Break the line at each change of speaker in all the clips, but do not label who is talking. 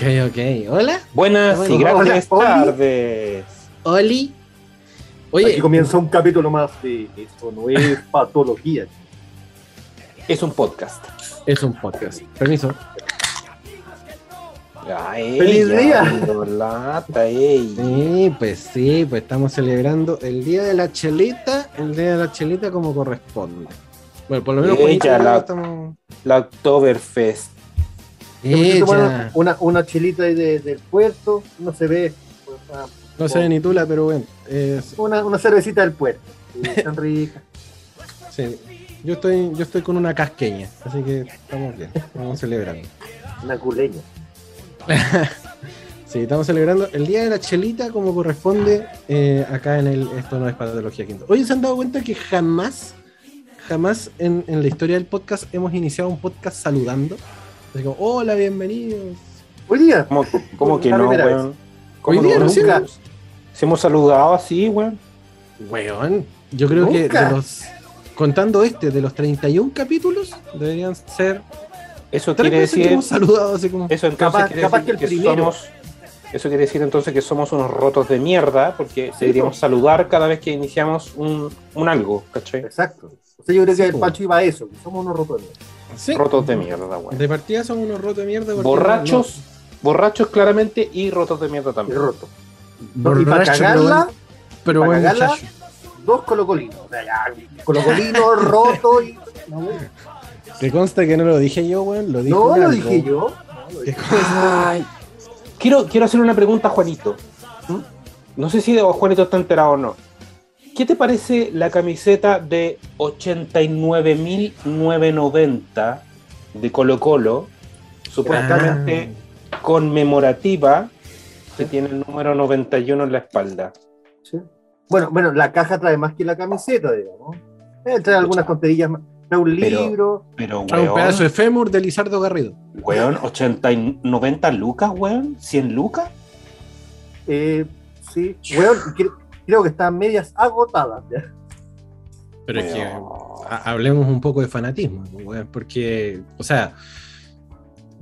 Ok, ok. Hola.
Buenas
Bueno,
y grandes
hola, Oli.
tardes.
Oli.
Aquí
Oye,
comienza un capítulo más de Esto no es patología.
Es un podcast.
es un podcast. Permiso.
Ay,
¡Feliz día!
lata, ey.
Sí, pues sí, pues estamos celebrando el día de la chelita, el día de la chelita como corresponde. Bueno, por lo menos
Ella, la-
estamos.
La Oktoberfest.
Ella.
Una, una chelita ahí de- del puerto, no se ve. pues, ah,
No sé ni tula, pero bueno. es-
Una, una cervecita del puerto. Sí, tan rica.
sí. Yo estoy, yo estoy con una casqueña, así que estamos bien, estamos celebrando.
Una culeña.
Sí, estamos celebrando el día de la chelita como corresponde eh, acá en el Esto no es patología quinto. Oye, ¿se han dado cuenta que jamás, jamás en, en la historia del podcast hemos iniciado un podcast saludando? Así como, hola, bienvenidos.
Hoy día,
¿Cómo, cómo que no, weón? ¿Cómo
Hoy día
no? Nunca. Si hemos saludado así, weón.
Weón, yo creo que de los, contando este, de los 31 capítulos, deberían ser
Eso quiere
que
decir.
hemos saludado así como...
Eso entonces
Capaz-
quiere
capaz
decir
que el primero.
somos. Eso quiere decir entonces que somos unos rotos de mierda, porque deberíamos saludar cada vez que iniciamos un, un algo, ¿cachai?
exacto. O sea, yo creo
Sí,
que el. Pacho iba a eso, que somos unos rotos.
Sí,
Rotos de mierda, weón.
de partida somos unos rotos de mierda.
Borrachos, borrachos claramente y rotos de mierda también.
roto.
no-
y para
borracho, pero
cagarla,
pero
para cagarla,
muchacho.
dos colocolinos. Colocolino roto y. No, güey.
Que consta que no lo dije yo, lo dijo
no lo dije yo. No, lo
Que
dije.
consta-
Ay, quiero, quiero hacer una pregunta a Juanito.
¿Mm?
No sé si Juanito está enterado o no. ¿Qué te parece la camiseta de 89.990 de Colo Colo, supuestamente conmemorativa, que tiene el número 91 en la espalda?
Sí. Bueno, bueno, la caja trae más que la camiseta, digamos. Eh, trae algunas tonterías más. Trae un
Pero-
libro.
Pero,
Ah, un pedazo de fémur de Lizardo Garrido.
weón, 80 y 90 lucas, weón, 100 lucas.
Eh, sí, weón, creo que están medias agotadas. ¿ya?
Pero es que ha- hablemos un poco de fanatismo, weón, porque, o sea,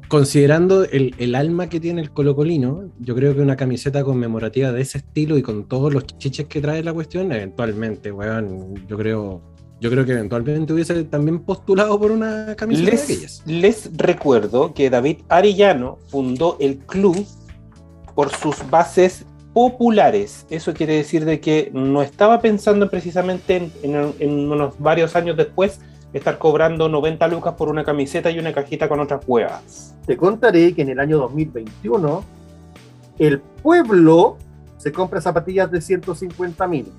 considerando el, el alma que tiene el colocolino, yo creo que una camiseta conmemorativa de ese estilo y con todos los chiches que trae la cuestión, eventualmente, weón, yo creo, yo creo que eventualmente hubiese también postulado por una camiseta de aquellas.
Les, les recuerdo que David Arellano fundó el club por sus bases populares. Eso quiere decir de que no estaba pensando precisamente en, en- en unos varios años después estar cobrando 90 lucas por una camiseta y una cajita con otras huevas.
Te contaré que en el año 2021 el pueblo se compra zapatillas de 150 mil.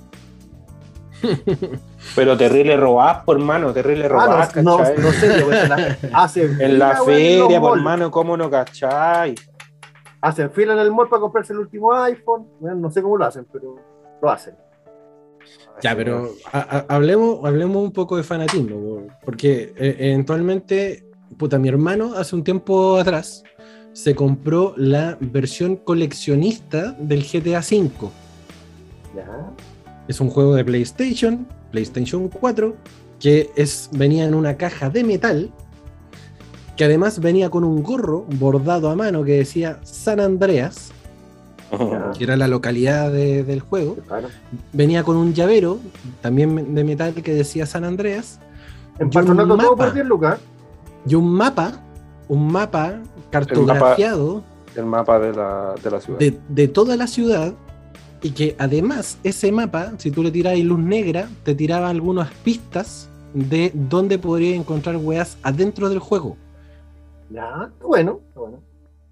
Pero terrible robás, por mano, terrible robás,
Ah, no, no, no sé, en la- hacen
En la feria, por mano, ¿cómo no cachai?
Hacen fila en el mall para comprarse el último iPhone. Weón, no sé cómo lo hacen, pero lo hacen.
Ya, pero ha- ha- hablemos, hablemos un poco de fanatismo, po, porque eh, eventualmente, puta, mi hermano hace un tiempo atrás se compró la versión coleccionista del GTA V.
Ya.
Es un juego de PlayStation, PlayStation 4, que es, venía en una caja de metal, que además venía con un gorro bordado a mano que decía San Andreas, que era la localidad de- del juego.
Claro.
Venía con un llavero, también de metal, que decía San Andreas,
En
Y un
patronato todo
mapa.
por 10 lucas.
y un mapa, un mapa cartografiado
El mapa de la, de la ciudad.
de, de toda la ciudad y que además ese mapa, si tú le tirabas luz negra, te tiraba algunas pistas de dónde podrías encontrar weas adentro del juego.
Ya, qué bueno, qué bueno.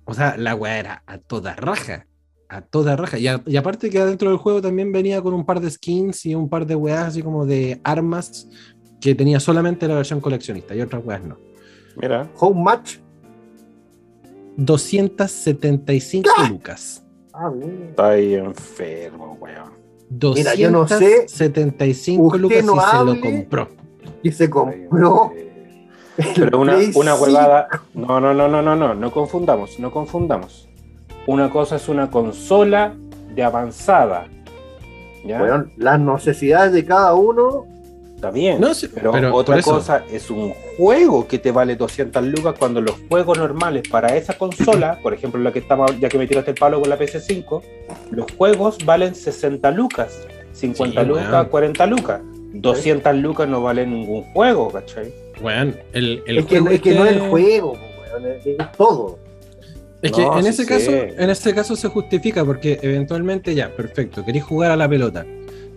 O sea, la wea era a toda raja. A toda raja. Y, a- y aparte que adentro del juego también venía con un par de skins y un par de weas así como de armas que tenía solamente la versión coleccionista y otras weas no.
Mira.
Home match.
275 lucas.
Ah, bien.
Está ahí enfermo, weón.
Mira, yo no sé,
275 lucas
no
y se lo compró.
Y se compró.
Pero una, una
5.
huevada. No, no, no, no, no, no. No confundamos, no confundamos. Una cosa es una consola de avanzada. ¿Ya?
Weón, las necesidades de cada uno
Está bien,
No, sí,
pero, otra cosa es un juego que te vale 200 lucas cuando los juegos normales para esa consola, por ejemplo, la que estamos, ya que me tiraste el palo con la PS5, los juegos valen 60 lucas, 50
Sí,
lucas,
weón.
40 lucas. 200 lucas no valen ningún juego, ¿cachai?
Weón, el, el
Es que,
juego
es que no es
este-
el juego, po, weón, es, todo.
Es que
No,
en
sí
ese
sé.
caso, en ese caso se justifica porque eventualmente ya, perfecto, queréis jugar a la pelota,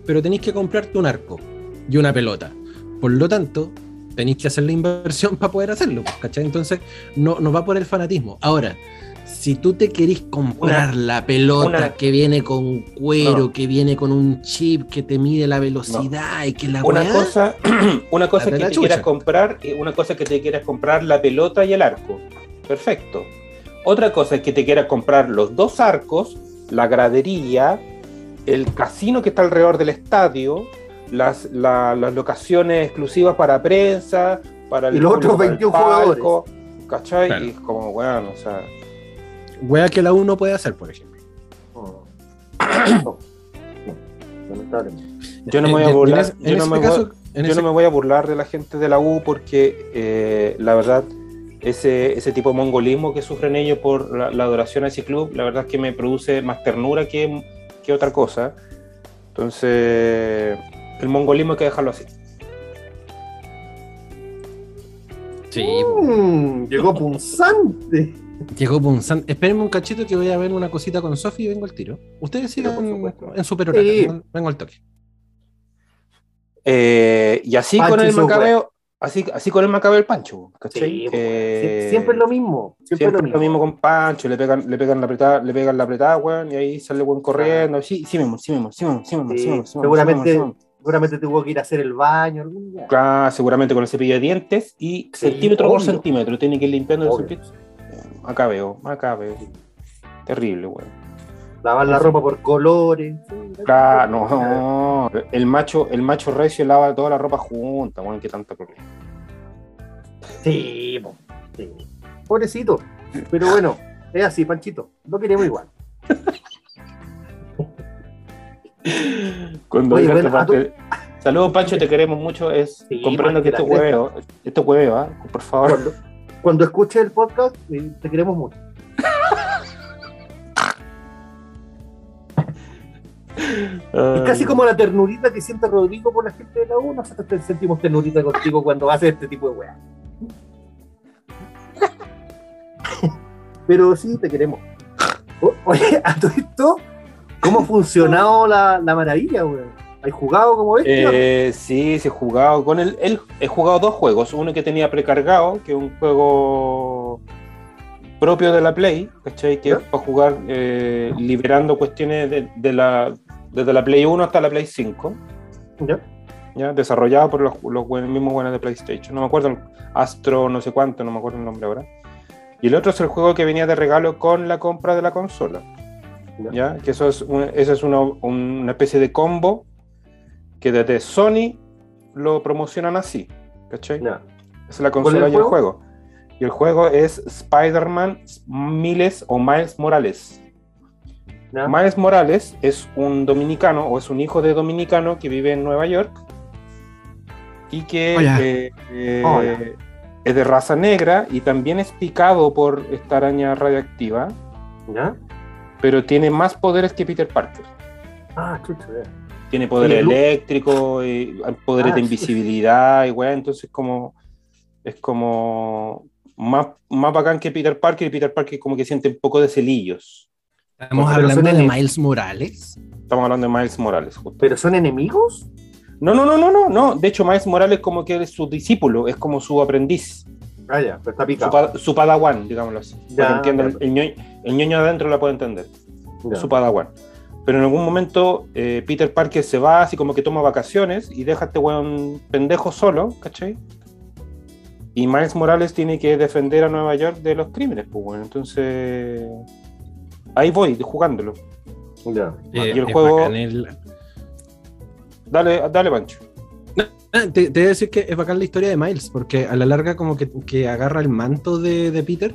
pero tenéis que comprarte un arco y una pelota. Por lo tanto, tenéis que hacer la inversión para poder hacerlo, pues, ¿cachai? Entonces, no, no va por el fanatismo. Ahora, si tú te querís comprar la pelota
una-
que viene con cuero,
No.
que viene con un chip que te mide la velocidad y que la
Una
weá-
cosa, una cosa que te
chucha.
quieras comprar, una cosa es que te quieras comprar la pelota y el arco. Perfecto. Otra cosa es que te quieras comprar los dos arcos, la gradería, el casino que está alrededor del estadio, las, la- las locaciones exclusivas para prensa, para el
Y los otros
público, para el
21
palco, ¿Cachai?
Claro.
Y es como, bueno, o sea.
Weá que la uno puede hacer, por ejemplo.
No. No. Lamentablemente.
Yo no me
En-
voy a
en- en
burlar. yo no me
caso- en
yo
ese-
no me voy a burlar de la gente de la U porque eh, la verdad, ese, ese tipo de mongolismo que sufren ellos por la, la adoración a ese club, la verdad es que me produce más ternura que, que otra cosa. Entonces, el mongolismo hay que dejarlo así.
Sí,
Mm, llegó punzante.
Llegó punzante. Espérenme un cachito que voy a ver una cosita con Sofi y vengo al tiro. Ustedes sigan
supuesto.
en super horario.
Sí.
Vengo, al toque.
Eh, y así
Pancho
con el macabeo, así, así con el macabeo el Pancho, ¿cachai?
Sí,
Eh,
Sie- siempre es lo mismo. Siempre,
Siempre
es lo mismo.
con Pancho, le pegan, le pegan la apretada, le pegan la apretada, weón, y ahí sale buen corriendo. Sí, sí mismo, sí mismo, sí mismo, sí mismo,
Sí,
sí mismo, sí
seguramente-
sí mismo, sí.
Seguramente tuvo que ir a hacer el baño. algún día.
Claro, seguramente con el cepillo de dientes y centímetro por centímetro, tiene que ir limpiando el
Obvio.
cepillo. Macabeo, macabeo. Terrible, weón.
Lavar la ropa por colores.
Claro, no, el macho, el macho recio lava toda la ropa junta, weón, qué tanta problema.
Sí, sí. Pobrecito. Pero bueno, es así, Panchito. Lo queremos igual.
Cuando
Oye, bueno,
parte- Saludos, Pancho, te queremos mucho. Es,
Sí,
comprendo que esto hueveo, esto es hueveo, ¿ah? por favor.
Cuando escuches el podcast, eh, te queremos mucho. Es casi como la ternurita que siente Rodrigo por la gente de la U. Nosotros te sentimos ternurita contigo cuando haces este tipo de weá. Pero sí, te queremos. Oye, a todo esto, ¿cómo ha funcionado la, la maravilla, weón? ¿Has jugado como este?
Eh, sí, sí he jugado con él. He jugado dos juegos. Uno que tenía precargado, que es un juego propio de la Play, ¿cachai? Que
¿Ya?
es para jugar eh, liberando cuestiones de, de la, desde la Play 1 hasta la Play 5,
¿Ya?
¿ya? desarrollado por los, los mismos buenos de PlayStation. No me acuerdo, Astro, no sé cuánto, no me acuerdo el nombre ahora. Y el otro es el juego que venía de regalo con la compra de la consola.
Ya.
¿ya? Que eso es, un- eso es una, una especie de combo que desde Sony lo promocionan así, ¿cachai? Es la
¿Cuál
consola y
el
juego. Y el juego es Spider-Man Miles o Miles Morales. Miles Morales es un dominicano o es un hijo de dominicano que vive en Nueva York y que
Hola.
eh, eh,
Hola.
es de raza negra y también es picado por esta araña radioactiva,
¿Ya?
pero tiene más poderes que Peter Parker.
Ah, chucho, ya.
Tiene poder eléctrico, y poderes
Ah,
de
sí.
invisibilidad, y weá, entonces como es como más, más bacán que Peter Parker, y Peter Parker como que siente un poco de celillos.
Estamos hablando de Miles Morales.
Estamos hablando de Miles Morales, justo.
¿Pero son enemigos?
No, no, no, no, no, no. De hecho, Miles Morales como que es su discípulo, es como su aprendiz,
Ah, ya, pero está
su,
picado.
pa- su padawan, digámoslo así.
Ya,
para que entienda,
ya.
el, el ñoño, el ñoño adentro la puede entender.
Ya.
su padawan. Pero en algún momento eh, Peter Parker se va así como que toma vacaciones y deja a este weón pendejo solo, ¿cachai? Y Miles Morales tiene que defender a Nueva York de los crímenes, pues bueno, entonces ahí voy jugándolo.
Ya.
Eh,
y el juego-
el-
Dale, dale, Pancho.
Te, te voy a decir que es bacán la historia de Miles, porque a la larga como que, que agarra el manto de, de Peter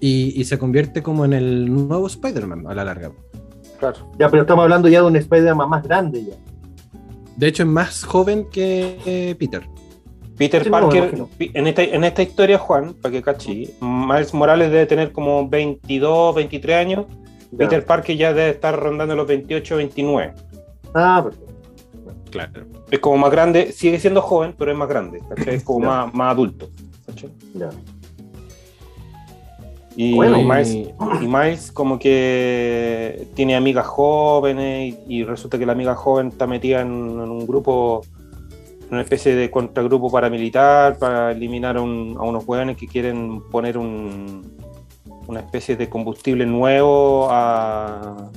y, y se convierte como en el nuevo Spider-Man a la larga.
Claro.
Ya, pero estamos hablando ya de un Spider-Man más grande ya.
De hecho, es más joven que eh, Peter.
Peter
Sí,
Parker, en esta, en esta historia, Juan, para que cachi, Miles Morales debe tener como 22, 23 años.
Ya.
Peter Parker ya debe estar rondando los 28, 29.
Ah, perfecto.
Claro.
Es como más grande, sigue siendo joven, pero es más grande, ¿cachai? Es como más, más adulto. ¿cachai?
Ya.
Y,
Bueno,
y Miles, y Miles como que tiene amigas jóvenes y, y resulta que la amiga joven está metida en, en un grupo, en una especie de contragrupo paramilitar para eliminar a, un- a unos hueones que quieren poner un- una especie de combustible nuevo a-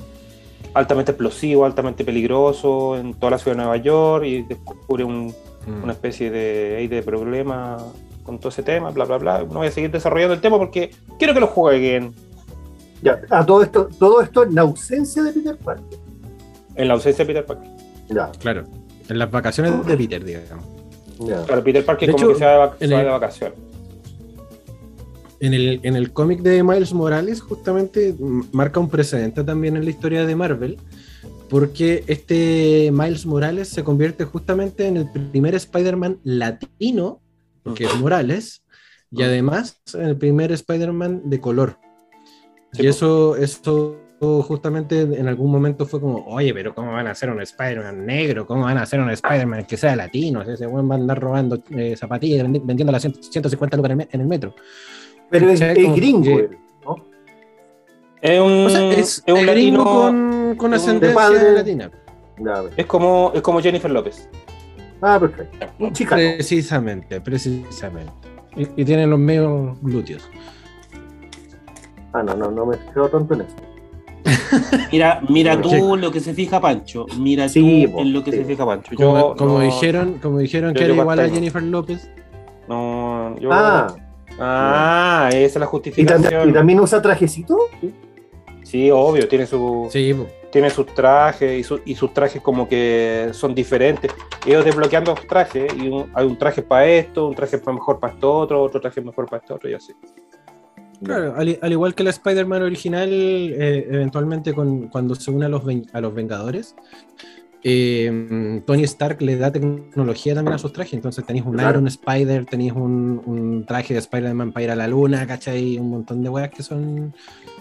altamente explosivo, altamente peligroso en toda la ciudad de Nueva York y descubre un,
Mm.
una especie de, de problema con todo ese tema, bla, bla, bla. No voy a seguir desarrollando el tema porque quiero que lo jueguen
Ya. A todo esto, todo esto en ausencia de Peter Parker.
en la ausencia de Peter Parker.
Ya.
Claro. En las vacaciones de Peter, digamos.
Ya.
Claro, Peter Parker
De
como
hecho,
que se va de, vacaciones.
En el, en el cómic de Miles Morales, justamente marca un precedente también en la historia de Marvel, porque este Miles Morales se convierte justamente en el primer Spider-Man latino, que es Morales, y además el primer Spider-Man de color.
Sí,
y eso, eso justamente en algún momento fue como, oye, pero ¿cómo van a hacer un Spider-Man negro? ¿Cómo van a hacer un Spider-Man que sea latino? Ese weón va a andar robando eh, zapatillas, vendi- vendiendo las 150 lucas en el metro.
Pero es, es gringo,
que-.
Es un,
O sea, es,
es un
gringo
latino.
con, con ascendencia
de
latina.
Es como, es como Jennifer López.
Ah, perfecto. Un chicano.
Precisamente, precisamente. Y, y tiene los medios glúteos.
Ah, no, no, no me creo tanto en eso.
Mira, mira tú lo que se fija Pancho. Mira
Sí,
tú
po,
en lo que
sí.
se fija Pancho.
Como,
Yo
como
no-
dijeron, como dijeron
yo
que era igual a. Jennifer López.
No, yo-
Ah,
Ah, esa es la
¿y, tam-
justificación.
y también usa trajecito? Sí.
Sí, obvio, tiene su,
Sí, po.
Tiene sus trajes y, su- y sus trajes como que son diferentes. Ellos desbloqueando los trajes y un- hay un traje para esto, un traje mejor para esto otro, otro traje mejor para esto otro y así.
Claro, al, al igual que la Spider-Man original, eh, eventualmente con- cuando se une a los, ven- a los Vengadores, eh, Tony Stark le da tecnología también a sus trajes. Entonces tenéis un
Claro.
Iron Spider, tenéis un, un traje de Spider-Man para ir a la luna, ¿cachai? Un montón de weas que son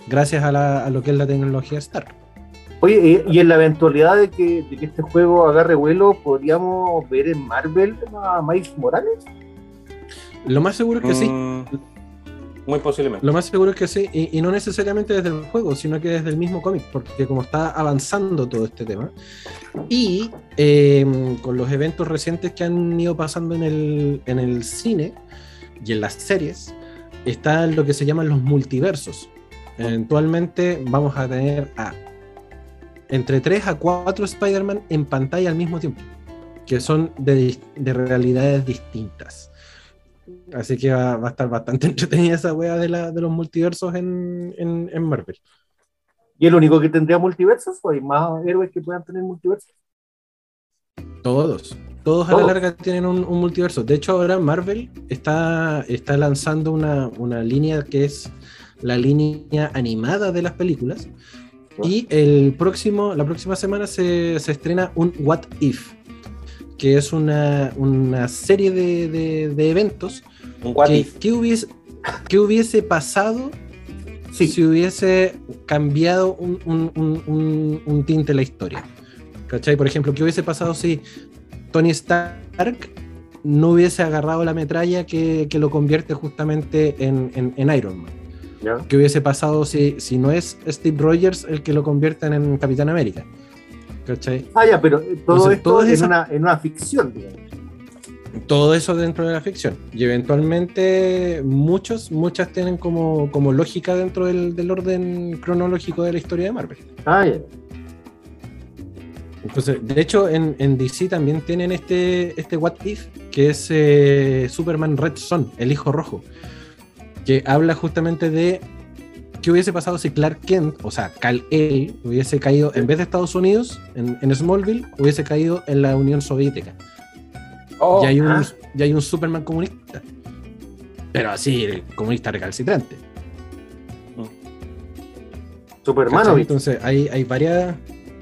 gracias a, la- a lo que es la tecnología Stark.
Oye, y, y en la eventualidad de que, de que este juego agarre vuelo, ¿podríamos ver en Marvel a Miles Morales?
Lo más seguro es que sí.
Mm, Muy posiblemente.
Lo más seguro es que sí, y, y no necesariamente desde el juego, sino que desde el mismo cómic, porque como está avanzando todo este tema, y eh, con los eventos recientes que han ido pasando en el, en el cine y en las series, está lo que se llaman los multiversos. Eventualmente vamos a tener a entre 3 a 4 Spider-Man en pantalla al mismo tiempo, que son de, realidades distintas. Así que va, va a estar bastante entretenida esa wea de, la, de los multiversos en, en, en Marvel.
¿Y el único que tendría multiversos? ¿O hay más héroes que puedan tener multiversos?
Todos. Todos a la larga tienen un, un multiverso. De hecho, ahora Marvel está, está lanzando una, una línea que es la línea animada de las películas. Y el próximo, la próxima semana se, se estrena un What If, que es una, una serie de, de- de eventos
Un what
que,
if.
que hubiese, que hubiese pasado
Sí.
si hubiese cambiado un, un- un- un- un tinte la historia. ¿Cachai? Por ejemplo, ¿qué hubiese pasado si Tony Stark no hubiese agarrado la metralla que, que lo convierte justamente en, en- en Iron Man?
¿Ya?
¿Qué hubiese pasado si, si no es Steve Rogers el que lo convierte en Capitán América? ¿Cachai?
Ah, ya, pero eh, todo
Entonces,
esto
todas
en,
esas-
una, en una ficción, digamos.
todo eso dentro de la ficción. Y eventualmente muchos, muchas tienen como, como lógica dentro del, del orden cronológico de la historia de Marvel.
Ah, ya.
Entonces, de hecho, en, en DC también tienen este, este What If, que es eh, Superman Red Son, el hijo rojo, que habla justamente de qué hubiese pasado si Clark Kent, o sea, Kal-El, hubiese caído, en vez de Estados Unidos, en, en Smallville, hubiese caído en la Unión Soviética.
Oh,
y, hay un,
ah.
y hay un Superman comunista. Pero así, el comunista recalcitrante. ¿cachai?
Supermanovich,
Entonces hay, hay varias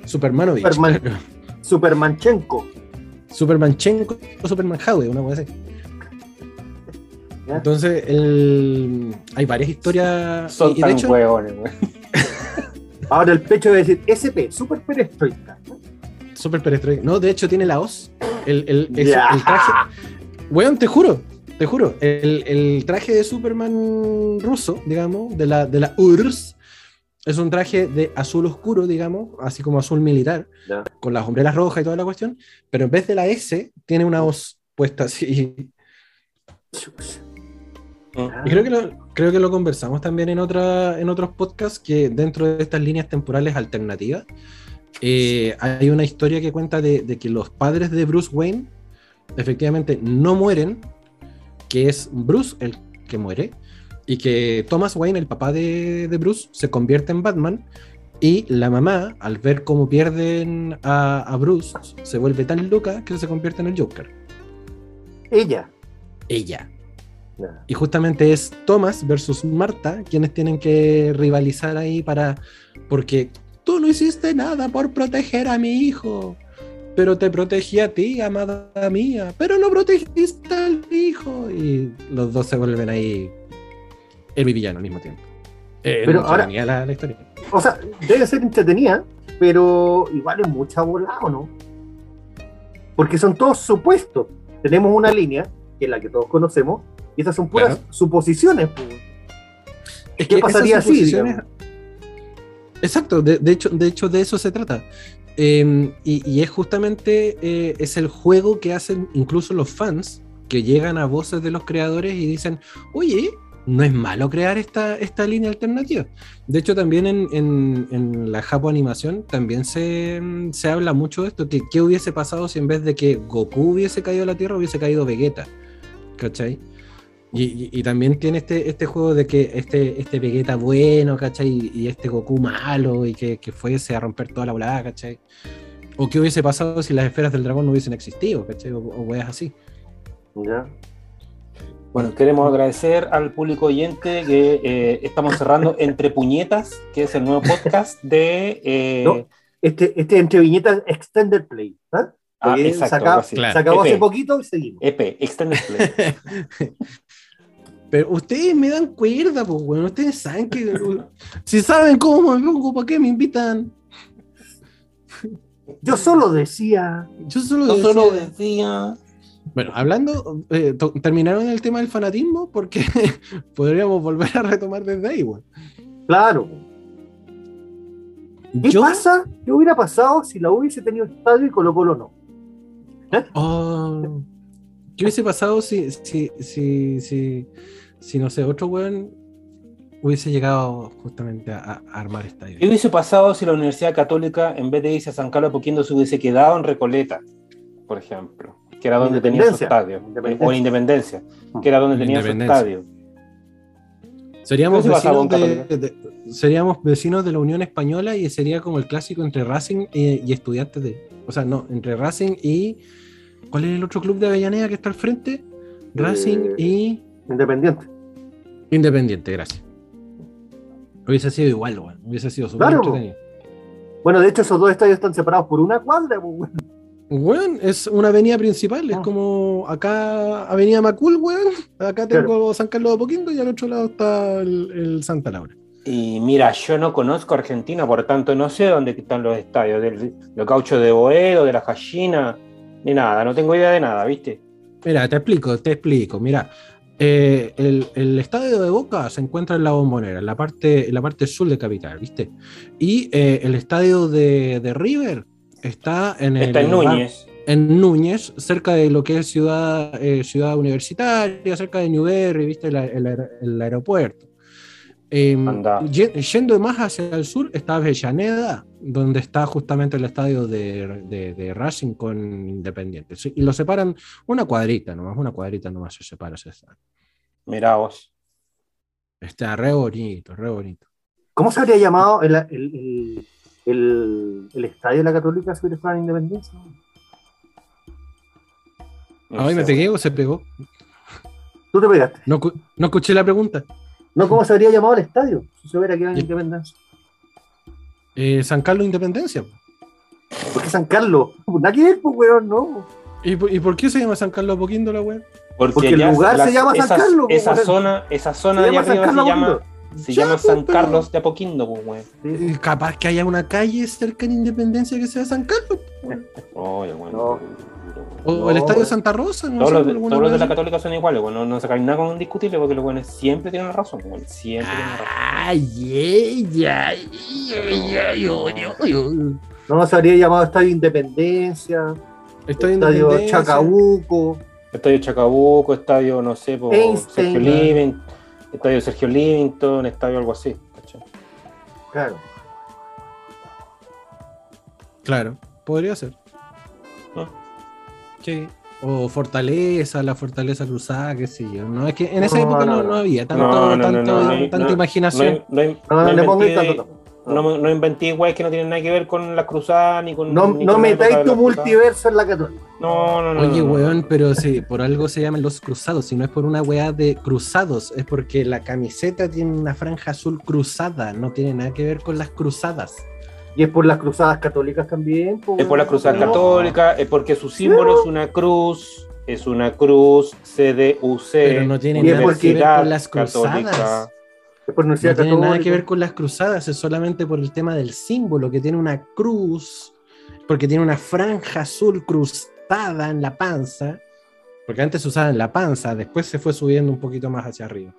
Supermanovich.
Superman.
claro.
Supermanchenko.
Superman Chenko o Superman Howe, una cosa así.
¿Ya?
Entonces, el- hay varias historias.
Son
y- y de
tan
hecho,
hueones, weón.
Ahora el pecho debe decir SP, super perestroika.
Super perestroika. No, de hecho tiene la hoz. El, el, el traje. Weón, te juro, te juro. El, el traje de Superman ruso, digamos, de la, de la URSS, es un traje de azul oscuro, digamos, así como azul militar, con las hombreras rojas y toda la cuestión. Pero en vez de la S, tiene una hoz puesta así. Y creo que lo, creo que lo conversamos también en, otra, en otros podcasts, que dentro de estas líneas temporales alternativas, eh, hay una historia que cuenta de, de que los padres de Bruce Wayne efectivamente no mueren, que es Bruce el que muere, y que Thomas Wayne, el papá de, de Bruce, se convierte en Batman, y la mamá, al ver cómo pierden a, a Bruce, se vuelve tan loca que se convierte en el Joker.
Ella.
Ella. Y justamente es Thomas versus Marta quienes tienen que rivalizar ahí para. Porque tú no hiciste nada por proteger a mi hijo. Pero te protegí a ti, amada mía. Pero no protegiste al hijo. Y los dos se vuelven ahí el villano al mismo tiempo. Eh,
Pero ahora-
la, la historia.
O sea, debe ser entretenida, pero igual es mucha bola, ¿o no? Porque son todos supuestos. Tenemos una línea, que es la que todos conocemos, y esas son puras
Claro.
suposiciones. pues.
Es
¿Qué
que
pasaría así?
Exacto, de, de hecho, de hecho de eso se trata. Eh, y, y es justamente eh, es el juego que hacen incluso los fans que llegan a voces de los creadores y dicen, oye, no es malo crear esta, esta línea alternativa. De hecho, también en, en- en la Japo Animación también se, se habla mucho de esto, que qué hubiese pasado si en vez de que Goku hubiese caído a la Tierra, hubiese caído Vegeta. ¿Cachai? Y, y- y también tiene este, este juego de que este, este Vegeta bueno, ¿cachai? Y, y este Goku malo y que, que fuese a romper toda la volada, ¿cachai? O qué hubiese pasado si las esferas del dragón no hubiesen existido, ¿cachai? O, o weas así.
¿Ya?
Bueno, queremos agradecer al público oyente que eh, estamos cerrando Entre Puñetas, que es el nuevo podcast de. eh,
No. Este, este entre viñetas Extended Play. ¿ah?
ah,
Porque
exacto,
se
así.
Claro.
Se acabó
EP.
hace poquito y seguimos.
EP, Extended Play.
Pero ustedes me dan cuerda, pues, bueno, ustedes saben que. si saben cómo me pongo, ¿para qué me invitan?
Yo solo decía.
Yo solo
Yo
decía-
solo decía.
Bueno, hablando, eh, to- terminaron el tema del fanatismo porque podríamos volver a retomar desde ahí, weón.
Claro. ¿Qué
Yo,
pasa? ¿Qué hubiera pasado si la U hubiese tenido estadio y Colo Colo no?
Oh, ¿Qué hubiese pasado si, si, si, si, si, no sé, otro weón hubiese llegado justamente a, a armar estadio?
¿Qué hubiese pasado si la Universidad Católica, en vez de irse a San Carlos de Apoquindo, se hubiese quedado en Recoleta, por ejemplo? Que era donde tenía su estadio.
Independencia.
O en Independencia, que era donde tenía su estadio.
Seríamos
¿Qué hubiese pasado
vecinos, de, de- seríamos vecinos de la Unión Española y sería como el clásico entre Racing y, y estudiantes de. O sea, no, entre Racing y. ¿Cuál es el otro club de Avellaneda que está al frente? Racing
Eh,
y.
Independiente.
Independiente, gracias. Hubiese sido igual, weón. Hubiese sido súper
Claro.
entretenido.
Bueno, de hecho, esos dos estadios están separados por una cuadra. pues, weón.
Weón, es una avenida principal, es
Ah.
como acá Avenida Macul, weón. Acá tengo San Carlos de Apoquindo y al otro lado está el, el Santa Laura.
Y mira, yo no conozco Argentina, por tanto no sé dónde están los estadios, del, los cauchos de Boedo, de la Gallina, ni nada, no tengo idea de nada, ¿viste?
Mira, te explico, te explico. Mira, eh, el, el estadio de Boca se encuentra en la bombonera, en la parte, en la parte sur de Capital, ¿viste? Y eh, el estadio de, de River está en el
Está en Núñez.
en Núñez, cerca de lo que es ciudad, eh, ciudad universitaria, cerca de Newberry, ¿viste? La- el, el aeropuerto. Eh, ye- yendo más hacia el sur está Avellaneda, donde está justamente el estadio de, de- de Racing con Independiente. Sí, Y lo separan una cuadrita nomás, una cuadrita nomás se separa ese estadio.
Mirá vos.
Está re bonito, re bonito.
¿Cómo se habría llamado el, el, el, el- el estadio de la Católica si hubiera estado en Independencia?
No
Ay, me pegué o se pegó.
Tú te pegaste.
No, no escuché la pregunta.
No, ¿cómo se habría llamado el estadio si se hubiera quedado en. Independencia?
Eh, San Carlos Independencia.
¿Por qué San Carlos? Nada que ver, pues, weón, no.
¿Y, por- y por qué se llama San Carlos Apoquindo la wea?
Porque el lugar se llama San Carlos,
Esa
weón.
zona, esa zona
Se
de arriba
Carlos
se llama, se
Ya,
llama
pues,
San
pero-
Carlos de Apoquindo, pues, weón.
Y Capaz que haya una calle cerca en Independencia que sea San Carlos. weón.
Weón.
No.
O
No,
el Estadio
weón.
Santa Rosa. No
Todos
sé,
los, de,
alguna
todos los de la. Católica son iguales, weón. No, no sacáis nada con discutirle porque los buenos siempre tienen razón. Siempre tienen razón.
Ay, ay, ay, ay, ay, ay, ay, ay.
No, se habría llamado Estadio Independencia,
Estadio
Estadio
Independencia.
Chacabuco.
Estadio Chacabuco, estadio, no sé, por. Sergio Livington, estadio Sergio Livington, estadio algo así. ¿cachai?
Claro.
Claro, podría ser. Sí. O Fortaleza, la Fortaleza Cruzada, qué sé yo. No, es que en esa
No,
época no,
no,
había tanto, tanto- tanta
no-
imaginación.
No, no,
tanto.
no, no inventé weas que no tienen nada que ver con las cruzadas ni con.
No,
ni
no
con
metáis tu multiverso en la católica.
No, no, no.
Oye,
no, no.
weón, pero sí, por algo se llaman los cruzados. Si no es por una weá de cruzados, es porque la camiseta tiene una franja azul cruzada. No tiene nada que ver con las cruzadas.
Y es por las cruzadas católicas también.
Es por la cruzada
No.
católica, es porque su símbolo es una cruz, es una cruz, CDUC.
Pero no tiene nada que ver con las cruzadas.
Católica.
Es por
No tiene nada que ver con las cruzadas, es solamente por el tema del símbolo, que tiene una cruz, porque tiene una franja azul cruzada en la panza, porque antes se usaba en la panza, después se fue subiendo un poquito más hacia arriba.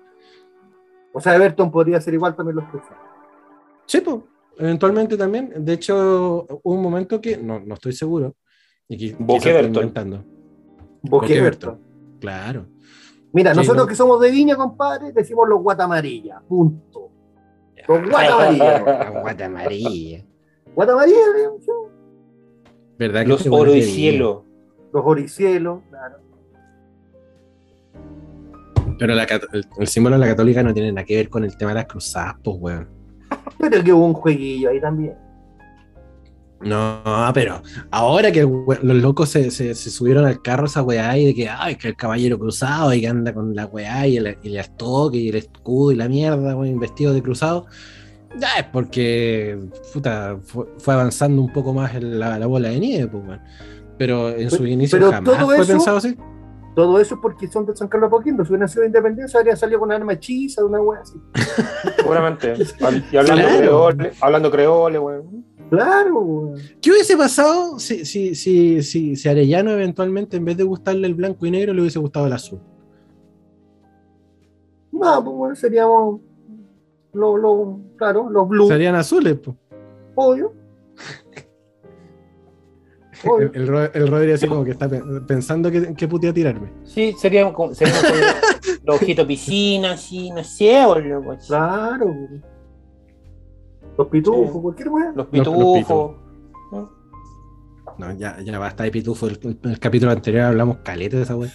O sea, Everton podría ser igual también los cruzados.
Sí, pues, eventualmente también. De hecho, hubo un momento que, no, no estoy seguro, y inventando.
Boque
Everton.
Everton.
Claro.
Mira,
Sí,
nosotros
no.
que somos de Viña, compadre, decimos los guatamarillas. Punto. Los guatamarillas.
La guata amarilla.
guatamarillas, ¿sí?
¿Verdad que
Los oro y cielo.
los oricielos. Claro.
Pero la el, el símbolo de la católica no tiene nada que ver con el tema de las cruzadas, pues, weón.
Pero que hubo un jueguillo ahí también.
No, pero ahora que los locos se, se- se subieron al carro esa weá y de que, ay, que el caballero cruzado y que anda con la weá y el, y el estoque y el escudo y la mierda, weón, vestido de cruzado, ya es porque puta, fue, fue avanzando un poco más la, la bola de nieve, pues, weón. Pero en su
Pero-
inicio
pero
jamás fue
eso-
pensado así.
Todo eso es porque son de San Carlos Apoquindo. Si hubieran sido de independencia, habría salido con una arma hechiza, una wea así.
Seguramente. Y hablando
Claro.
creole, hablando creole, weón.
Claro, weón.
¿Qué hubiese pasado si, si, si, si, si Arellano eventualmente, en vez de gustarle el blanco y negro, le hubiese gustado el azul?
No, pues bueno, seríamos los, los, claro, los blues,
Serían azules, pues.
obvio.
El, el, Ro- el Rodri así como que está pe- pensando que, que putea tirarme.
Sí, seríamos como, los ojitos piscina, así, no sé, boludo. pues.
Claro. Los pitujos,
Sí.
cualquier wea.
Los
los
pitujos.
No, ya, ya basta de pitufo. El, el- el capítulo anterior hablamos caleta de esa wea.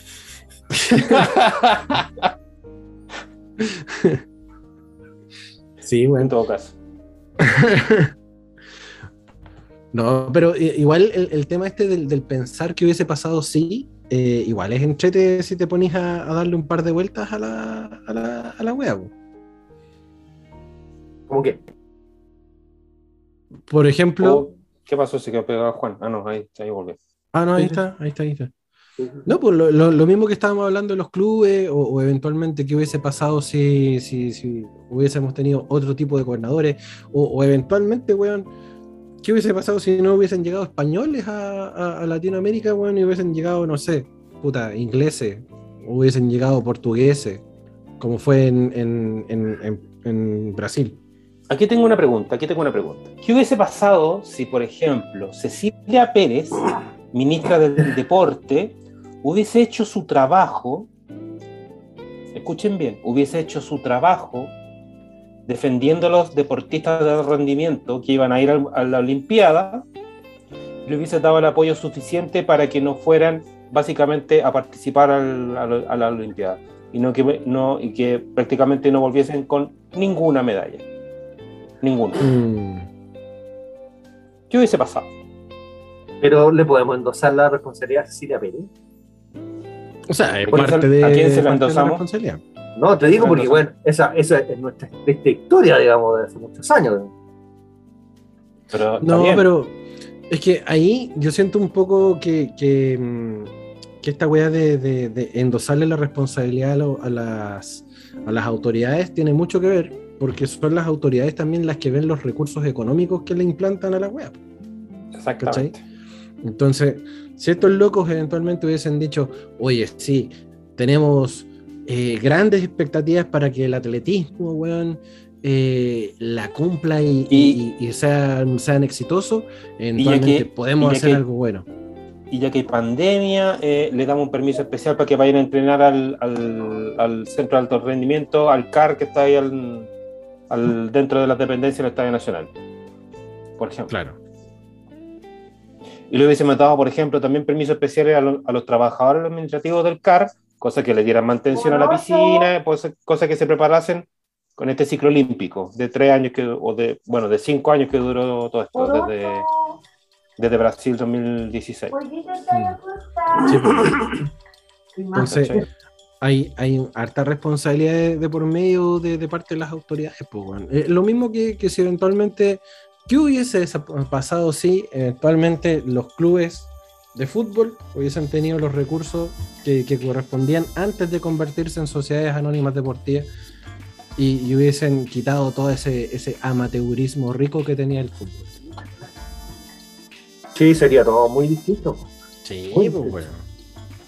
Sí,
en
bueno.
todo caso.
No, pero i- igual el, el tema este del, del pensar que hubiese pasado sí, eh, igual es entrete si te pones a, a darle un par de vueltas a la, a la, a la wea.
¿Cómo que?
Por ejemplo.
Oh, ¿Qué pasó? Se quedó pegado Juan. Ah, no, ahí, ahí volvió.
Ah, no, ahí
sí.
está, ahí está, ahí está. No, pues lo, lo- lo mismo que estábamos hablando de los clubes, o, o eventualmente qué hubiese pasado si, si, si hubiésemos tenido otro tipo de gobernadores, o, o eventualmente, weón, qué hubiese pasado si no hubiesen llegado españoles a, a- a Latinoamérica, weón, y hubiesen llegado, no sé, puta, ingleses, hubiesen llegado portugueses, como fue en- en- en Brasil.
Aquí tengo una pregunta, aquí tengo una pregunta. ¿Qué hubiese pasado si, por ejemplo, Cecilia Pérez, ministra del Deporte, hubiese hecho su trabajo, escuchen bien, hubiese hecho su trabajo defendiendo a los deportistas de rendimiento que iban a ir a la Olimpiada, le hubiese dado el apoyo suficiente para que no fueran básicamente a participar al- a, la- a la Olimpiada y, no que, no, y que prácticamente no volviesen con ninguna medalla. Ninguna.
Mm.
¿Qué hubiese pasado?
Pero le podemos endosar la responsabilidad a Cecilia Pérez.
O sea, es
¿A quién se-
parte de,
a quién se la
parte de la
endosamos?
responsabilidad.
No, te digo porque, bueno, esa, esa es nuestra triste historia, digamos, de hace muchos años.
Pero
No, pero es que ahí yo siento un poco que, que, mm, que esta weá de, de- de endosarle la responsabilidad a, lo- a las, a las autoridades tiene mucho que ver, porque son las autoridades también las que ven los recursos económicos que le implantan a la weá.
Exactamente.
Entonces, si estos locos eventualmente hubiesen dicho, oye, sí, tenemos eh, grandes expectativas para que el atletismo, weón, eh, la cumpla y,
Y-
y- y sean, sean exitosos, eventualmente
que-
podemos hacer
que-
algo bueno.
Y ya que hay pandemia, eh, le damos un permiso especial para que vayan a entrenar al, al, al centro de alto rendimiento, al CAR que está ahí al, al- dentro de las dependencias del Estadio Nacional. Por ejemplo.
Claro.
Y le hubiésemos dado, por ejemplo, también permisos especiales a, lo- a los trabajadores administrativos del CAR, cosa que le dieran mantención a la piscina, pues, cosa que se preparasen con este ciclo olímpico de tres años, que, o de, bueno, de cinco años que duró todo esto, desde, desde Brasil 2016.
Sí, pues. Entonces,
¿Cachai?
hay, hay harta responsabilidad de, de por medio de, de parte de las autoridades. Pues, weón. Eh, lo mismo que, que si eventualmente, ¿qué hubiese pasado si eventualmente los clubes de fútbol hubiesen tenido los recursos que, que correspondían antes de convertirse en sociedades anónimas deportivas y, y hubiesen quitado todo ese, ese amateurismo rico que tenía el fútbol?
Sí, sería todo muy distinto.
Sí,
Muy
pues, weón.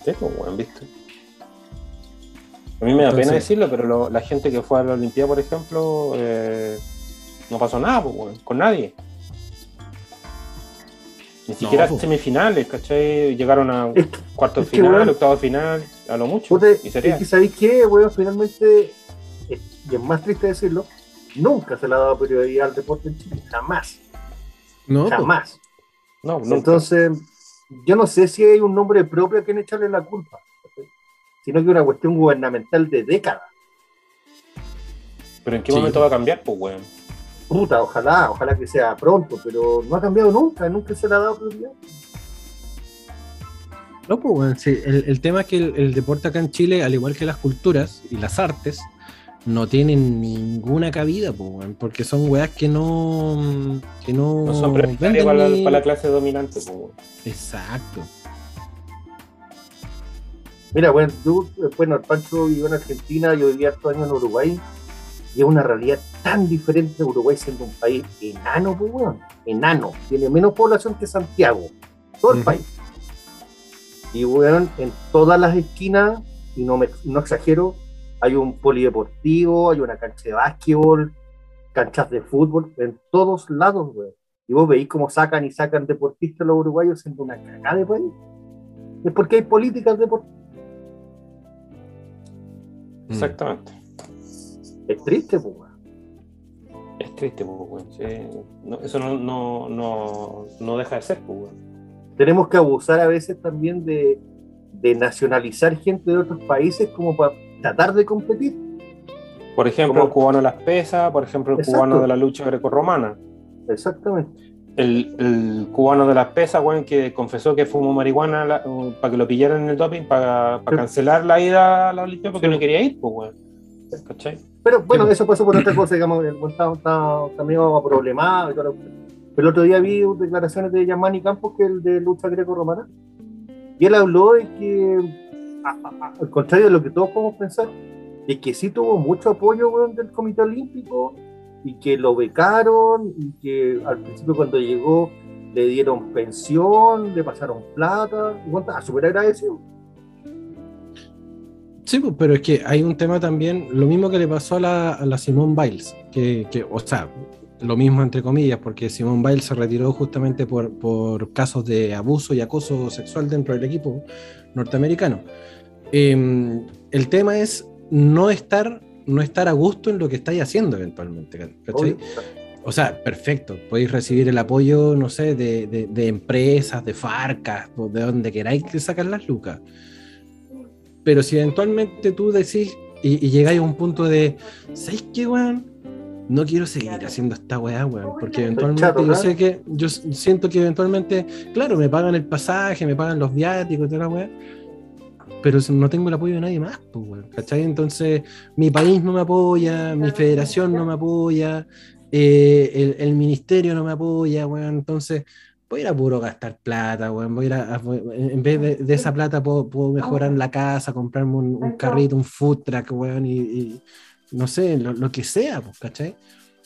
Sí, pues, bueno, ¿viste? A mí me da pena decirlo, pero lo- la gente que fue a la Olimpiada, por ejemplo, eh, no pasó nada, pues, bueno, con nadie. Ni siquiera semifinales, ¿cachai? Llegaron a
Es
cuarto
es
final,
weón,
octavo final, a lo mucho.
puta,
y sería.
es que ¿sabéis qué, weón? Finalmente, y es más triste decirlo, nunca se le ha dado prioridad al deporte en Chile. Jamás.
No,
Jamás.
No, nunca.
Entonces, yo no sé si hay un nombre propio a quien echarle la culpa, ¿cachai? sino que una cuestión gubernamental de décadas.
pero ¿en qué
Sí.
momento va a cambiar, pues, weón?
Puta, ojalá, ojalá que sea pronto, pero no ha cambiado nunca, nunca se le ha dado prioridad.
No, pues, weón, sí, el, el tema es que el, el deporte acá en Chile, al igual que las culturas y las artes, no tienen ninguna cabida, pues, porque son weas que no. que no.
No son prioritarias para, la-
ni-
para la clase dominante, pues.
Exacto.
Mira, bueno, tú, eh, bueno, el Pancho vivió en Argentina, yo vivía hartos años en Uruguay, y es una realidad tan diferente de Uruguay siendo un país enano, pues, enano, tiene menos población que Santiago, todo el país. Y, weón, en todas las esquinas, y no, me, no exagero, hay un polideportivo, hay una cancha de básquetbol, canchas de fútbol, en todos lados, weón. Y vos veis cómo sacan y sacan deportistas los uruguayos siendo una cagada de país. Es porque hay políticas deportivas.
Mm.
Exactamente.
Es triste, pues, weón.
Es triste, pues, weón. Sí. No, eso no, no, no, no deja de ser, pues, weón.
Tenemos que abusar a veces también de, de nacionalizar gente de otros países como para tratar de competir.
Por ejemplo, el cubano de las pesas, por ejemplo, el
Exacto.
cubano de la lucha grecorromana.
Exactamente.
El, el cubano de las pesas, weón, que confesó que fumó marihuana para que lo pillaran en el doping, para,
Sí.
cancelar la ida a la Olimpiada porque
Sí.
no quería ir, pues, weón. ¿Cachai?
Pero bueno,
Sí.
eso pasó por otra cosa, digamos, el estaba, estaba también problemado y la cuestión. Pero el otro día vi declaraciones de Yamani Campos, que es el de lucha greco-romana, y él habló de que, a- a- a- al contrario de lo que todos podemos pensar, es que sí tuvo mucho apoyo weón, del Comité Olímpico y que lo becaron y que al principio cuando llegó le dieron pensión, le pasaron plata, y weón, estaba súper agradecido.
Sí, pues, pero es que hay un tema también, lo mismo que le pasó a la, a la Simone Biles, que, que, o sea, lo mismo entre comillas, porque Simone Biles se retiró justamente por, por casos de abuso y acoso sexual dentro del equipo norteamericano. Eh, el tema es no estar, no estar a gusto en lo que estáis haciendo eventualmente, ¿cachai? O sea, perfecto, podéis recibir el apoyo, no sé, de, de- de empresas, de farcas, de donde queráis que sacan las lucas. Pero si eventualmente tú decís y, y llegáis a un punto de, ¿sabéis qué, weón? No quiero seguir haciendo esta weá, weón, porque eventualmente
chato,
yo sé que, yo siento que eventualmente, claro, me pagan el pasaje, me pagan los viáticos toda la weá, pero no tengo el apoyo de nadie más, pues, weón, ¿cachai? Entonces, mi país no me apoya, mi federación no me apoya, eh, el, el ministerio no me apoya, weón, entonces, voy a ir a puro gastar plata, weón. Voy a ir a, a- en vez de, de esa plata puedo, puedo mejorar la casa, comprarme un, un carrito, un food truck, weón, y, y no sé, lo, lo que sea, pues, ¿cachai?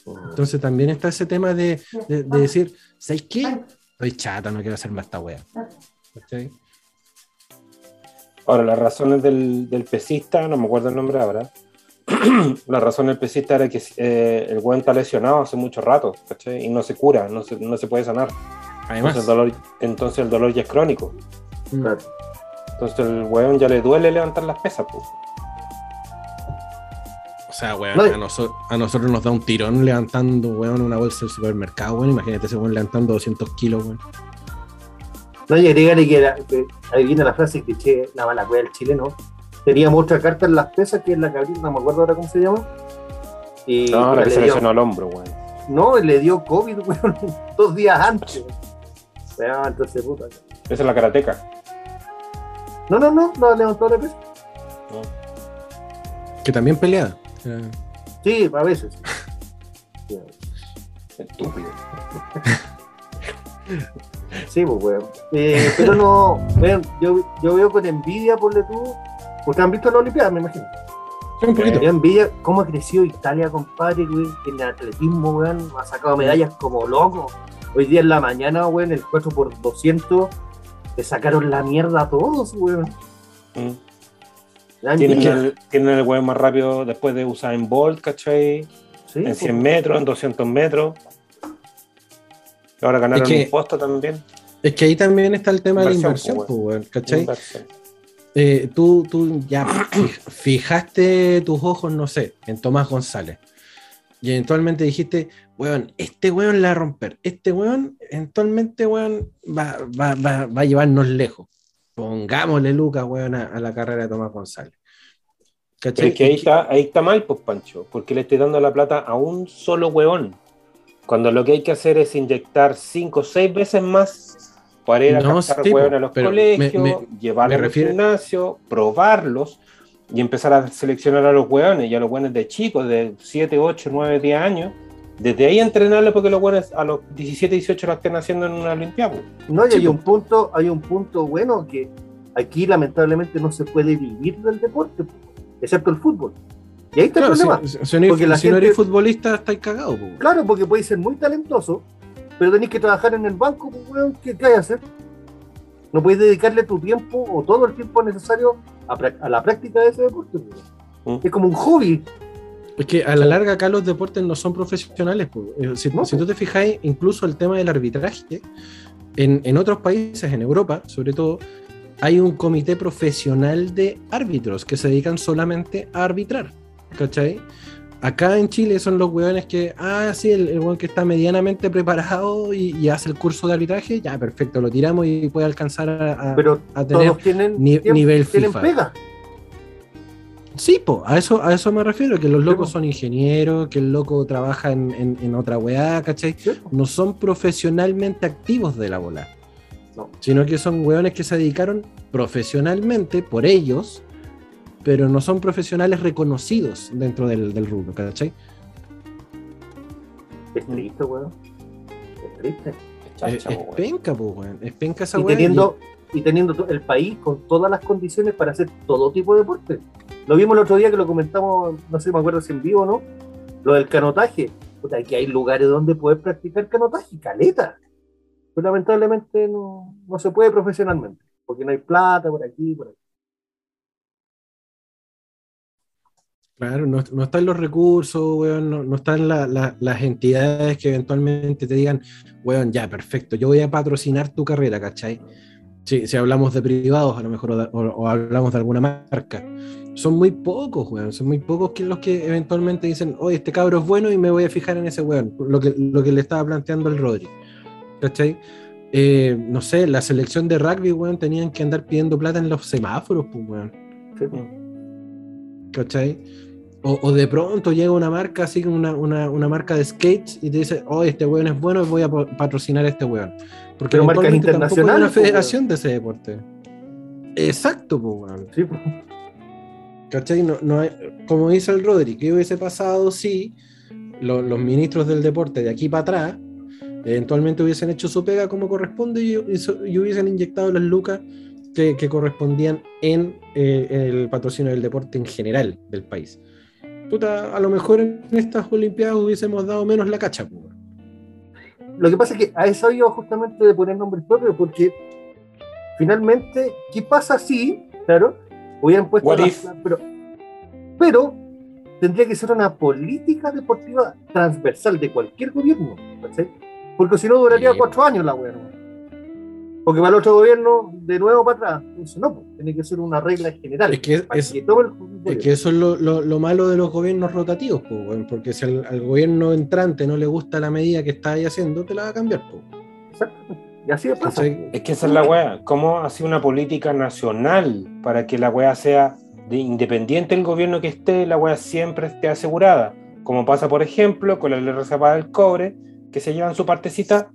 Entonces también está ese tema de, de- de decir, ¿sabes qué? Estoy chata, no quiero hacer más esta wea. ¿Cachai?
Ahora, las razones del, del pesista, no me acuerdo el nombre ahora. la razón del pesista era que eh, el weón está lesionado hace mucho rato, ¿cachai? Y no se cura, no se, no se puede sanar.
Además,
Entonces el, dolor, entonces el dolor ya es crónico.
mm,
Claro.
Entonces el weón ya le duele levantar las pesas, pues.
o sea, weón,
No,
a, noso- a nosotros nos da un tirón levantando, weón, una bolsa del supermercado, weón. Imagínate ese weón levantando 200 kilos, weón.
No, y agregarle que, que ahí viene la frase que che, la mala wea del chileno. Teníamos otra carta en las pesas que es la cabrita, no me acuerdo ahora cómo se llama. Y
No, la que
le
se
dio-
lesionó al hombro, weón.
No, le dio COVID, weón, dos días antes. Entonces, puta.
Esa es la karateca.
No, no, no, no levantó la pesa.
¿no?
Que también pelea. Eh,
Sí, a veces.
Estúpido.
Sí, pues, weón. Eh, pero no, weón, yo, yo veo con envidia, ponle tú, porque han visto la Olimpiada, me imagino.
sí, un poquito.
Da envidia cómo ha crecido Italia, compadre, weón, en el atletismo, weón, ha sacado medallas como loco. Hoy día en la mañana, weón, el 4x200, le sacaron la mierda a todos, weón.
Mm. Tienen el, tienen el weón más rápido después de usar en Bolt, ¿cachai?
Sí,
En
pues.
100 metros, en 200 metros. Y ahora ganaron
Es que-
un puesto también.
Es que ahí también está el tema de la
Inversión, pues,
pues, weón, ¿cachai?
Inversión.
Eh, tú, tú ya fij- fijaste tus ojos, no sé, en Tomás González. Y eventualmente dijiste, weón, este weón la va a romper. Este weón, eventualmente, weón, va, va, va, va a llevarnos lejos. Pongámosle Lucas, weón, a, a la carrera de Tomás González. ¿Cachai?
es que ahí está, ahí está mal, pues, Pancho, porque le estoy dando la plata a un solo huevón. Cuando lo que hay que hacer es inyectar cinco o seis veces más para ir a
No,
captar
sí,
a los colegios, llevarlos al gimnasio, probarlos y empezar a seleccionar a los huevones y a los huevones de chicos, de 7, 8, 9, 10 años. Desde ahí entrenarlos porque los huevones a los 17, 18 lo estén haciendo en una Olimpiada. po.
No, y hay
po.
un punto, hay un punto bueno que aquí lamentablemente no se puede vivir del deporte, excepto el fútbol. Y ahí está
Claro,
el problema.
si- si no,
Porque la
no
gente-
eres futbolista, estáis cagado, pues.
Claro, porque podéis ser muy talentoso, pero tenéis que trabajar en el banco, pues, weón, ¿qué, qué hay que hacer? No podéis dedicarle tu tiempo o todo el tiempo necesario a, la práctica de ese deporte.
Mm.
Es como un hobby.
Es que a la larga acá los deportes no son profesionales. Eh, Si,
No,
si
po.
tú te fijáis, incluso el tema del arbitraje, en, en otros países, en Europa sobre todo, hay un comité profesional de árbitros que se dedican solamente a arbitrar. ¿Cachai? Acá en Chile son los weones que, ah, sí, el, el weón que está medianamente preparado y, y hace el curso de arbitraje, ya, perfecto, lo tiramos y puede alcanzar a, a-
Pero
a tener
todos tienen,
ni-
tienen-
nivel
tienen
FIFA.
pega.
Sí, po, a eso, a eso me refiero, que los locos son ingenieros, que el loco trabaja en, en- en otra weá, ¿cachai? No son profesionalmente activos de la bola,
No.
sino que son weones que se dedicaron profesionalmente por ellos, pero no son profesionales reconocidos dentro del, del rubro, ¿cachai?
Es triste, weón. Es triste.
Es,
Chacha,
es
po, weón.
penca, pues, weón. Es penca esa
y teniendo, y teniendo el país con todas las condiciones para hacer todo tipo de deporte. Lo vimos el otro día que lo comentamos, no sé, me acuerdo si en vivo o no, lo del canotaje. Puta, aquí hay lugares donde poder practicar canotaje, caleta. Pero lamentablemente no, no se puede profesionalmente, porque no hay plata por aquí, por aquí.
Claro, no, no están los recursos, weón, no, no están la- la- las entidades que eventualmente te digan, weón, ya, perfecto, yo voy a patrocinar tu carrera, ¿cachai? Si, si hablamos de privados, a lo mejor, o hablamos de alguna marca. Son muy pocos, weón, son muy pocos que los que eventualmente dicen, oye, este cabro es bueno y me voy a fijar en ese weón, lo que, lo que le estaba planteando el Rodri, ¿cachai? Eh, no sé, la selección de rugby, weón, tenían que andar pidiendo plata en los semáforos, pues, weón.
¿sí?
¿cachai? O, o de pronto llega una marca, así como una, una, una marca de skates y te dice, oh, este weón es bueno, voy a pa- patrocinar a este weón. Porque
Pero marcas
una
internacionales, po,
federación de ese deporte. Exacto, pues, weón.
Sí, pues.
¿Cachai? No, no hay- como dice el Rodri, que hubiese pasado si lo- los ministros del deporte de aquí para atrás eventualmente hubiesen hecho su pega como corresponde y, y hubiesen inyectado las lucas que, que correspondían en eh, el patrocinio del deporte en general del país. Puta, a lo mejor en estas Olimpiadas hubiésemos dado menos la cacha.
Lo que pasa es que a eso iba justamente de poner nombres propios, porque finalmente, ¿qué pasa si, claro, hubieran puesto
if?
pero, pero tendría que ser una política deportiva transversal de cualquier gobierno, ¿cachai? Porque si no duraría
Sí.
cuatro años la wea. Porque para el otro gobierno, de nuevo para atrás, entonces no, pues, tiene que ser una regla general.
Es que es-
para
es-
que todo el
Es que eso es lo, lo- lo malo de los gobiernos rotativos, porque si al, al gobierno entrante no le gusta la medida que está ahí haciendo, te la va a cambiar.
Exactamente. Y así pasa.
¿Cachai?
Es que esa es la weá. ¿Cómo hacer una política nacional para que la weá sea de independiente del gobierno que esté, la weá siempre esté asegurada? Como pasa, por ejemplo, con la ley reservada del cobre, que se llevan su partecita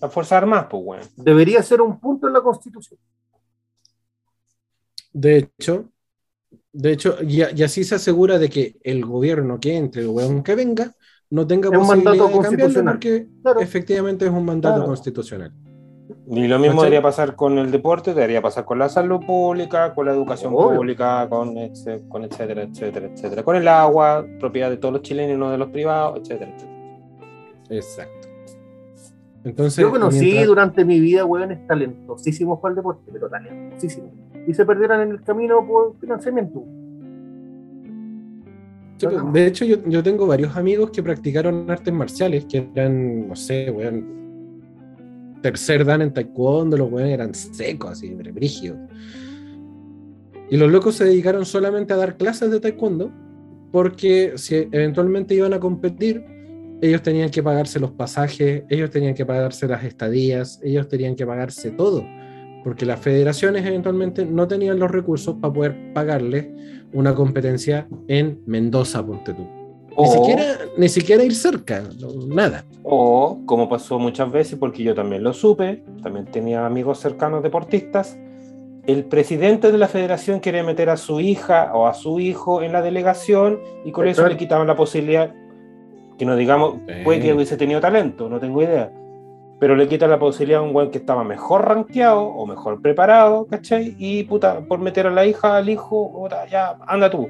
a Fuerzas Armadas, pues weón.
Debería ser un punto en la Constitución.
De hecho, de hecho y, así se asegura de que el gobierno que entre, el weón que venga, no tenga
Es un
posibilidad
mandato
de cambiarlo
constitucional.
porque
Claro.
efectivamente es un mandato
Claro.
constitucional.
Y lo mismo
¿Cachai?
debería pasar con el deporte, debería pasar con la salud pública, con la educación
Obvio.
pública, con etcétera, etcétera, etcétera. Con el agua, propiedad de todos los chilenos y no de los privados, etcétera, etcétera.
Exacto. Entonces,
Yo conocí
mientras-
durante mi vida hueones talentosísimos para el deporte, pero talentosísimos. Y se perdieron en el camino por financiamiento.
Sí, pues, de hecho, yo, yo tengo varios amigos que practicaron artes marciales, que eran, no sé, weón, tercer dan en taekwondo, los weones eran secos, así, brígidos. Y los locos se dedicaron solamente a dar clases de taekwondo, porque si eventualmente iban a competir, ellos tenían que pagarse los pasajes, ellos tenían que pagarse las estadías, ellos tenían que pagarse todo, porque las federaciones eventualmente no tenían los recursos para poder pagarles una competencia en Mendoza, ponte tú. Ni, siquiera, ni siquiera ir cerca, nada.
O, como pasó muchas veces, porque yo también lo supe, también tenía amigos cercanos deportistas, el presidente de la federación quería meter a su hija o a su hijo en la delegación y con eso le quitaban la posibilidad, que no digamos,
Sí.
puede que hubiese tenido talento, no tengo idea, pero le quita la posibilidad a un güey que estaba mejor rankeado o mejor preparado, ¿cachai? Y puta, por meter a la hija, al hijo, puta, ya, anda tú,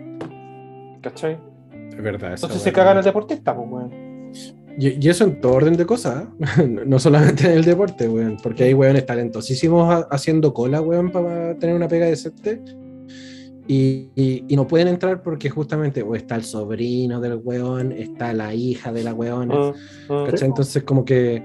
¿cachai?
Es verdad.
Entonces se cagan al
también.
deportista, pues, weón.
Y, y eso en todo orden de cosas, ¿eh? no solamente en el deporte, weón, porque hay weones talentosísimos ha- haciendo cola, weón, para tener una pega decente. Y, y- y no pueden entrar porque justamente o está el sobrino del weón, está la hija de la weona,
Mm, mm.
¿cachai? Entonces como que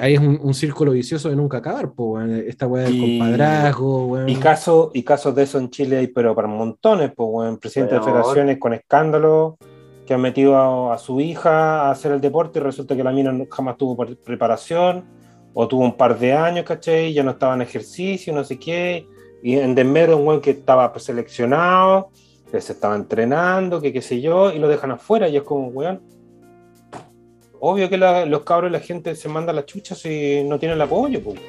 ahí- es un, un círculo vicioso de nunca acabar, pues, weón. Esta weá del compadrazgo, weón.
Y, caso, y casos de eso en Chile hay, pero para montones, pues, weón, presidentes de federaciones con escándalo que han metido a, a su hija a hacer el deporte y resulta que la mina no- jamás tuvo pre- preparación o tuvo un par de años, ¿cachai? Ya no estaba en ejercicio, no sé qué. Y en desmero un weón que estaba seleccionado, que se estaba entrenando, que qué sé yo, y lo dejan afuera y es como, weón. Obvio que la- los cabros y la gente se manda la chucha si no tienen el apoyo, pues.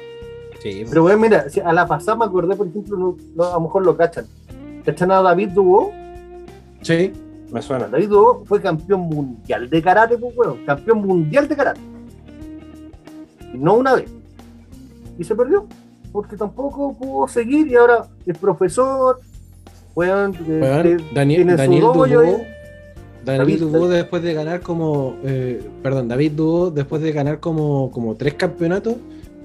Sí,
Pero bueno, mira, a la pasada me acordé, por ejemplo, lo- lo- a lo mejor lo cachan. ¿Cachan a David Dubo?
sí,
Me suena.
David Dubo fue campeón mundial de karate, pues, weón. Campeón mundial de karate. Y no una vez. Y se perdió. Porque tampoco pudo seguir y ahora es profesor. Weón, eh, eh,
Daniel, Daniel Dubó,
eh.
Daniel
David-
Dubó después de ganar como, eh, perdón, David Dubó después de ganar como, como tres campeonatos,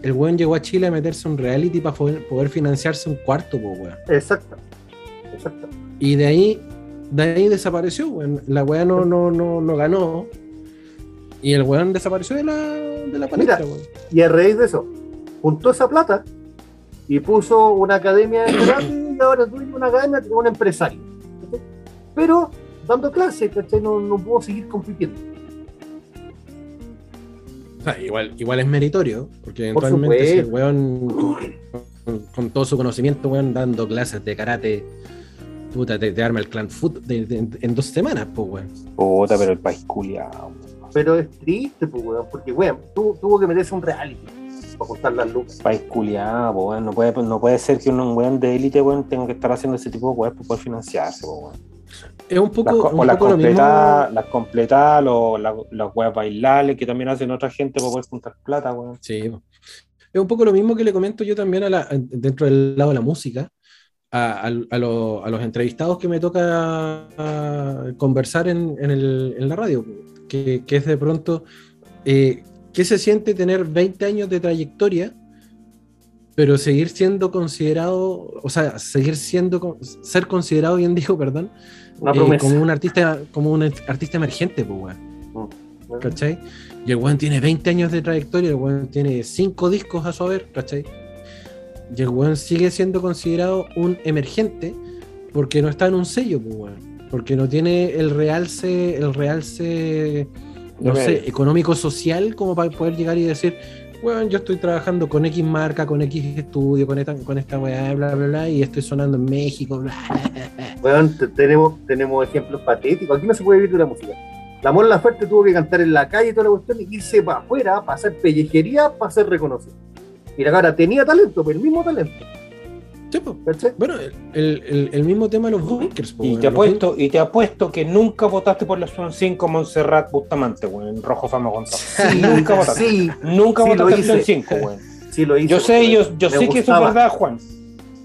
el weón llegó a Chile a meterse un reality para poder, poder financiarse un cuarto, po, weón.
Exacto. Exacto.
Y de ahí, de ahí desapareció, weón. La weá no, no, no, no ganó. Y el weón desapareció de la, de la palestra,
Mira.
weón.
Y a raíz de eso, juntó esa plata y puso una academia de karate y ahora tuvo una academia de un empresario. ¿cachai? Pero dando clases, ¿cachai? No, no pudo seguir compitiendo.
O sea, igual, igual es meritorio, porque
Por
eventualmente si el weón con, con todo su conocimiento, weón, dando clases de karate, puta, te, te arma el clan foot de- de- en dos semanas, pues, weón.
Puta, pero el país culiado.
Pero es triste, pues, weón, porque, weón, tuvo, tuvo que meterse un reality para contar las lucas.
País culiado, weón. No puede, no puede ser que un, un weón de élite, weón, tenga que estar haciendo ese tipo de weón para poder financiarse, po, weón.
Es un
Las,
poco,
co-
un
o las completadas, las las weas bailables que también hacen otra gente para poder juntar plata, weón.
Sí. Es un poco lo mismo que le comento yo también a la- dentro del lado de la música, a, a- a lo- a los entrevistados que me toca conversar en, en el- en la radio, que, que es de pronto, eh, ¿qué se siente tener 20 años de trayectoria, pero seguir siendo considerado, o sea, seguir siendo, ser considerado, bien dijo, perdón, eh, como un artista, como un artista emergente, pues, weón. ¿cachai? Y el weón tiene 20 años de trayectoria, el weón tiene 5 discos a su haber, ¿cachai? Y el weón sigue siendo considerado un emergente porque no está en un sello, pues, weón. Porque no tiene el realce, el realce, no sé, económico-social como para poder llegar y decir, weón, yo estoy trabajando con X marca, con X estudio, con esta, con esta weá, bla, bla, bla, y estoy sonando en México, bla, bla,
te- tenemos, tenemos ejemplos patéticos. Aquí no se puede vivir de la música. La Mon Laferte tuvo que cantar en la calle y toda la cuestión y irse para afuera para hacer pellejería, para ser reconocido. Y la cara tenía talento, pero el mismo talento.
Sí, pues. Bueno, el, el- el mismo tema de los bunkers, pues,
Y te
Los
apuesto, y te apuesto que nunca votaste por la opción 5 Montserrat Bustamante, weón, en Rojo Fama González.
Sí,
nunca votaste.
sí,
Nunca
sí,
votaste opción
hice.
5, weón.
sí lo hice.
Yo sé, yo, yo sé que eso es verdad, Juan.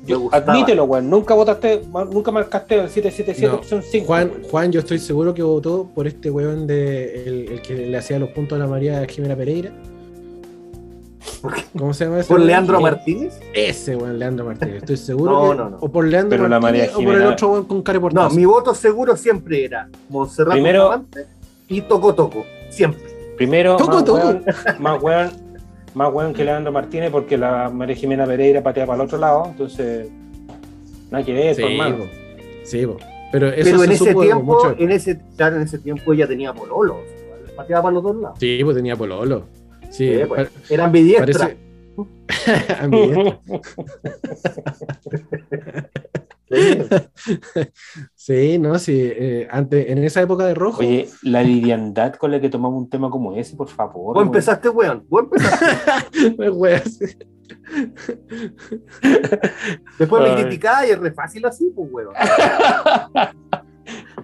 Yo- admítelo, weón. Nunca votaste, nunca marcaste el 777
No,
opción 5.
Juan, Juan, yo estoy seguro que votó por este weón de el, el que le hacía los puntos a la María Jimena Pereira. ¿Cómo se llama ese?
¿Por? Leandro
Eh,
Martínez?
Ese weón, Leandro Martínez. Estoy seguro
No,
que.
no, no.
O por Leandro
Pero la
Martínez
María
o por el otro weón con cara
No, mi voto seguro siempre era Montserrat
Primero-
Bustamante y Toco Toco. Siempre.
Primero,
Toco,
más,
toco.
Weón, más weón, más weón que Leandro Martínez porque la María Jimena Pereira patea para el otro lado, entonces nada que ver,
Sí,
pues, hermano.
Sí, po. Pero eso
Pero en ese
supo
tiempo,
mucho-
en ese, claro, en ese tiempo ella tenía pololos. Pateaba para los dos lados.
Sí, pues tenía pololo. Sí,
Sí, pues, Era ambidiestra.
parece. Ambidiestra. sí, no, sí. eh, antes, en esa época de rojo.
Oye, la liviandad con la que tomamos un tema como ese, por favor.
Vos empezaste, weón. Vos empezaste.
pues, weón, sí.
Después me criticaba y es re fácil así, pues, weón.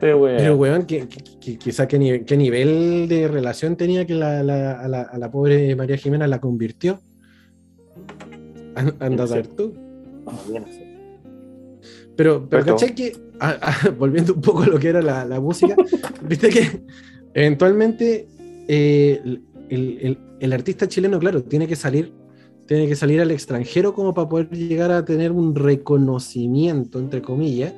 Weón.
Pero, weón, que- que- quizá qué, nivel, qué nivel de relación tenía que la, la- a, la, a la pobre María Jimena la convirtió. An- Anda a saber tú. Pero, pero. ¿cachai que, ah, ah, volviendo un poco a lo que era la, la música, viste que eventualmente eh, el, el- el artista chileno, claro, tiene que salir, tiene que salir al extranjero como para poder llegar a tener un reconocimiento, entre comillas.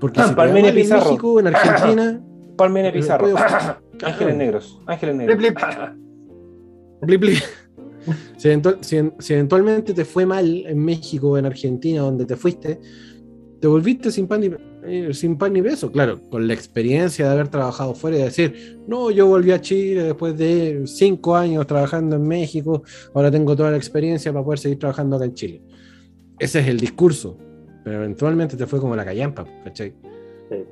Porque
Ah,
si
Palmera
mal en. México, en Argentina,
Palmera Pizarro. Ángeles negros. Ángeles negros.
blip.
Blip, blip. Si, eventual- si en- si eventualmente te fue mal en México o en Argentina, donde te fuiste, te volviste sin pan, ni, eh, sin pan ni beso. Claro, con la experiencia de haber trabajado fuera y decir, no, yo volví a Chile después de cinco años trabajando en México, ahora tengo toda la experiencia para poder seguir trabajando acá en Chile. Ese es el discurso. Pero eventualmente te fue como la callampa, ¿cachai?
Sí.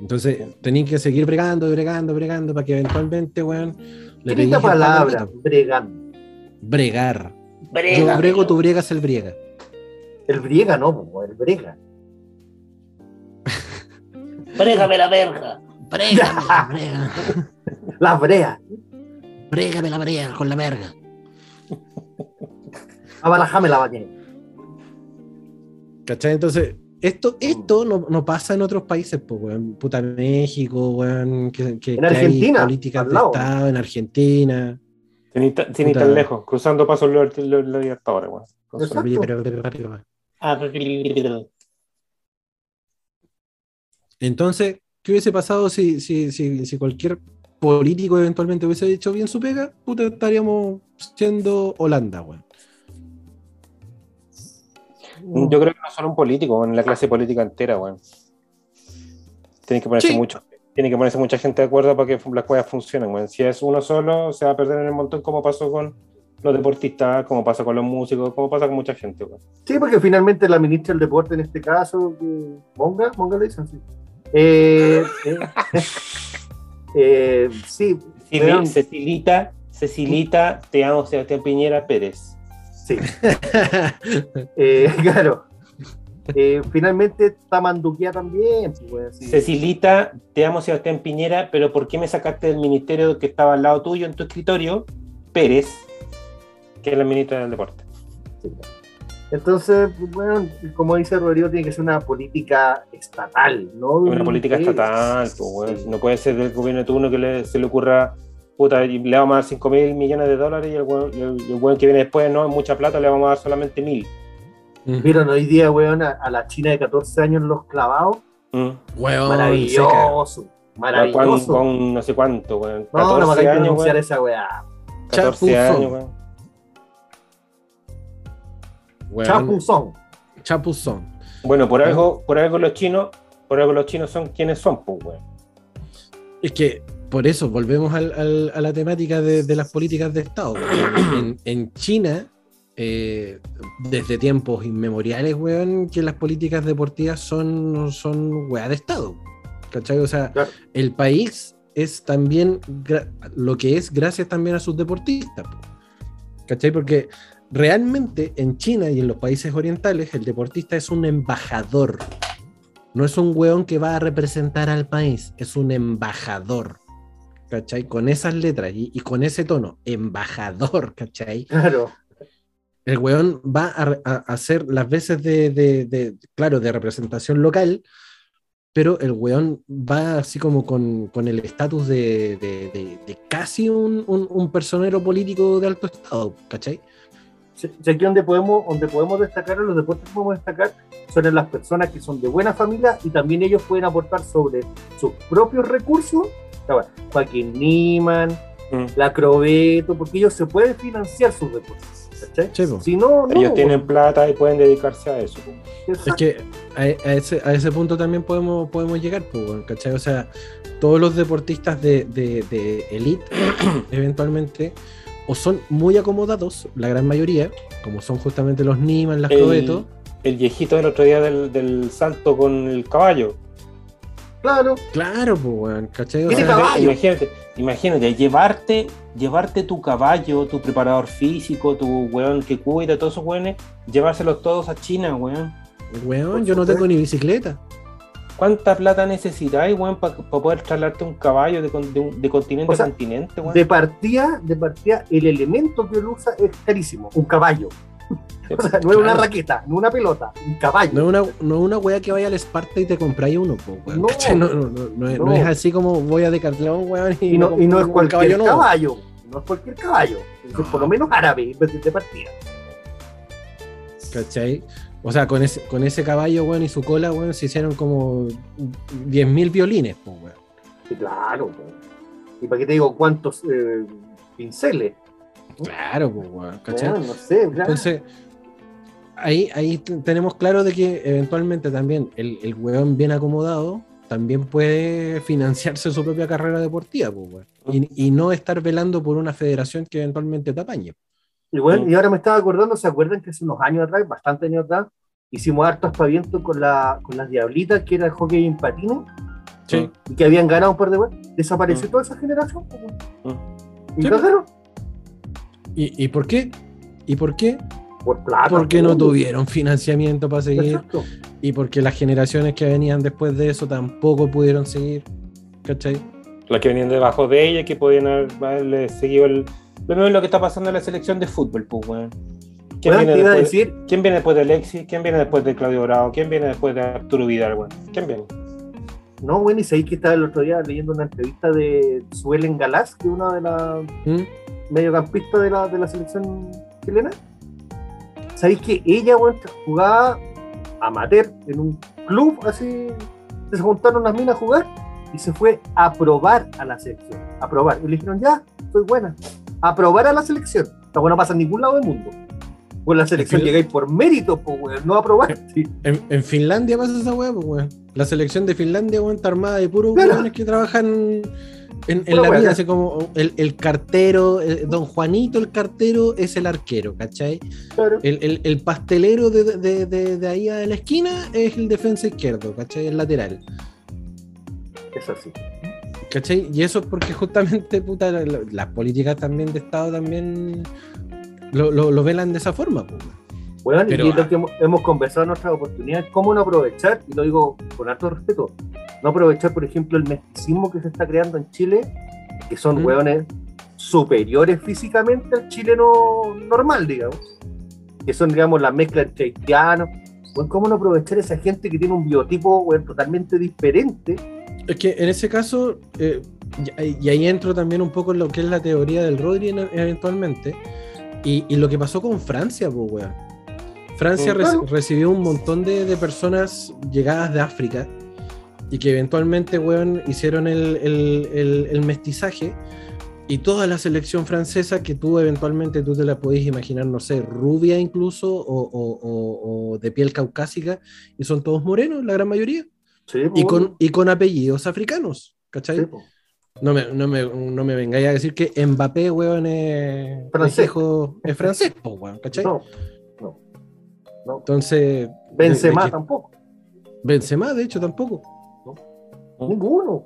Entonces, tenías que seguir bregando, bregando, bregando para que eventualmente, weón, le
¿Qué es esta palabra? Bregando.
Bregar.
Brega,
Yo brego, tú briegas, el briega.
El briega, no, el brega.
Brégame la verga.
Brégame la brega.
La brea.
Brégame la brega con la verga.
Abalajame la bañera.
¿Cachai? Entonces, esto, esto no, no pasa en otros países, pues, weón. Puta México, weón. Que, que-
En
que hay
Argentina,
políticas
al
de. Estado, en Argentina.
Sin ir sin tan lejos, cruzando pasos los libertadores, weón.
Exacto.
Entonces, ¿qué hubiese pasado si, si, si, si cualquier político eventualmente hubiese hecho bien su pega? Puta, estaríamos siendo Holanda, weón.
Yo creo que no solo un político, en la clase política entera, weón. Tiene que ponerse
Sí.
mucho. Tiene que ponerse mucha gente de acuerdo para que las cosas funcionen, weón. Si es uno solo, se va a perder en el montón, como pasó con los deportistas, como pasa con los músicos, como pasa con mucha gente, weón.
Sí, porque finalmente la ministra del deporte en este caso, Monga, Monga le dicen, sí. Eh, eh, eh, sí,
Cecilita, Cecilita, te amo, Sebastián Piñera Pérez.
Sí. Eh, claro. eh, finalmente está manduquea también. pues, sí.
Cecilita, te amo Sebastián Piñera, pero ¿por qué me sacaste del ministerio que estaba al lado tuyo en tu escritorio? Pérez, que es la ministra del deporte.
Entonces, bueno, como dice Rodrigo, tiene que ser una política estatal, ¿no?
Una política estatal, pues,
sí.
no puede ser del gobierno de turno que le- se le ocurra, puta, y le vamos a dar 5 mil millones de dólares y el weón, el- el weón que viene después, no, mucha plata, le vamos a dar solamente mil.
Vieron hoy día, weón, a, a la China de 14 años los clavados.
Mm.
Weón, seca.
Maravilloso.
Con,
Maravilloso.
con no sé cuánto, weón.
no, no me
14 años, weón.
esa weá.
14
Chapuzón.
años, weón.
Weón,
Chapuzón.
Chapuzón.
Bueno, por algo, por algo los chinos, por algo los chinos son quienes son, pues, weón.
Es que por eso volvemos al- al- a la temática de, de las políticas de Estado. En, en China, eh, desde tiempos inmemoriales, weón, que las políticas deportivas son, son weá de Estado. ¿Cachai? O sea,
Claro.
el país es también lo que es gracias también a sus deportistas. po. ¿Cachai? Porque realmente en China y en los países orientales el deportista es un embajador. No es un weón que va a representar al país, es un embajador. ¿Cachai? Con esas letras y, y con ese tono, embajador, ¿cachai?
Claro.
el weón va a, a- hacer las veces de, de- de- claro, de representación local, pero el weón va así como con, con el estatus de, de- casi un, un- un personero político de alto estado, ¿cachai?
Si aquí donde podemos, donde podemos destacar, los deportes podemos destacar, son en las personas que son de buena familia y también ellos pueden aportar sobre sus propios recursos. Va, Joaquín Niman,
Mm.
la Crobeto, porque ellos se pueden financiar sus
po.
Si no, no.
Ellos tienen plata y pueden dedicarse a eso.
Es que a, a ese, a ese punto también podemos, podemos llegar, pues, ¿cachai? O sea, todos los deportistas de, de, de elite, eventualmente, o son muy acomodados, la gran mayoría, como son justamente los Niman, las
El,
Crobeto,
el viejito del otro día del, del salto con el caballo.
Claro,
claro, pues, weón, ¿cachai? O
Tiene
sea,
caballo.
Imagínate, imagínate, llevarte, llevarte tu caballo, tu preparador físico, tu weón que cuida, todos esos weones, llevárselos todos a China, weón.
weón, yo no tengo ni bicicleta.
¿Cuánta plata necesitáis, weón, para poder trasladarte un caballo de, con- de un- de continente
O sea,
a continente, weón?
de partida, de partida, el elemento que él usa es carísimo, un caballo. O sea, no es una raqueta, no una pelota, un caballo.
No es una, no es una wea que vaya al Esparta y te compráis uno, pues, weón.
No.
es, no es así como voy a Decathlon, weón, y,
y no, y es cualquier
nuevo.
caballo, no es cualquier caballo, es por lo menos árabe de partida.
¿Cachai? O sea, con ese, con ese caballo, weón, y su cola, weón, se hicieron como 10.000 violines, pues, weón.
Sí, claro. po. ¿Y para qué te digo cuántos eh, pinceles?
Claro, pues, weón, ¿cachai?
Ah, no sé, claro.
Entonces, ahí, ahí tenemos claro de que eventualmente también el, el weón bien acomodado también puede financiarse su propia carrera deportiva, pues, weón. Y, y no estar velando por una federación que eventualmente te apañe.
Y, bueno, y ahora me estaba acordando, ¿se acuerdan que hace unos años atrás, bastante años atrás, hicimos harto aspaviento con, la, con las Diablitas, que era el hockey en patines,
Sí.
y que habían ganado un par de veces? Desapareció
Mm.
toda esa generación. po, po.
Mm.
Y
Sí. ¿Y, y por qué? ¿Y por qué?
Por plata.
Porque
po.
no tuvieron financiamiento para seguir
Exacto.
y porque las generaciones que venían después de eso tampoco pudieron seguir. ¿Cachai?
Las que venían debajo de ella, que podían haber- haberle seguido el. Lo mismo es lo que está pasando en la selección de fútbol, pues, weón. ¿Quién,
Bueno,
viene después,
decir,
¿Quién viene después de Alexis? ¿Quién viene después de Claudio Bravo? ¿Quién viene después de Arturo Vidal, weón? ¿Quién viene?
no, bueno, y sabéis que estaba el otro día leyendo una entrevista de Suelen Galás, que es una de las
¿Mm?
mediocampistas de la, de la selección chilena. ¿Sabéis que ella, bueno, jugaba amateur en un club así? Se juntaron las minas a jugar y se fue a probar a la selección. A probar. Y le dijeron, ya, soy buena. A probar a la selección. Esta buena pasa en ningún lado del mundo. Pues la selección llegáis por mérito, pues, weón, no a probar. Sí.
En, en Finlandia pasa esa weá, pues, weón. La selección de Finlandia, weón, está armada de puros
Claro.
weones que trabajan en, la vida. Así como el, el cartero, eh, don Juanito, el cartero, es el arquero, ¿cachai?
Claro.
El, el- el pastelero de, de- de- de ahí a la esquina es el defensa izquierdo, ¿cachai? El lateral.
Es así.
¿Cachai? Y eso es porque justamente, puta, la- las políticas también de Estado también lo, lo- lo velan de esa forma, pues, Weón, Pero,
y es lo que hemos, hemos conversado en otras oportunidades, cómo no aprovechar, y lo digo con alto respeto, no aprovechar, por ejemplo, el mesticismo que se está creando en Chile, que son
Mm.
hueones superiores físicamente al chileno normal, digamos, que son, digamos, la mezcla entre haitianos. Weón, ¿Cómo no aprovechar esa gente que tiene un biotipo weón, totalmente diferente?
Es que en ese caso, eh, y, ahí entro también un poco en lo que es la teoría del Rodri en- eventualmente, y, y lo que pasó con Francia, pues, weón. Francia recibió un montón de, de personas llegadas de África y que eventualmente, weón, hicieron el, el- el- el mestizaje y toda la selección francesa que tú eventualmente tú te la podés imaginar, no sé, rubia incluso o, o- o- o de piel caucásica y son todos morenos, la gran mayoría.
Sí,
Y con, y con apellidos africanos, ¿cachai?
sí.
No me, no, me, no me vengáis a decir que Mbappé, weón, es,
Francés.
es francés, po, weón, ¿cachai?
No, no.
Entonces,
Benzema
de- de que-
tampoco.
Benzema, de hecho, tampoco,
Ninguno.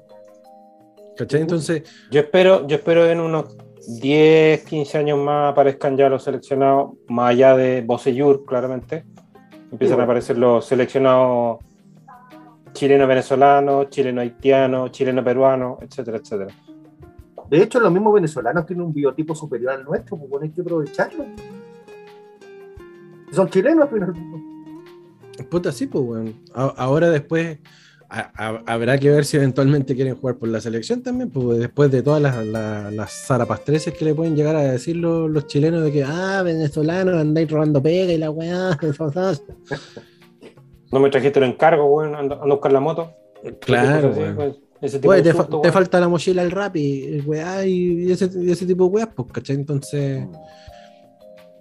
¿cachai? Entonces,
Yo espero, yo espero en unos 10, 15 años más aparezcan ya los seleccionados, más allá de Bocellur, claramente. Empiezan
bueno.
a aparecer los seleccionados chileno-venezolano, chileno-haitiano, chileno-peruano, etcétera, etcétera.
De hecho, los mismos venezolanos tienen un biotipo superior al nuestro, pues bueno, hay que aprovecharlo. Son chilenos, pero
puta, sí, pues, weón. Ahora después a- a- habrá que ver si eventualmente quieren jugar por la selección también, pues después de todas las, las, las zarapastreces que le pueden llegar a decir los, los chilenos de que, ah, venezolanos, andáis robando pega y la weá.
No me trajiste el encargo, weón, ando, ando a buscar la moto.
Claro,
así,
weón.
pues, Ese tipo
Oye,
de
te, fa- falta la mochila al rap y, weá, y, y ese, y ese tipo de weas, pues, ¿cachai? Entonces,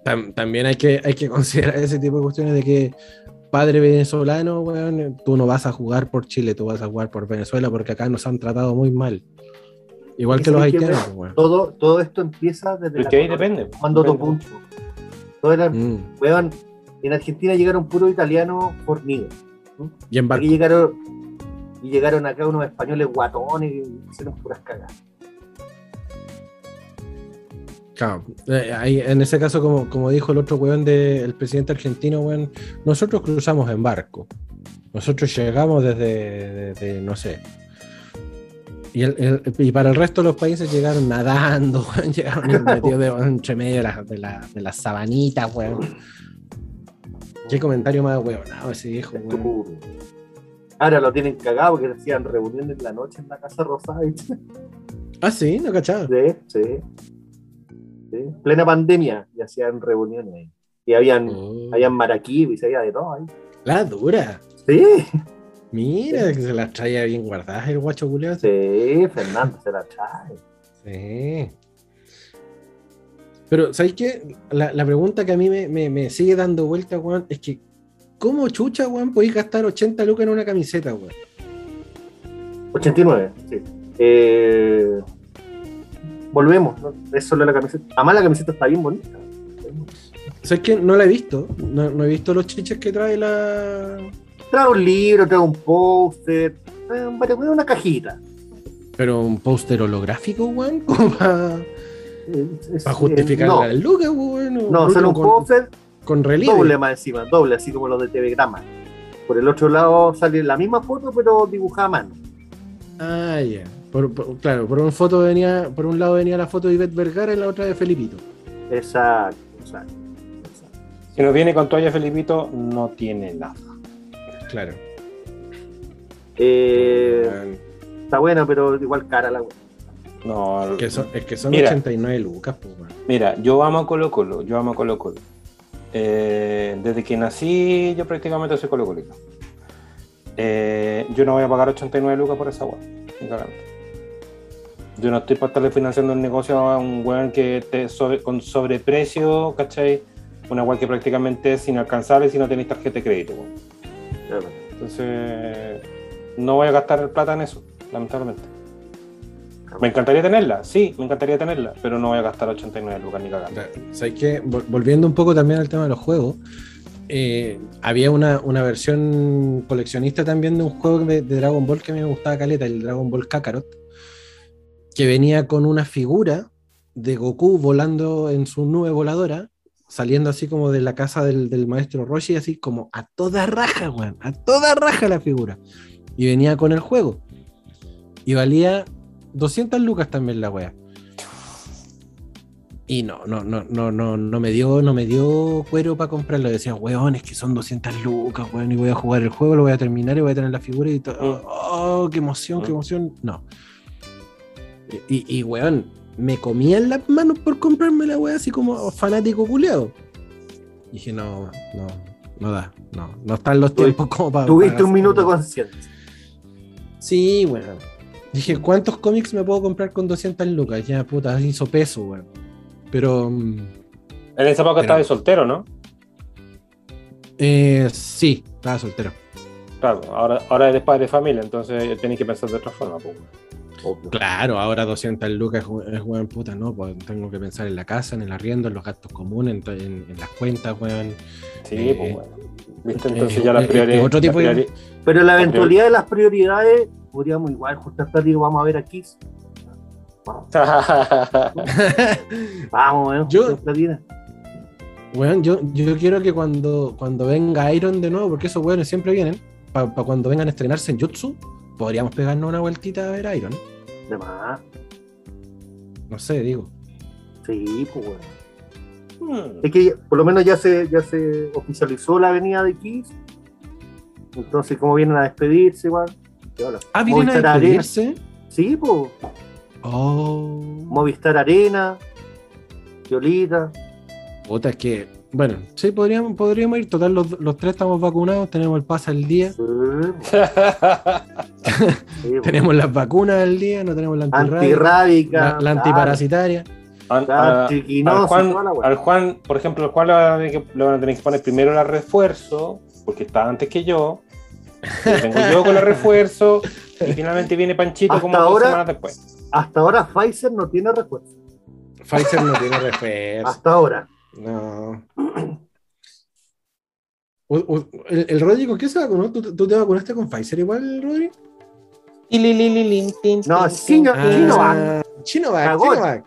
tam- también hay que, hay que considerar ese tipo de cuestiones de que padre venezolano, weón, tú no vas a jugar por Chile, tú vas a jugar por Venezuela porque acá nos han tratado muy mal. Igual que los haitianos,
weón, todo, todo esto empieza desde
Es
la
que ahí
colonia,
depende.
Cuando
depende.
punto. Todo era,
Mm.
weón, en Argentina llegaron puros italianos fornidos.
Y en barco.
Aquí llegaron, y llegaron acá unos españoles guatones y hicieron puras cagas.
Claro, eh, ahí, en ese caso, como, como dijo el otro weón del presidente argentino, weón, nosotros cruzamos en barco. Nosotros llegamos desde, desde, no sé. Y, el- el- y para el resto de los países llegaron nadando, weón, llegaron en medio de, entre medio de las de la, de las sabanitas, weón. Qué comentario más weonado ese viejo, weón.
Ahora lo tienen cagado porque hacían reuniones en la noche en la Casa Rosada.
Ah, sí, no cachaba.
Sí, sí. Sí. Plena pandemia y hacían reuniones ahí. Y habían,
Oh,
habían maraquí y se había de todo ahí.
La dura.
Sí,
Mira, que se las traía bien guardadas el guacho culiao.
sí, Fernando se la trae.
Sí. Pero, ¿sabes qué? La, la pregunta que a mí me, me- me sigue dando vuelta, weón, es que, ¿cómo chucha, weón, podéis gastar 80 lucas en una camiseta, weón?
89, sí. Eh, volvemos, ¿no? es solo la camiseta. Además la camiseta está bien bonita.
¿Sabes qué? No la he visto. No, no he visto los chiches que trae la.
Trae un libro, trae un póster, trae un- trae una cajita.
Pero un póster holográfico, weón, como para justificar
eh, no,
las lucas, weón.
no, solo un póster
con relieve.
doble más encima, doble, así como los de TV Grama. Por el otro lado sale la misma foto, pero dibujada a mano.
Ah, ya. Por- por- claro, por un foto venía, por un lado venía la foto de Ivette Vergara y la otra de Felipito.
Exacto, exacto. exacto.
Si no viene con toalla Felipito, no tiene nada.
Claro.
Eh, está buena, pero igual cara la.
No,
Es que son, es que son
Mira.
89 lucas, pues.
Mira, yo amo a Colo Colo, yo amo a Colo Colo. Eh, desde que nací, yo prácticamente soy Colo Colito. Eh, yo no voy a pagar 89 lucas por esa cagando. Yo no estoy para estarle financiando un negocio a un weón que te sobre- con sobreprecio, ¿cachai? Una weá que prácticamente es inalcanzable si no tenéis tarjeta de crédito, weón.
Claro.
Entonces, no voy a gastar plata en eso, lamentablemente. Me encantaría tenerla, sí, me encantaría tenerla, pero no voy a gastar 89 lucas ni cagando.
¿Sabes qué? Vol- Volviendo un poco también al tema de los juegos, eh, había una, una versión coleccionista también de un juego de, de Dragon Ball que a mí me gustaba caleta, el Dragon Ball Kakarot, que venía con una figura de Goku volando en su nube voladora, saliendo así como de la casa del, del maestro Roshi, así como a toda raja, weón, a toda raja la figura. Y venía con el juego. Y valía 200 lucas también la wea. Y no, no, no, no, no, no me dio, no me dio cuero para comprarlo. Decía, weón, es que son 200 lucas, weón, y voy a jugar el juego, lo voy a terminar y voy a tener la figura y todo. Oh, qué emoción, qué emoción. No. Y, y, weón, me comían las manos por comprarme la weá así como fanático culeado. Dije, no, no, no da, no, no están los tiempos como para.
Tuviste un minuto de conciencia.
Sí, weón. Dije, ¿cuántos cómics me puedo comprar con 200 lucas? Ya, puta, hizo peso, weón. Pero. mm,
En esa época
Pero-
estaba de soltero, ¿no?
Eh, sí, estaba soltero.
Claro, ahora, ahora eres padre de familia, entonces tenéis que pensar de otra forma. pues.
Obvio.
Claro, ahora 200 lucas es, we- es weón, puta, no, pues tengo que pensar en la casa, en el arriendo, en los gastos comunes, en, to- en- en las cuentas, weón.
Sí,
Eh,
pues bueno. ¿Viste?
eh,
Entonces ya las
eh,
prioridades.
otro tipo de-
las priori-
Pero la eventualidad de las prioridades, podríamos igual juntar plata y vamos a ver aquí. Vamos, eh.
Yo-
juntar platita.
Weón, yo, yo quiero que cuando, cuando venga Iron de nuevo, porque esos weones siempre vienen, para cuando vengan a estrenarse en Jutsu, podríamos pegarnos una vueltita a ver Iron.
De más.
No sé, digo.
Sí, pues bueno.
Hmm.
Es que por lo menos ya se, ya se oficializó la avenida de Kiss. Entonces, como vienen a despedirse, igual.
Ah, vienen a
Arena.
despedirse.
Sí, pues.
Oh.
Movistar Arena, Violita.
Puta, es que, bueno, sí, podríamos, podríamos ir. Total, los, los tres estamos vacunados, tenemos el pase al día,
Sí, sí,
tenemos las vacunas al día, no tenemos la antirrábica, la, la antiparasitaria.
An- a- al, Juan, al por ejemplo, al Juan le van, a tener que, le van a tener que poner primero la refuerzo, porque está antes que yo. Después Vengo yo con la refuerzo y finalmente viene Panchito
Hasta
como dos semanas después.
Hasta ahora Pfizer no tiene refuerzo.
Pfizer no tiene refuerzo.
Hasta ahora.
No. El, el Rodri, ¿con qué se vacunó? ¿Tú, tú te vacunaste con Pfizer igual, Rodri?
No, Sino-
Ah,
Sinovac.
Sinovac. Sinovac.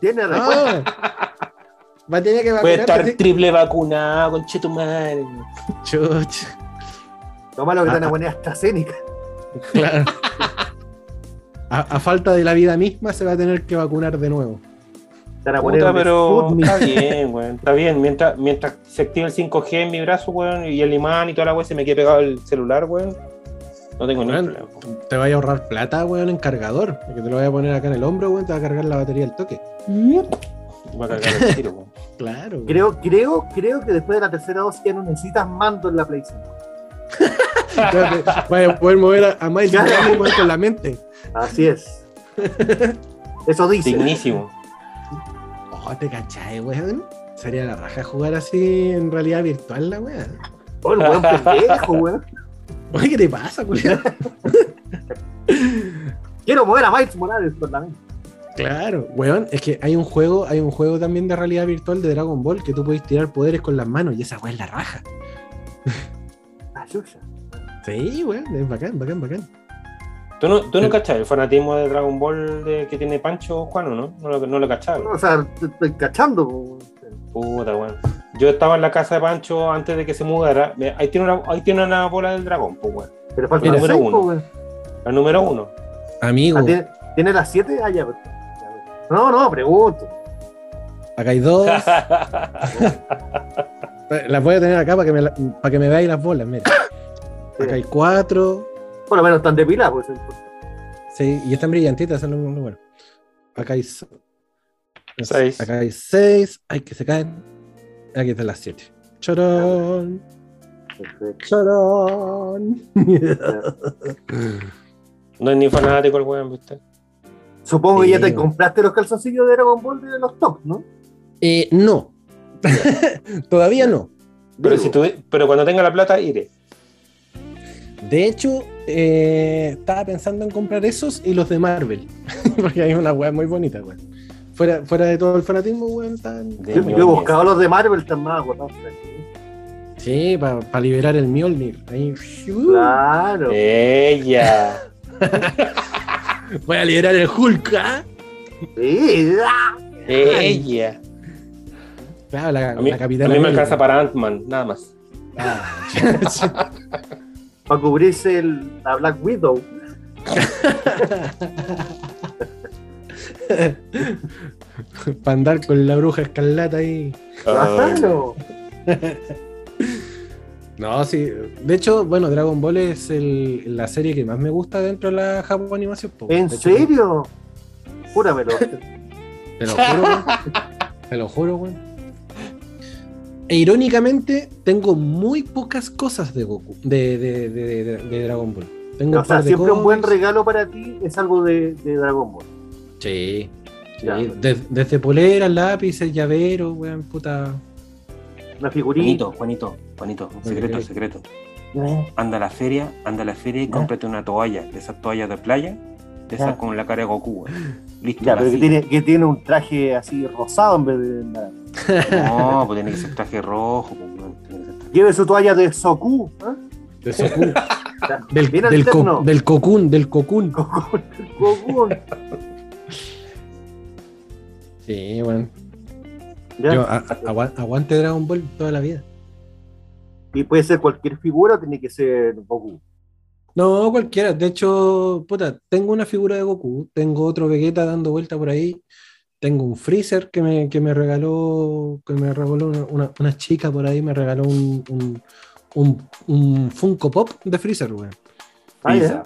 Tiene.
Ah. Va a tener que
Puede
vacunarte.
estar
así.
triple vacunado, con madre.
Chucha.
Lo malo que
Ah,
te van a
ah.
poner AstraZeneca.
Claro. A, a falta de la vida misma se va a tener que vacunar de nuevo.
A poner
Puta, pero está bien, weón. Está bien. Mientras, mientras se active el 5G en mi brazo, weón, y el imán y toda la weón se me quede pegado el celular, weón. No tengo ningún problema.
te vaya a ahorrar plata, weón, en cargador. Porque te lo voy a poner acá en el hombro, weón, te va a cargar la batería al toque.
Voy a cargar el tiro, weón.
Claro. weón.
Creo, creo, creo que después de la tercera dosis ya no necesitas mando en la Play 5.
Ya te- Vaya a poder mover a, a Miles con la mente.
Así es. Eso dice.
Dignísimo.
Oh, te cachai, weón. Sería la raja jugar así en realidad virtual, la weón.
Oh, el buen pendejo, weón.
Oye, ¿qué te pasa, culiao?
Quiero mover a Miles Morales con la mente.
Claro, weón, es que hay un juego, hay un juego también de realidad virtual de Dragon Ball que tú puedes tirar poderes con las manos y esa weón es la raja. Sí, weón, es bacán, bacán, bacán.
¿Tú no, tú no
Sí.
cachas el fanatismo de Dragon Ball de, que tiene Pancho, Juan, o no? No lo, no lo cachas.
O sea, te estoy cachando.
Puta, weón. Yo estaba en la casa de Pancho antes de que se mudara. Ahí tiene una, ahí tiene una bola del dragón, pues, weón.
Pero falta la
número
6,
uno. La número uno.
Amigo,
Ah, ¿tiene, ¿Tiene las 7? Ah, ya. pues. No, no, pregunto.
acá hay dos. Las voy a tener acá para que me, para que me veáis las bolas, mira. Acá hay cuatro.
Por lo menos están depiladas, pues.
Sí, y están brillantitas, eso es lo lo bueno. Acá hay
Seis.
Acá hay seis. Ay, que se caen. Aquí están las siete. Chorón.
Perfecto.
Chorón.
No es ni fanático el weón, ¿viste?
Supongo que ya te compraste los calzoncillos de Dragon Ball de los top, ¿no?
Eh, no. Todavía no.
Pero, si tú, pero cuando tenga la plata, iré.
De hecho, eh, estaba pensando en comprar esos y los de Marvel. Porque hay una weá muy bonita, weón. Fuera, fuera de todo el fanatismo, weón,
Yo, yo he buscado los de Marvel, están más agotados.
Sí, para liberar el Mjolnir. Ahí.
Claro.
Ella.
Voy a liberar el Hulk, ¿ah?
Ella.
Claro, la,
A mí,
la
a
Capitana
mí me alcanza para Ant-Man, nada más.
Ah,
Para cubrirse el, la Black Widow.
Para andar con la bruja escarlata ahí.
Ah.
No, sí. De hecho, bueno, Dragon Ball es el- la serie que más me gusta dentro de la Japón Animación.
¿En
hecho,
serio? Júramelo.
Te lo juro. Te lo juro. E irónicamente, tengo muy pocas cosas de Goku, de, de, de, de- de Dragon Ball. Tengo
O sea, siempre un buen regalo para ti es algo de, de Dragon Ball.
Sí. sí.
Ya.
Des- desde poleras, lápices, llaveros, weón, puta.
Una figurita.
Juanito, Juanito, Juanito, un secreto, secreto. Anda a la feria, anda a la feria y cómprate una toalla, de esas toallas de playa, de esas con la cara de Goku, güey. Listo,
Ya,
la
pero que tiene, que tiene un traje así rosado en vez de nada.
No, pues tiene que ser traje rojo, pues,
Lleve su toalla de Soku. ¿eh?
De Soku. Del,
bien
del, co- del Cocoon, del Cocoon.
Goku.
Sí, weón.
Ya.
Yo a- a- agua- aguante Dragon Ball toda la vida.
Y puede ser cualquier figura o tiene que ser Goku.
No, cualquiera. De hecho, puta, tengo una figura de Goku, tengo otro Vegeta dando vuelta por ahí, tengo un Freezer que me, que me regaló, que me regaló una, una- una chica por ahí, me regaló un, un, un- un Funko Pop de Freezer, weón.
Ah, ya.
Pizza.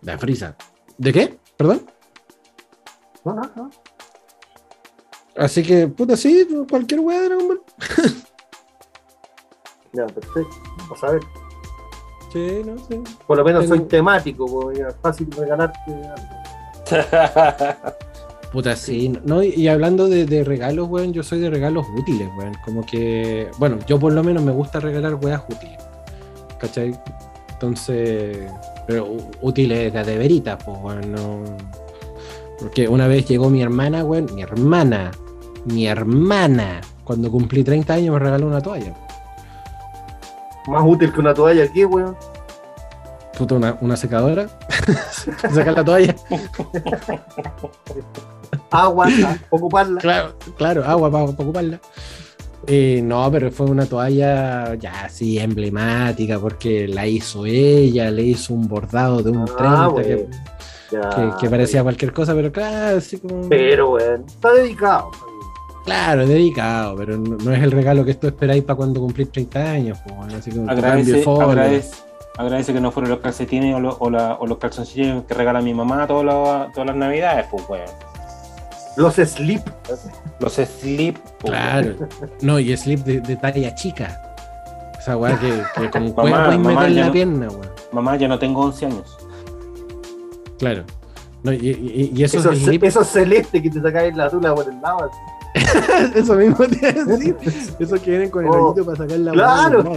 De Freezer. ¿De qué? ¿Perdón?
No, no, no.
Así que, puta, sí, cualquier weá de Dragon Ball.
Ya, perfecto. Vamos a ver.
Sí, no sé.
Por lo menos
Tengo-
soy temático, es fácil regalarte. algo.
Puta, sí, no, y, hablando de, de regalos, weón, yo soy de regalos útiles, weón. Como que, bueno, yo por lo menos me gusta regalar weas útiles. ¿Cachai? Entonces, pero útiles de veritas, pues, weón, no. Porque una vez llegó mi hermana, weón, mi hermana, mi hermana, cuando cumplí 30 años me regaló una toalla.
Más útil que una toalla aquí, weón.
Puta, una, una secadora. Sacar la toalla.
Agua, para ocuparla.
Claro, claro, agua para, ocuparla. Eh, no, pero fue una toalla ya así emblemática porque la hizo ella, le hizo un bordado de un
Ah,
30 que,
bueno. Ya,
que- que parecía cualquier cosa, pero claro, así como.
Pero, weón, está dedicado.
Claro, dedicado, pero no, no es el regalo que tú esperáis para cuando cumplís 30 años, pues, bueno, así de
Agradece, agradece, agradece que no fueron los calcetines o, lo- o la- o los calzoncillos que regala mi mamá todas las- todas las navidades, pues, weón.
Los slip.
Los slip, pues,
Claro, no, y slip de, de talla chica. Esa weá que, que con
Mamá, mamá,
meter en la
no-
pierna, weón.
Mamá, ya no tengo 11 años.
Claro. No, y, y- y esos
Esos,
slip-
esos celestes que te sacáis la tula por el lado. así.
Eso mismo te iba a decir. Esos que vienen con el
Oh,
hoyito para sacar la
claro.
¿no?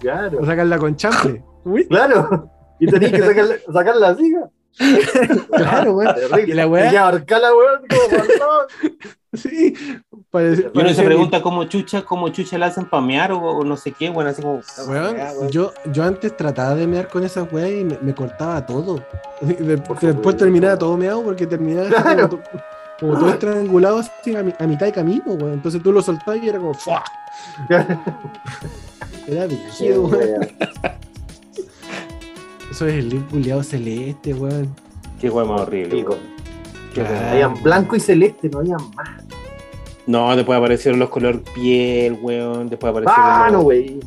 Claro,
Para sacarla con chample. Uy,
claro. Y tenéis que sacarla, sacarla así.
claro, weón.
Terrible.
Y la weá-
Y ya ahorcarla, weón, como.
Sí. Parece-
Y uno
parece
se
que-
pregunta cómo chucha, cómo chucha la hacen pamear o, o no sé qué, bueno, así como.
Weón,
weá,
yo, yo antes trataba de mear con esa weá y me, me cortaba todo. Y de- después terminaba todo meado porque terminaba así
Claro.
como, to- como todo estrangulado así a, mi- a mitad de camino, weón. Entonces tú lo soltabas y era como ¡fua! Era brígido, weón. Eso es el lip culiado celeste, weón.
Qué weón más horrible. Weón.
Claro.
weón.
Habían blanco y celeste, no habían más.
No, después aparecieron los color piel, weón. Después aparecieron.
Ah,
los-
no, güey.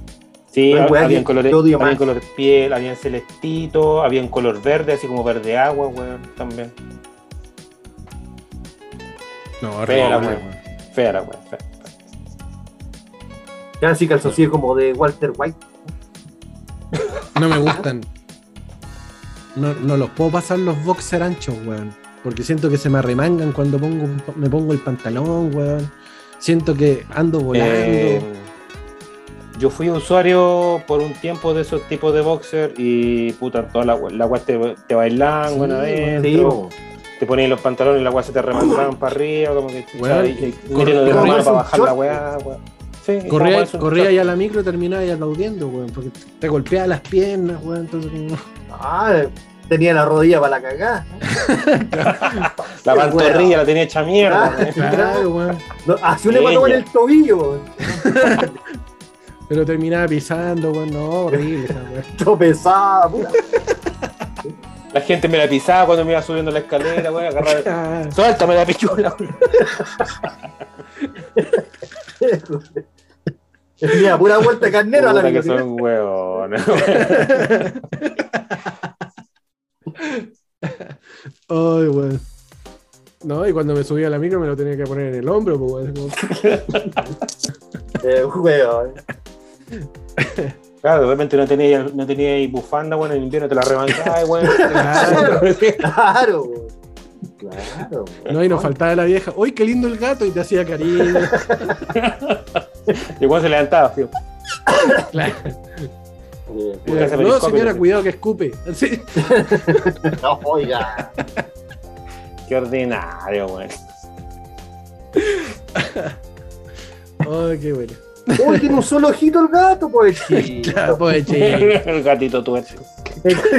Sí,
No hay weá
habían colores, habían color piel, habían celestito, habían color verde, así como verde agua, weón, también.
No,
Fea la
horrible,
weón. Fea la weón. fea.
Ya así calzoncillos como de Walter White.
No me gustan. No, no los puedo pasar los boxer anchos, weón. Porque siento que se me arremangan cuando pongo, me pongo el pantalón, weón. Siento que ando volando.
Eh, yo fui usuario por un tiempo de esos tipos de boxer y puta, toda la, la weá te, te bailan,
Sí,
weón, adentro.
Sí.
Te ponían los pantalones y la weá se te remangaban para arriba, como que chucha, y- y
cor-
metiendo de arriba
un
para bajar
short,
la weá, weón. Sí,
corría
un
corría
short.
ahí a la micro y terminaba ahí aplaudiendo, weón. Porque te golpeaba las piernas, weón. Entonces, como-
Ah, tenía la rodilla para la cagada.
La pantorrilla la tenía hecha mierda. Weón.
Claro, weón.
No, así le mató en el tobillo, weón.
Pero terminaba pisando, weón. No, horrible esa weón.
Todo pesado, puta.
La gente me la pisaba cuando me iba subiendo la escalera, weón. Agarraba.
Ah,
Suéltame la pichula.
Mira, pura vuelta de carnero a la
que son huevones.
Ay, weón. No, y cuando me subía a la micro me lo tenía que poner en el hombro, pues, weón.
Eh, weón.
Claro, de repente no tenía, no tenía ahí bufanda, bueno, en invierno te la rebancaba, weón.
Claro.
Claro. Claro.
No, y nos faltaba la vieja. ¡Uy, qué lindo el gato! Y te hacía cariño.
Y cuando se levantaba, tío.
Claro.
Eh,
No, señora, cuidado que escupe.
No, oiga.
Qué ordinario, weón.
Ay, qué bueno.
Uy, tiene un solo ojito el gato, pues.
Claro, pues,
El gatito tuerto.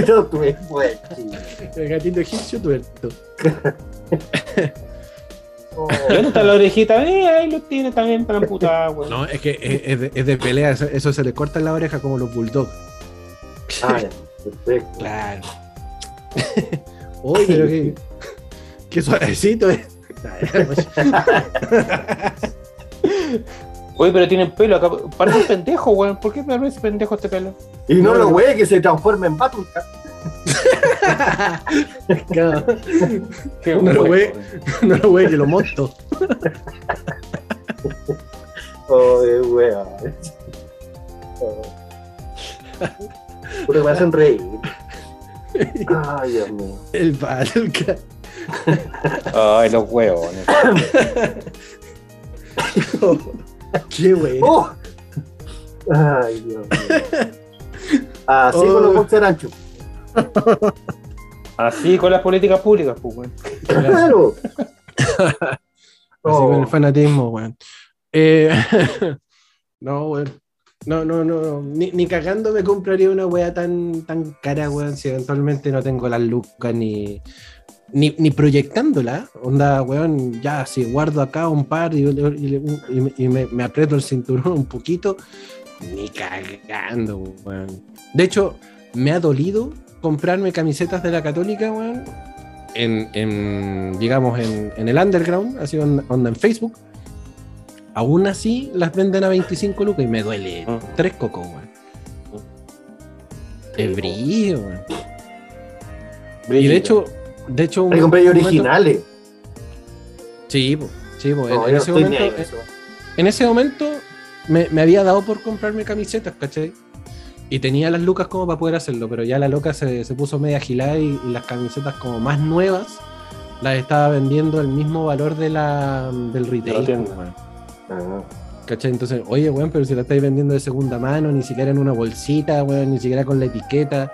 Yo tuve, pues chico.
El gatito egipcio tuerto.
Oh.
¿Y dónde está la orejita? Eh, ahí lo tiene también para amputar, weón.
No, es que es, es de, es de pelea. Eso, eso se le corta en la oreja como los bulldogs.
Ah, perfecto.
Claro. Uy, pero qué, qué suavecito es.
Oye, pero tienen pelo acá. Parece un pendejo, weón. ¿Por qué me parece pendejo este pelo?
Y no
No,
lo güey que se transforme en Batulca.
Qué
No lo
weón,
ve. No lo voy que lo monto.
De weón. Porque me hacen reír. Ay, Dios mío.
El Valka.
Ay, los huevones.
Qué bueno.
¡Oh! Ay, Dios mío. Así
Oh.
con los boxer anchos.
Así con las políticas públicas, pues, weón.
Claro.
Así
Oh.
con el fanatismo, weón. Eh, no, weón. No, no, no. Ni, ni cagando me compraría una weá tan, tan cara, weón, si eventualmente no tengo las lucas ni, ni, ni proyectándola. Onda, weón, ya, si guardo acá un par y, y- y- y me, me aprieto el cinturón un poquito, ni cagando, weón. De hecho, me ha dolido comprarme camisetas de la Católica, weón, en, en, digamos, en, en el underground, así onda, onda en Facebook. Aún así las venden a 25 lucas y me duele
Mm.
tres cocos, weón. Brillo, weón. Y de hecho, de hecho, un-
Hay que comprar
un momento-
originales.
Sí, po, sí, po. En,
No,
en
yo no
ese momento, en ese me, me había dado por comprarme camisetas, ¿cachai? Y tenía las lucas como para poder hacerlo, pero ya la loca se, se puso media agilada y, y las camisetas como más nuevas las estaba vendiendo al mismo valor de la, del retail.
Ah.
¿Cachai? Entonces, oye, weón, pero si la estáis vendiendo de segunda mano, ni siquiera en una bolsita, weón, ni siquiera con la etiqueta,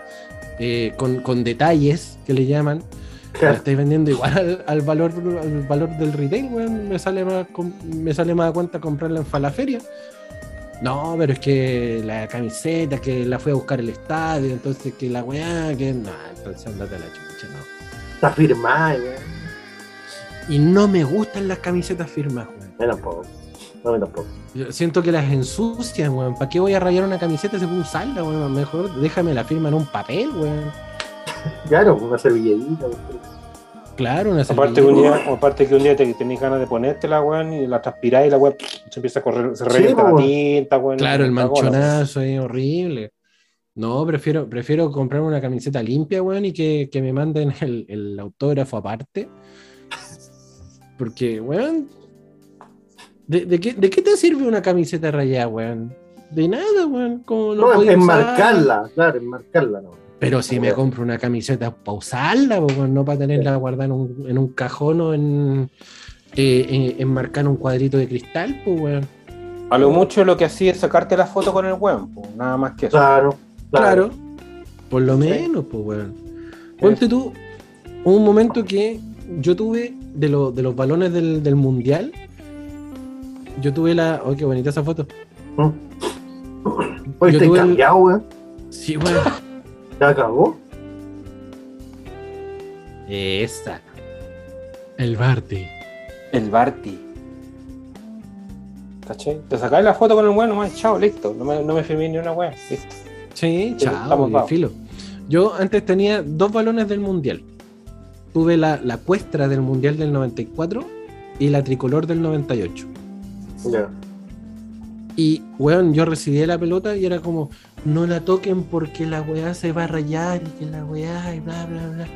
eh, con, con detalles que le llaman, la estáis vendiendo igual al, al valor al valor del retail, weón, me sale más me sale más a cuenta comprarla en Falaferia. No, pero es que la camiseta, que la fui a buscar el estadio, entonces que la weá, que no, entonces andate a la chucha, no.
Está firmada, weón.
Y no me gustan las camisetas firmadas, weón.
Mí tampoco. A mí tampoco.
Yo siento que las ensucian, weón. ¿Para qué voy a rayar una camiseta si puedo usarla, weón? Mejor déjame la firma en un papel, weón.
Claro, una servilletita.
Claro, una
Aparte que, un día, aparte que un día te tenés ganas de ponértela, weón, y la transpiráis y la weón se empieza a correr, se
Sí,
revienta la tinta, weón.
Claro, el manchonazo es horrible. No, prefiero, prefiero comprarme una camiseta limpia, weón, y que, que me manden el, el autógrafo aparte. Porque, weón, ¿de, de qué, ¿de qué te sirve una camiseta rayada, weón? De nada, weón. Como
No,
usar.
enmarcarla, claro, enmarcarla, no.
Pero si me compro una camiseta para usarla, no para tenerla guardada en un, en un cajón o en, eh, en- enmarcar en un cuadrito de cristal, pues, weón.
A lo mucho lo que hacía es sacarte la foto con el weón, po, nada más que eso.
Claro,
Claro. Por lo menos, pues, weón. Ponte tú un momento que yo tuve de, lo- de los balones del, del mundial. Yo tuve la. Oh, qué bonita esa foto. Yo
estoy
tuve el-
cambiado, weón.
Sí, weón.
Ya acabó.
Esa. El Barty.
El Barty. ¿Cachai? Te sacáis la foto con el weón nomás, chao, listo. No me, no me firmé ni una weá. Listo.
Sí, chao,
estamos
filo. Yo antes tenía dos balones del mundial. Tuve la, la cuestra del mundial del 94 y la tricolor del 98.
Ya.
Y, weón, yo recibí la pelota y era como, no la toquen porque la weá se va a rayar y que la weá y bla, bla, bla.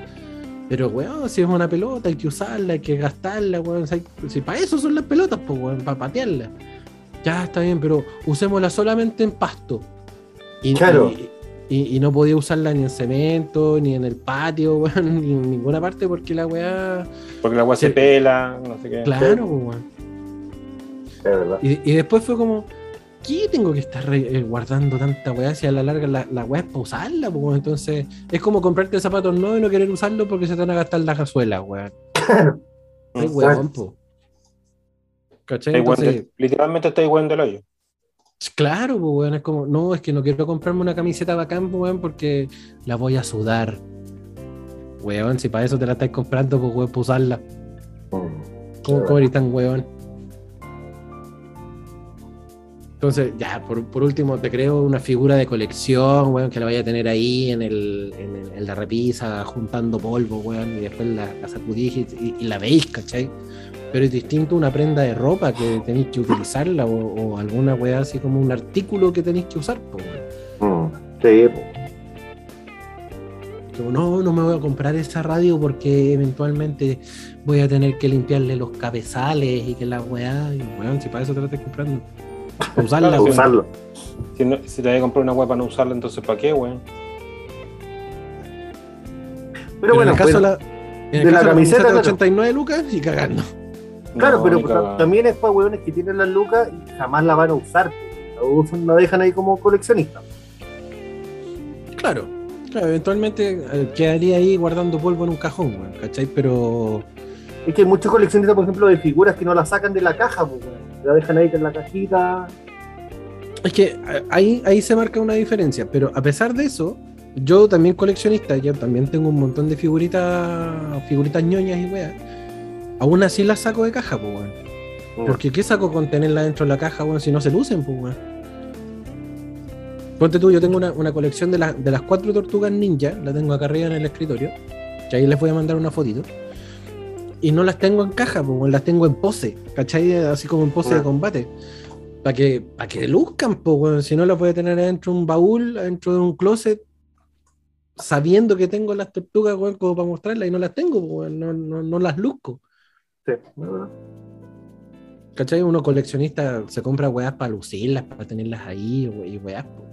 Pero, weón, si es una pelota hay que usarla, hay que gastarla, weón. Si, si para eso son las pelotas, pues, weón, para patearla. Ya está bien, pero usémosla solamente en pasto. Y,
Claro.
y- y- y no podía usarla ni en cemento, ni en el patio, weón, ni en ninguna parte porque la weá.
Porque la weá se pela, no sé qué.
Claro, pues, weón.
Es verdad.
Y, y después fue como, ¿qué tengo que estar eh, guardando tanta weá si a la larga la, la weá es para usarla? Pues, entonces es como comprarte zapatos nuevos y no querer usarlos porque se te van a gastar las gazuelas, weón. Ay, weón, po. ¿Cachai? Entonces,
literalmente estáis weón del hoyo.
claro, pues, weón, es como, no, es que no quiero comprarme una camiseta bacán, weón, porque la voy a sudar. Weón, si para eso te la estáis comprando, pues, weón, para usarla.
Mm.
¿Cómo, cómo eres tan weón? Entonces, ya, por, por último, te creo una figura de colección, weón, que la vaya a tener ahí en, el, en, el- en la repisa, juntando polvo, weón, y después la, la sacudís y, la veis, ¿cachai? Pero es distinto una prenda de ropa que tenéis que utilizarla o, o alguna weá así como un artículo que tenéis que usar, pues, weón.
Mm. Sí, po.
Como, no, no me voy a comprar esa radio porque eventualmente voy a tener que limpiarle los cabezales y que la weá, y weón, si para eso te la estás comprando. Para usarla, weón.
usarlo.
Si, no, si te vas a comprar una weá para no usarla, entonces ¿para qué, weón?
Pero
Pero
bueno,
en el caso
pero-
de la, en el
de la
caso
camiseta,
de
claro.
89 lucas y cagando.
Claro,
No,
pero también es para hueones que tienen las lucas y jamás la van a usar. La usan- La dejan ahí como coleccionista.
Claro, claro, eventualmente eh, quedaría ahí guardando polvo en un cajón, weón, ¿cachai? Pero
Es que hay muchos coleccionistas, por ejemplo, de figuras que no la sacan de la caja, pues, la dejan ahí en la cajita.
es que ahí, ahí se marca una diferencia. Pero a pesar de eso, yo también coleccionista, yo también tengo un montón de figuritas, figuritas ñoñas y weas. Aún así las saco de caja, pues, weón. Porque ¿qué saco con tenerla dentro de la caja, weón, si no se lucen, pues, weón? Ponte tú, yo tengo una, una colección de, la- de las cuatro tortugas ninja, la tengo acá arriba en el escritorio, que ahí les voy a mandar una fotito. Y no las tengo en caja, pues, las tengo en pose, ¿cachai? Así como en pose de combate. Para que, pa' que luzcan, pues, weón. Si no las voy a tener adentro de un baúl, adentro de un closet, sabiendo que tengo las tortugas, weón, como para mostrarlas y no las tengo, no, no, no las luzco.
Sí.
¿Cachai? Uno coleccionista se compra weas para lucirlas, para tenerlas ahí we- y weas, pues,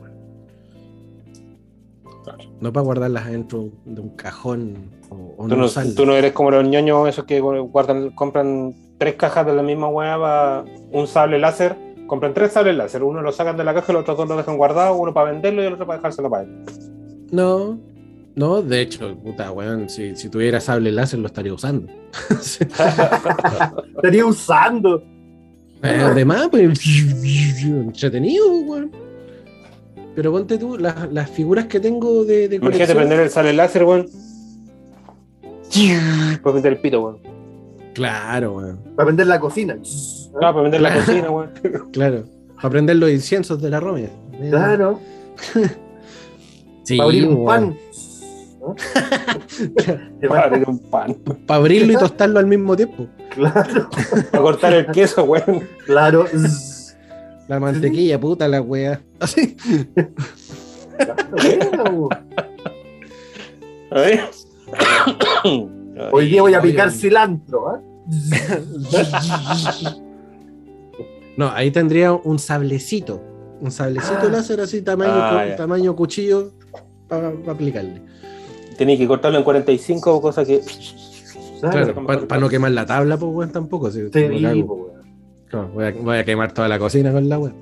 weón. No para guardarlas dentro de un cajón o, o
Tú
no,
tú no eres como los ñoños esos que guardan, compran tres cajas de la misma weá, para un sable láser. Compran tres sables láser. Uno lo sacan de la caja y los otros dos lo dejan guardado. Uno para venderlo y el otro para dejárselo para él.
No, no, de hecho, puta, weón, si, si tuviera sable láser lo estaría usando.
Estaría usando.
Además, pues, entretenido, weón. Pero ponte tú, las, las figuras que tengo de, de
Imagínate
colección-
prender el sable láser, weón. Para vender el pito, weón.
Claro, weón.
Para vender la cocina.
Claro, para vender la cocina, weón.
Claro. Para prender los inciensos de la Romea.
Claro.
Sí,
para abrir un
weón.
pan. ¿no?
Para abrir un pan.
Para abrirlo y tostarlo al mismo tiempo.
Claro,
Para cortar el queso, weón.
claro.
La mantequilla, puta la wea. Así.
A ver.
Hoy día voy a picar
oye.
cilantro. ¿ah?
No, ahí tendría un sablecito. Un sablecito
Ah.
láser así, tamaño,
Ah,
tamaño cuchillo, para aplicarle.
Tenía que cortarlo en 45, cosa que.
Claro, para no quemar la tabla, pues weón, tampoco. si-
Sí,
cago.
po,
voy, a, voy a quemar toda la cocina con la wea.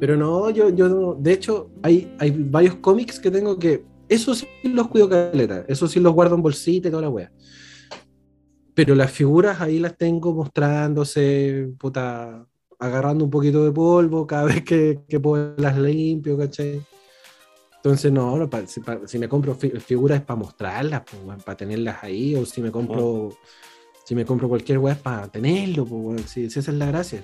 Pero no, yo, yo, de hecho, hay, hay varios cómics que tengo que. Eso sí los cuido caleta. Eso sí los guardo en bolsita y toda la wea. Pero las figuras ahí las tengo mostrándose, puta, agarrando un poquito de polvo cada vez que, que puedo las limpio, ¿cachai? Entonces, no, no, pa- si, pa- si me compro fi- figuras es para mostrarlas, para tenerlas ahí, o si me compro Si me compro cualquier weá es para tenerlo, pues. Si, si esa es la gracia.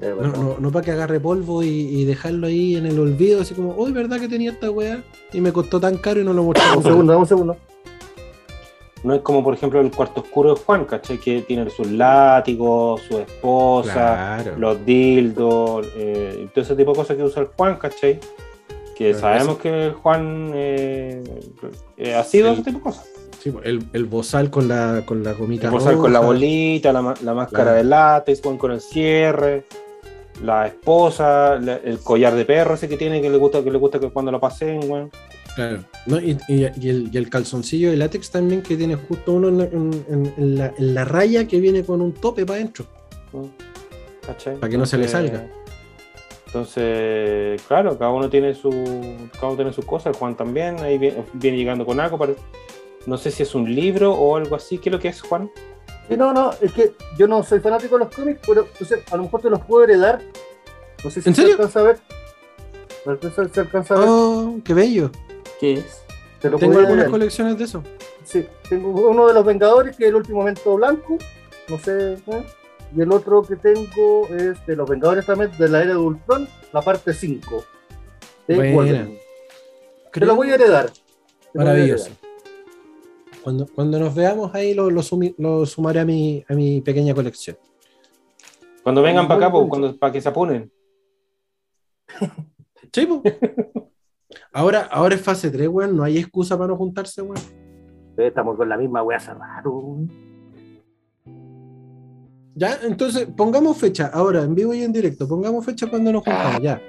No,
verdad.
no, no para que agarre polvo y, y dejarlo ahí en el olvido, así como, uy, ¿verdad que tenía esta weá? Y me costó tan caro y no lo mostré.
Un segundo, un segundo.
No es como, por ejemplo, el cuarto oscuro de Juan, ¿cachai? Que tiene sus látigos, su esposa,
Claro.
los dildos, eh, todo ese tipo de cosas que usa el Juan, ¿cachai? Que sabemos que el Juan eh, eh, ha sido
El-
ese tipo de cosas.
Sí, el, el bozal con la, con la gomita
El bozal con la bolita, la, la máscara
Claro.
de látex, Juan con el cierre, la esposa, la- el collar de perro ese que tiene que le gusta que le gusta que cuando lo pasen, weón.
Claro. No, y, y- y el, y el calzoncillo de látex también que tiene justo uno en la, en- en- en la- en la raya que viene con un tope para adentro.
¿cachai?
Para que no se le salga.
Entonces, claro, cada uno tiene su, cada uno tiene sus cosas. Juan también, ahí viene, viene llegando con algo. pare- no sé si es un libro o algo así. ¿Qué es lo que es, Juan?
Sí, no, no, es que yo no soy fanático de los cómics, pero entonces, a lo mejor te los puedo heredar. No sé si
¿En
se
serio?
alcanza a ver. Si se alcanza a ver.
Oh, qué bello.
¿Qué es?
Te lo
Tengo algunas
heredar.
colecciones de eso.
Sí, tengo uno de los Vengadores, que es el último momento blanco. No sé. ¿eh? Y el otro que tengo es de los Vengadores también, de la era de Ultron, la parte 5. de
Buena.
Wolverine. Te lo voy a heredar. Te
Maravilloso. Cuando, cuando nos veamos ahí lo, lo, sumi- lo sumaré a mi, a mi pequeña colección.
Cuando vengan para acá, pues, cuando, para que se apunen.
Sí. Ahora, ahora es fase 3, weón. No hay excusa para no juntarse, weón.
Estamos con la misma wea hace rato.
Ya, entonces pongamos fecha. Ahora, en vivo y en directo. Pongamos fecha cuando nos juntamos, ya.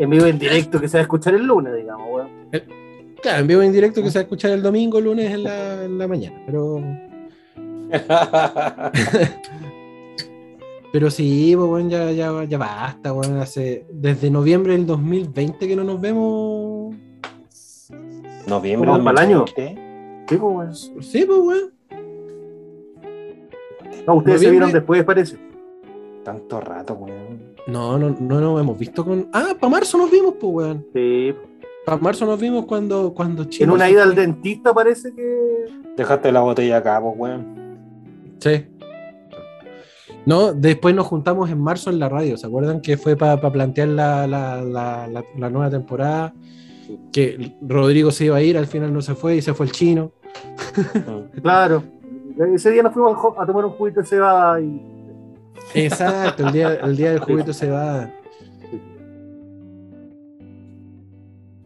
En vivo en directo que se va a escuchar el lunes, digamos, weón.
Claro, en vivo en directo que se va a escuchar el domingo, lunes en la, en la mañana. Pero, pero sí, pues, weón, ya, ya, ya basta, weón. Hace, desde noviembre del 2020 que no nos vemos.
Noviembre
Como para el año.
2020.
Sí, pues, weón.
Sí, pues, weón.
No, ustedes se vieron después, parece.
Tanto rato, weón.
No, no, no nos hemos visto con. Ah, para marzo nos vimos, pues, weón.
Sí.
Para marzo nos vimos cuando, cuando
En una
se
ida al dentista parece que.
Dejaste la botella acá, pues, weón.
Sí. No, después nos juntamos en marzo en la radio. ¿Se acuerdan que fue para plantear la, la- la- la- la nueva temporada? Que Rodrigo se iba a ir, al final no se fue y se fue el chino.
Claro. Ese día nos fuimos a tomar un juguito de cebada y.
Exacto, el día, el día del juguito se va.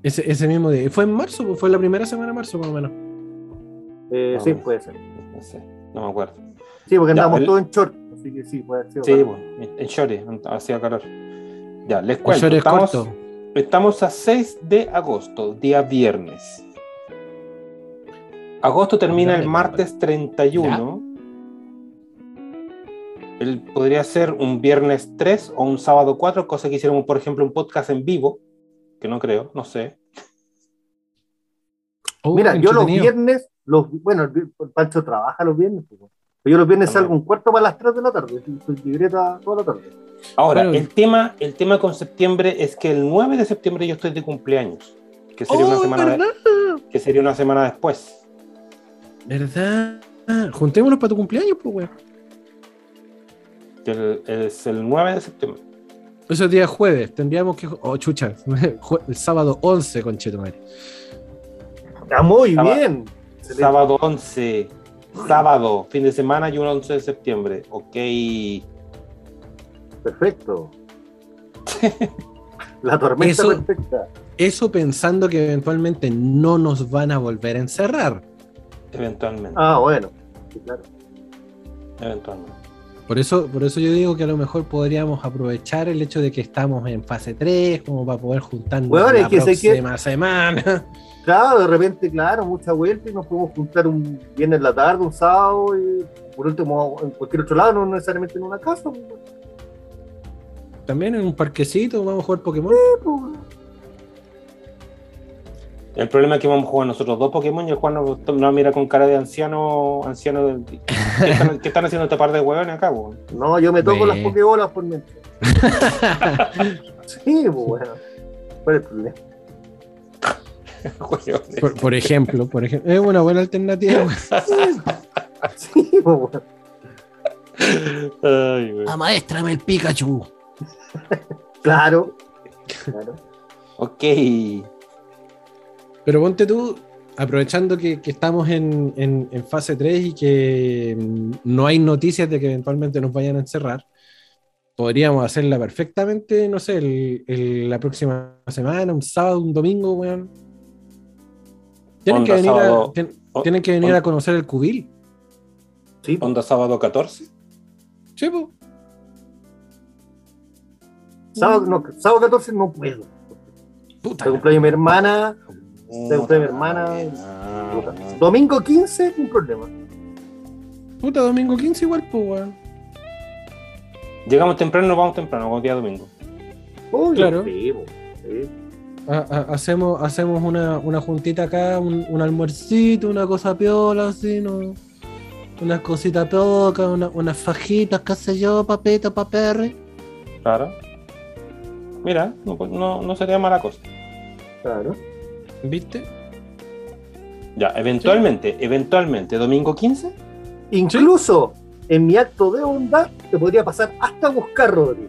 Ese, ese mismo día. Fue en marzo, pues, fue la primera semana de marzo, más o menos.
eh, sí, puede ser.
No sé, no me acuerdo.
Sí, porque
Ya,
andábamos
el-
todos en short. Así que sí, puede ser.
Sí, bueno, en shorty, hacía calor. Ya, les
El
cuento.
short es
Estamos,
corto.
estamos a 6 de agosto, día viernes. Agosto termina el martes 31. El, podría ser un viernes 3 o un sábado 4, cosa que hiciéramos, por ejemplo, un podcast en vivo, que no creo, no sé.
Oh,
Mira, yo los viernes, los, bueno, el, vi- el Pancho trabaja los viernes, pues, pero yo los viernes
También.
salgo un cuarto para las 3 de la tarde, soy libreta toda la tarde.
Ahora,
Bueno.
el, tema, el tema con septiembre es que el 9 de septiembre yo estoy de cumpleaños, que sería, una,
Oh,
semana que sería una semana después.
¿Verdad? Juntémonos para tu cumpleaños, pues, weón.
el- es el 9 de septiembre.
Día es jueves, tendríamos que. Oh, chucha. El sábado 11, conchetumare.
Ah, muy
Sábado.
bien.
Sábado 11. Sábado, fin de semana y un 11 de septiembre. Ok.
Perfecto. La tormenta
Eso-
perfecta.
Eso pensando que eventualmente no nos van a volver a encerrar.
Eventualmente.
Ah, bueno. Sí, claro.
Eventualmente.
Por eso, por eso yo digo que a lo mejor podríamos aprovechar el hecho de que estamos en fase 3, como para poder juntarnos
Bueno,
la
es que
próxima semana.
Claro, de repente, claro, mucha vuelta y nos podemos juntar un viernes en la tarde, un sábado, y por último en cualquier otro lado, no necesariamente en una casa. pues,
También en un parquecito vamos a jugar Pokémon.
pues.
El problema es que vamos a jugar nosotros dos Pokémon y el Juan nos, nos mira con cara de anciano. anciano del- ¿Qué, están, qué están haciendo este par de huevones acá, weón?
No, yo me toco las pokebolas por mientras. Sí, pues bueno. ¿Cuál es el problema?
Por, por ejemplo, por ejemplo, es una buena alternativa. weón.
Sí.
Ay, güey.
Amaéstrame el Pikachu.
Claro. Claro.
Ok.
Pero ponte tú, aprovechando que, que estamos en, en- en fase 3 y que mm, no hay noticias de que eventualmente nos vayan a encerrar, podríamos hacerla perfectamente, no sé, el- el- la próxima semana, un sábado, un domingo, weón. Tienen que venir, a, tienen que venir
on-
a conocer el cubil.
Sí.
Onda sábado 14.
Sí, po.
sábado, no, sábado 14 no puedo.
Puta.
Se cumpleaños mi hermana. Se cumpleaños mi hermana.
Ah,
Domingo 15, sin problema.
Puta, domingo 15 igual, pues, weón.
Llegamos temprano, nos vamos temprano, como día domingo.
Obvio,
Claro.
sí. Sí.
Ha- ha- hacemos, hacemos una, una juntita acá, un, un almuercito, una cosa piola, así, ¿no? Unas cositas pocas, una, unas fajitas, qué sé yo, papito, paperre.
Claro. Mira, no, no, no sería mala cosa.
Claro.
¿Viste?
Ya, eventualmente, eventualmente, domingo 15.
Incluso en mi acto de bondad te podría pasar hasta a buscar, Rodrigo.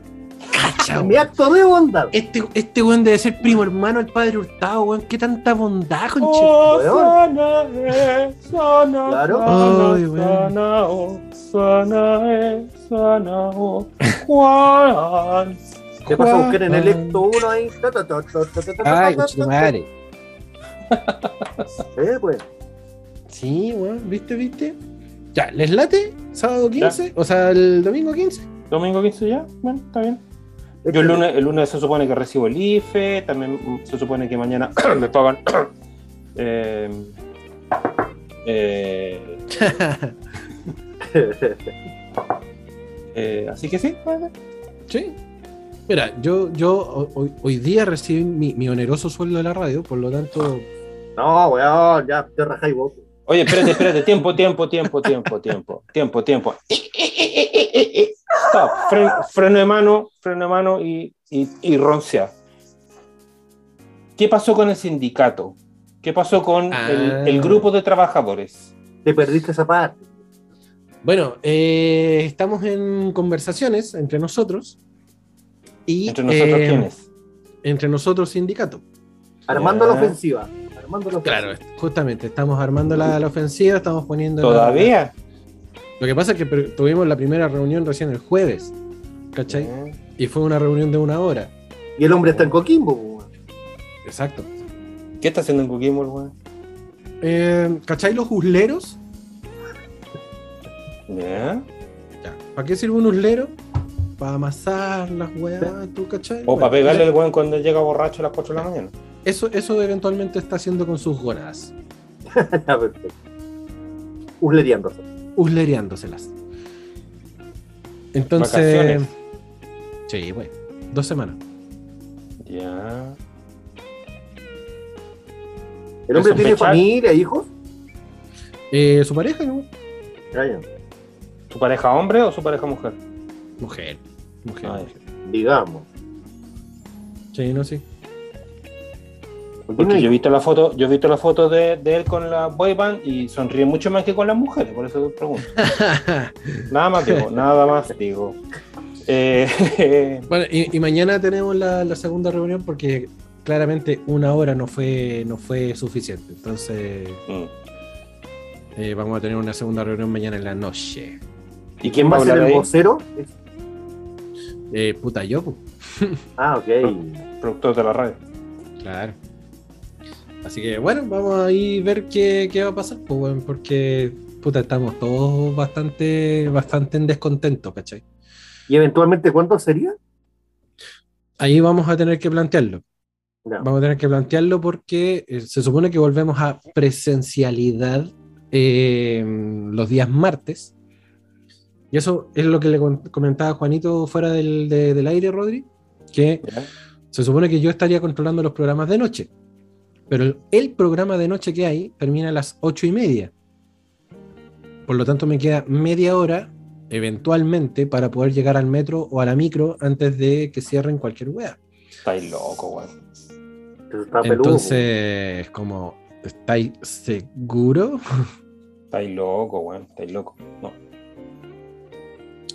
Cacha,
En mi acto de bondad.
Este, este weón debe ser primo hermano del padre Hurtado, weón. Qué tanta bondad, conche.
Oh,
Weón.
sana, eh, sana,
Claro.
sana,
Ay,
sana, oh, sana, eh, sana, oh, Juan.
Te paso a buscar en el
Juan.
Ecto 1 ahí. ta, ta, ta,
Ay, madre.
Eh, pues.
Sí, weón, ¿viste, viste? Ya, ¿les late? ¿Sábado 15? O sea, el domingo 15.
Domingo 15 ya, bueno, está bien. Yo el lunes, el lunes se supone que recibo el IFE, también se supone que mañana me pagan. eh, eh, eh, así que sí, bueno.
Sí. Mira, yo, yo ho- hoy, hoy día recibí mi, mi oneroso sueldo de la radio, por lo tanto,
No, weón, ya te rajáis vos.
Oye, espérate, espérate, tiempo, tiempo, tiempo, tiempo, tiempo, tiempo, tiempo. Stop, freno, freno de mano, freno de mano y, y, y roncea. ¿Qué pasó con el sindicato? ¿Qué pasó con
Ah.
el, el grupo de trabajadores?
Te perdiste esa parte.
bueno, eh, estamos en conversaciones entre nosotros. Y,
Entre nosotros,
eh,
¿quiénes?
Entre nosotros, sindicato.
Armando la ofensiva. Armando la ofensiva.
Claro, justamente, estamos armando la, la ofensiva, estamos poniendo... la-
¿Todavía?
Lo que pasa es que tuvimos la primera reunión recién el jueves, ¿cachai? Y fue una reunión de una hora.
Y el hombre está en Coquimbo, weón.
Exacto.
¿Qué está haciendo en Coquimbo, el weón?
Eh, ¿Cachai los usleros?
Ya.
Ya. ¿Para qué sirve un uslero? Para amasar las weas, ¿tú cachai?
O
Bueno,
para pegarle al weón cuando llega borracho a las 4 de la mañana.
Eso, eso eventualmente está haciendo con sus gónadas,
Ya, perfecto. Usleriándose.
uslereándoselas. Entonces.
Vacaciones.
Sí, güey. Dos semanas.
Ya.
¿El hombre
¿Es un
tiene familia, hijos?
Eh, su pareja, ¿no?
¿Su pareja hombre o su pareja mujer?
Mujer. Mujer.
Ay.
Digamos.
Sí, no, sí.
Porque yo he visto la foto, yo he visto la foto de, de él con la boyband y sonríe mucho más que con las mujeres, por eso te pregunto. Nada más digo, nada más digo. Eh,
bueno, y, y mañana tenemos la, la segunda reunión porque claramente una hora no fue, no fue suficiente. Entonces,
mm.
eh, vamos a tener una segunda reunión mañana en la noche.
¿Y quién va a
ser
hablar
el
ahí?
vocero?
Eh, puta yo.
Ah, ok.
Productor de la radio.
Claro. Así que bueno, vamos a ir ver qué, qué va a pasar, pues, weón, porque puta, estamos todos bastante, bastante en descontento, ¿cachai?
¿Y eventualmente cuánto sería?
Ahí vamos a tener que plantearlo. Vamos a tener que plantearlo porque eh, se supone que volvemos a presencialidad eh, los días martes. Y eso es lo que le comentaba Juanito fuera del, de- del aire, Rodri, que se supone que yo estaría controlando los programas de noche. Pero el, el programa de noche que hay termina a las ocho y media. Por lo tanto, me queda media hora, eventualmente, para poder llegar al metro o a la micro antes de que cierren cualquier wea.
Estáis loco, weón.
Está peludo.
Entonces, como, ¿estáis seguro?
Estáis loco, weón. Estáis loco. No.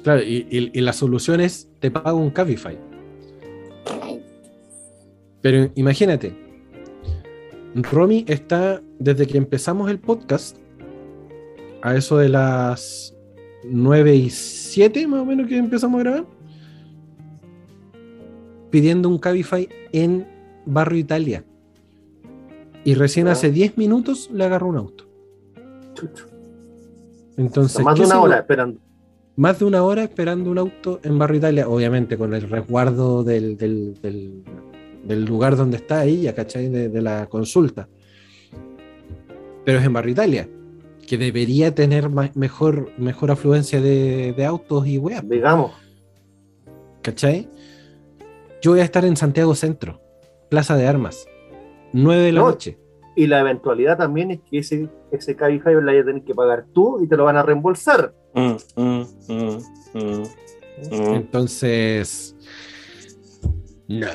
Claro, y, y- y la solución es te pago un Cabify. Pero imagínate, Romy está desde que empezamos el podcast, a eso de las 9 y 7 más o menos que empezamos a grabar, pidiendo un Cabify en Barrio Italia. Y recién
Ah.
hace 10 minutos le agarró un auto.
Chucho.
Entonces,
Más de
¿qué
una hora esperando.
más de una hora esperando un auto en Barrio Italia, obviamente con el resguardo del, del- del- del lugar donde está ella, ¿cachai? De, de la consulta. Pero es en Barrio Italia, que debería tener mejor, mejor afluencia de, de autos y weas,
Digamos.
¿cachai? Yo voy a estar en Santiago Centro, Plaza de Armas, 9 de la
No.
noche.
Y la eventualidad también es que ese, ese Cabify lo vayas a tener que pagar tú y te lo van a reembolsar.
Mm, mm, mm, mm, mm,
Entonces, no,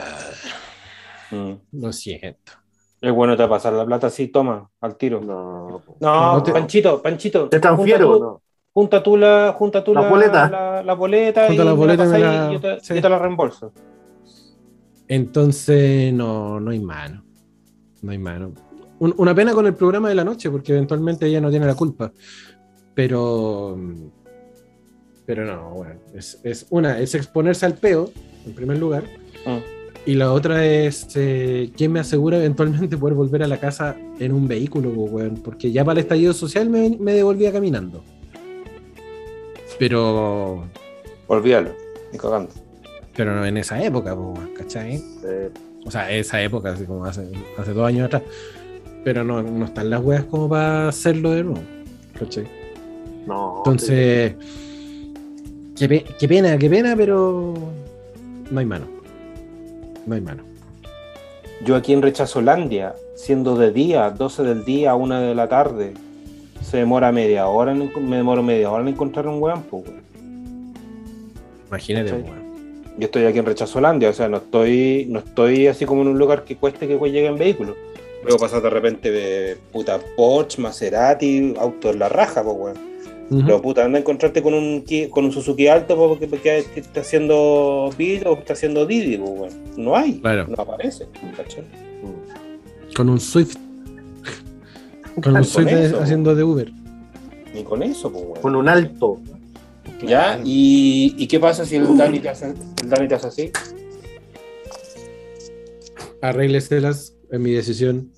mm.
lo siento.
Es bueno te va a pasar la plata así, toma, al tiro.
No.
No,
No te-
Panchito, Panchito.
¿Te transfiero
junta tú-
no?
Junta tú la, junta tú
La
la,
boleta.
La, la boleta
Junta
y
la boleta me la-
y yo te,
sí.
yo te la reembolso.
Entonces, no, no hay mano. No hay mano. Un- una pena con el programa de la noche, porque eventualmente ella no tiene la culpa. Pero. Pero no, bueno. Es, es una, es exponerse al peo, en primer lugar.
Mm.
Y la otra es. Eh, ¿Quién me asegura eventualmente poder volver a la casa en un vehículo, weón? Porque ya para el estallido social me, me devolvía caminando. Pero.
Olvídalo, ni cagando.
Pero no en esa época, po, weón, ¿cachai?
Eh,
O sea, esa época, así como hace, hace dos años atrás. Pero no, no están las weas como para hacerlo de nuevo. ¿cachai?
no.
Entonces, qué, qué pena, qué pena, pero no hay mano. No hay mano.
Yo aquí en Rechazolandia, siendo de día, 12 del día, 1 de la tarde, se demora media hora, en, me demoro media hora en encontrar un weón, pues, weón.
Imagínate, weón.
Yo estoy aquí en Rechazolandia, o sea, no estoy, no estoy así como en un lugar que cueste que llegue en vehículo. Luego pasar de repente de puta Porsche, Maserati, auto en la raja, pues, weón. Pero puta, anda a encontrarte con un, con un Suzuki alto po, porque, porque está haciendo Beat o está haciendo Didi, pues, weón. No hay,
Claro.
no aparece, ¿cachai?
Con un Swift. Con un Swift
eso.
haciendo de Uber.
Ni con eso, pues, weón.
Con un alto.
¿Ya? ¿Y, y qué pasa si el Dani te hace, el Dani te hace así?
Arrégleselas en mi decisión.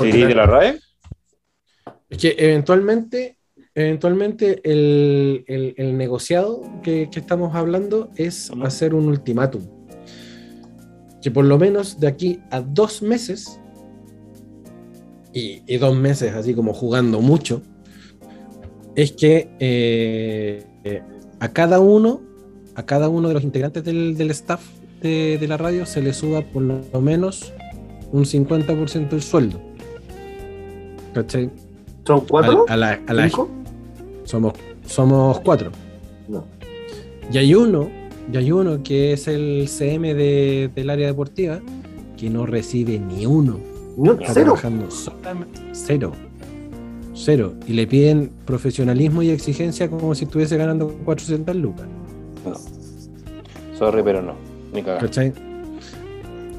¿Dirí de la RAE?
Es que eventualmente, eventualmente el, el- el negociado que, que estamos hablando es hacer un ultimátum. Que por lo menos de aquí a dos meses, y, y dos meses así como jugando mucho, es que eh, eh, a cada uno, a cada uno de los integrantes del, del staff de, de la radio se le suba por lo menos un 50% del sueldo. ¿Cachai?
¿Son cuatro?
A, a la, a la-
¿Cinco?
somos, somos cuatro.
No.
Y hay uno, y hay uno que es el CM de- del área deportiva, que no recibe ni uno. Está
cero.
trabajando solamente cero. Cero. Y le piden profesionalismo y exigencia como si estuviese ganando 400 lucas.
No. Sorry, pero no. Ni.
¿Cachai?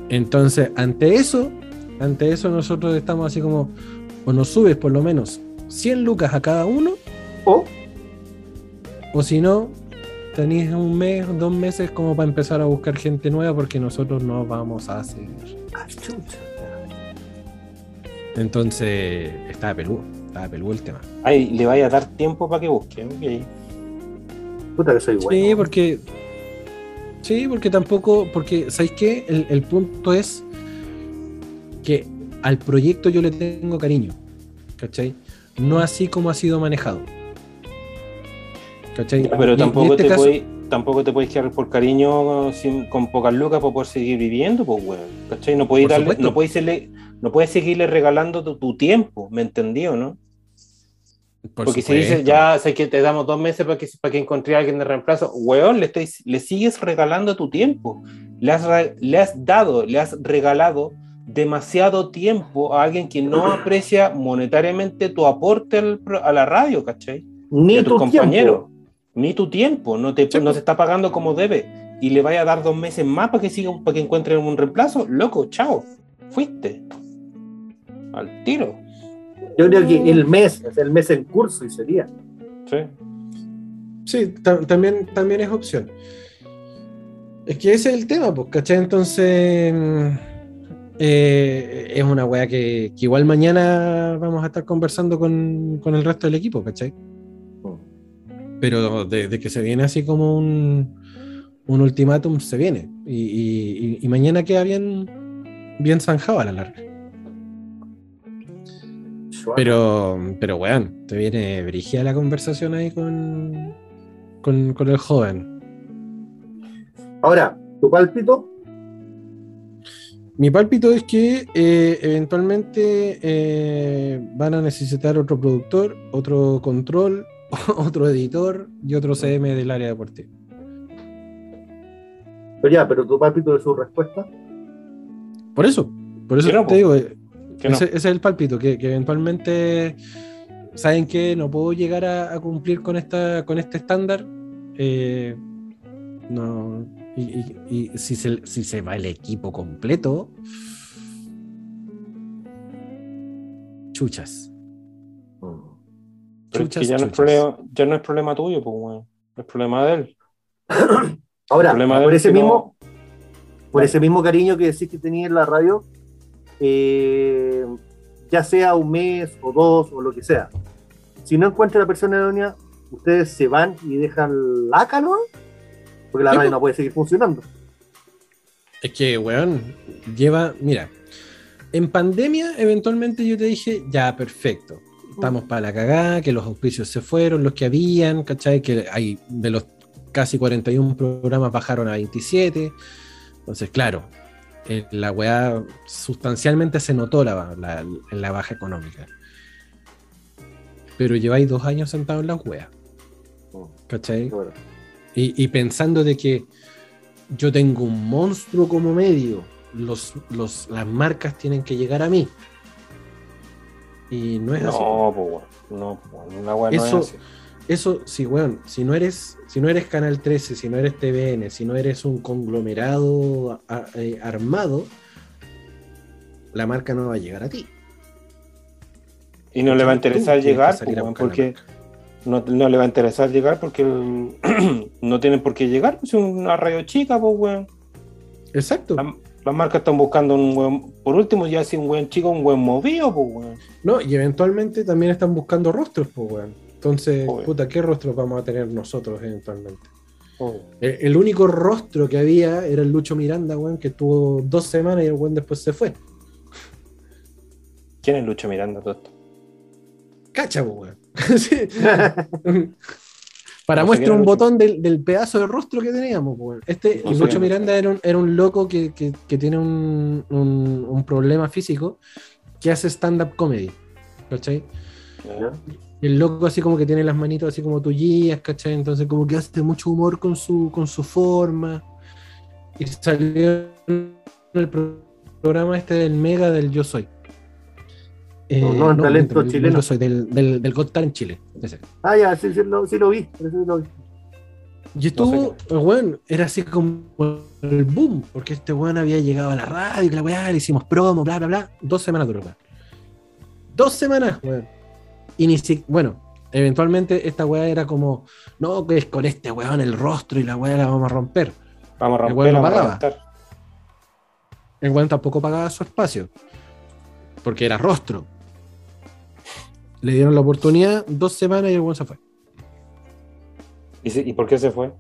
Entonces, ante eso, ante eso nosotros estamos así como, o nos subes por lo menos 100 lucas a cada uno,
O
O si no, tenéis un mes, dos meses como para empezar a buscar gente nueva porque nosotros no vamos a seguir.
Ah.
Entonces, estaba peludo, estaba peludo el tema.
Ay, le vaya a dar tiempo para que busque. ok.
Puta que soy bueno.
Sí, porque. Sí, porque tampoco. Porque, ¿sabéis qué? El, el punto es que al proyecto yo le tengo cariño. ¿Cachai? No así como ha sido manejado. ¿Cachai?
Ya, pero
Y- y
tampoco,
este
te
caso-
tampoco te puedes quedar por cariño sin- con pocas lucas para poder seguir viviendo, pues, weón. ¿Cachai? No puedes, darle, no, puedes irle- no puedes seguirle regalando tu, tu tiempo, ¿me entendió, no?
por
Porque si dices, ya sé que te damos dos meses para que, para que encontré a alguien de reemplazo, weón, le, estáis- le sigues regalando tu tiempo. le has, le has dado, le has regalado demasiado tiempo a alguien que no aprecia monetariamente tu aporte al pro- a la radio, ¿cachai?
Ni
y a tus
tu
compañeros.
tiempo.
Ni tu tiempo, no te, no se está pagando como debe. Y le vaya a dar dos meses más para que siga, para que encuentren un reemplazo. Loco, chao. Fuiste. Al tiro.
Yo creo que el mes, es el mes en curso y sería.
Sí.
Sí, ta- también, también es opción. Es que ese es el tema, pues, ¿cachai? Entonces, eh, es una weá que, que igual mañana vamos a estar conversando con, con el resto del equipo, ¿cachai? Pero de, de que se viene así como un, un ultimátum, se viene. Y, y- y- y mañana queda bien, bien zanjado a la larga. Pero, pero weón, te viene brígida la conversación ahí con, con, con el joven.
Ahora, tu pálpito,
Mi pálpito es que eh, eventualmente eh, van a necesitar otro productor, otro control, otro editor y otro CM del área deportiva.
pero ya, pero tu pálpito de su respuesta.
Por eso, por eso
no,
te digo, eh,
no.
ese, ese es el pálpito, que, que eventualmente saben que no puedo llegar a, a cumplir con esta con este estándar. eh, no, y, y- y si, se, si se va el equipo completo, chuchas.
Pero es que
Chuchas,
ya, no es problema, ya no es problema tuyo, pues. Es problema de él.
Ahora,
problema de
por
él
ese mismo,
no-
por ese mismo cariño que decís que tenía en la radio, eh, ya sea un mes o dos o lo que sea, si no encuentra la persona idónea, ustedes se van y dejan la calor, porque la
Sí,
radio no puede seguir funcionando.
Es que, weón, lleva, mira, en pandemia eventualmente yo te dije, ya, perfecto, estamos para la cagada, que los auspicios se fueron, los que habían, ¿cachai? Que hay de los casi 41 programas bajaron a 27. Entonces, claro, eh, la weá sustancialmente se notó la, la, la baja económica. Pero lleváis dos años sentados en las weas. ¿Cachai?
Bueno,
Y, y pensando de que yo tengo un monstruo como medio, los, los, las marcas tienen que llegar a mí. Y no es así.
No, pues, weón. No, weá no
Eso-
es así.
Eso, sí, weón, si no eres, si no eres Canal 13, si no eres TVN, si no eres un conglomerado a- eh, armado, la marca no va a llegar a ti.
Y no le va a interesar llegar, porque. No, no le va a interesar llegar porque el- no tienen por qué llegar, es una radio chica, pues, weón.
Exacto.
La- Las marcas están buscando un buen, por último, ya si un buen chico, un buen movido, pues, weón.
No, y eventualmente también están buscando rostros, pues, weón. Entonces,
Obvio.
puta, ¿qué rostros vamos a tener nosotros eventualmente?
Obvio.
El, el único rostro que había era el Lucho Miranda, weón, que estuvo dos semanas y el weón después se fue.
¿Quién es Lucho Miranda todo esto?
Cacha, weón. Sí. Para
No
muestra un botón del, del pedazo de rostro que teníamos. Este,
No
Lucho. Miranda era un, era un loco que, que- que tiene un, un- un problema físico que hace stand-up comedy. ¿Cachai?
¿Ya?
Y el loco así como que tiene las manitos así como tuyas, ¿cachai? Entonces como que hace mucho humor con su, con su forma. Y salió en el pro- programa este del Mega del Yo Soy. Eh,
No, no, el talento chileno.
Yo Soy, del, del, del Got Talent Chile. ese.
ah, ya, sí, sí, lo, sí lo vi. sí lo vi.
Y estuvo, el weón, era así como el boom, porque este weón había llegado a la radio, que la weá, le hicimos promo, bla, bla, bla. Dos semanas duró, weón. Dos semanas, weón. Y ni si, bueno, eventualmente esta weá era como, no, que es con este weón el rostro y la weá la vamos a romper.
Vamos a
El
romper,
weón no pagaba. El weón tampoco pagaba su espacio, porque era rostro. Le dieron la oportunidad, dos semanas y el weón se fue.
¿Y, si- ¿Y por qué se fue?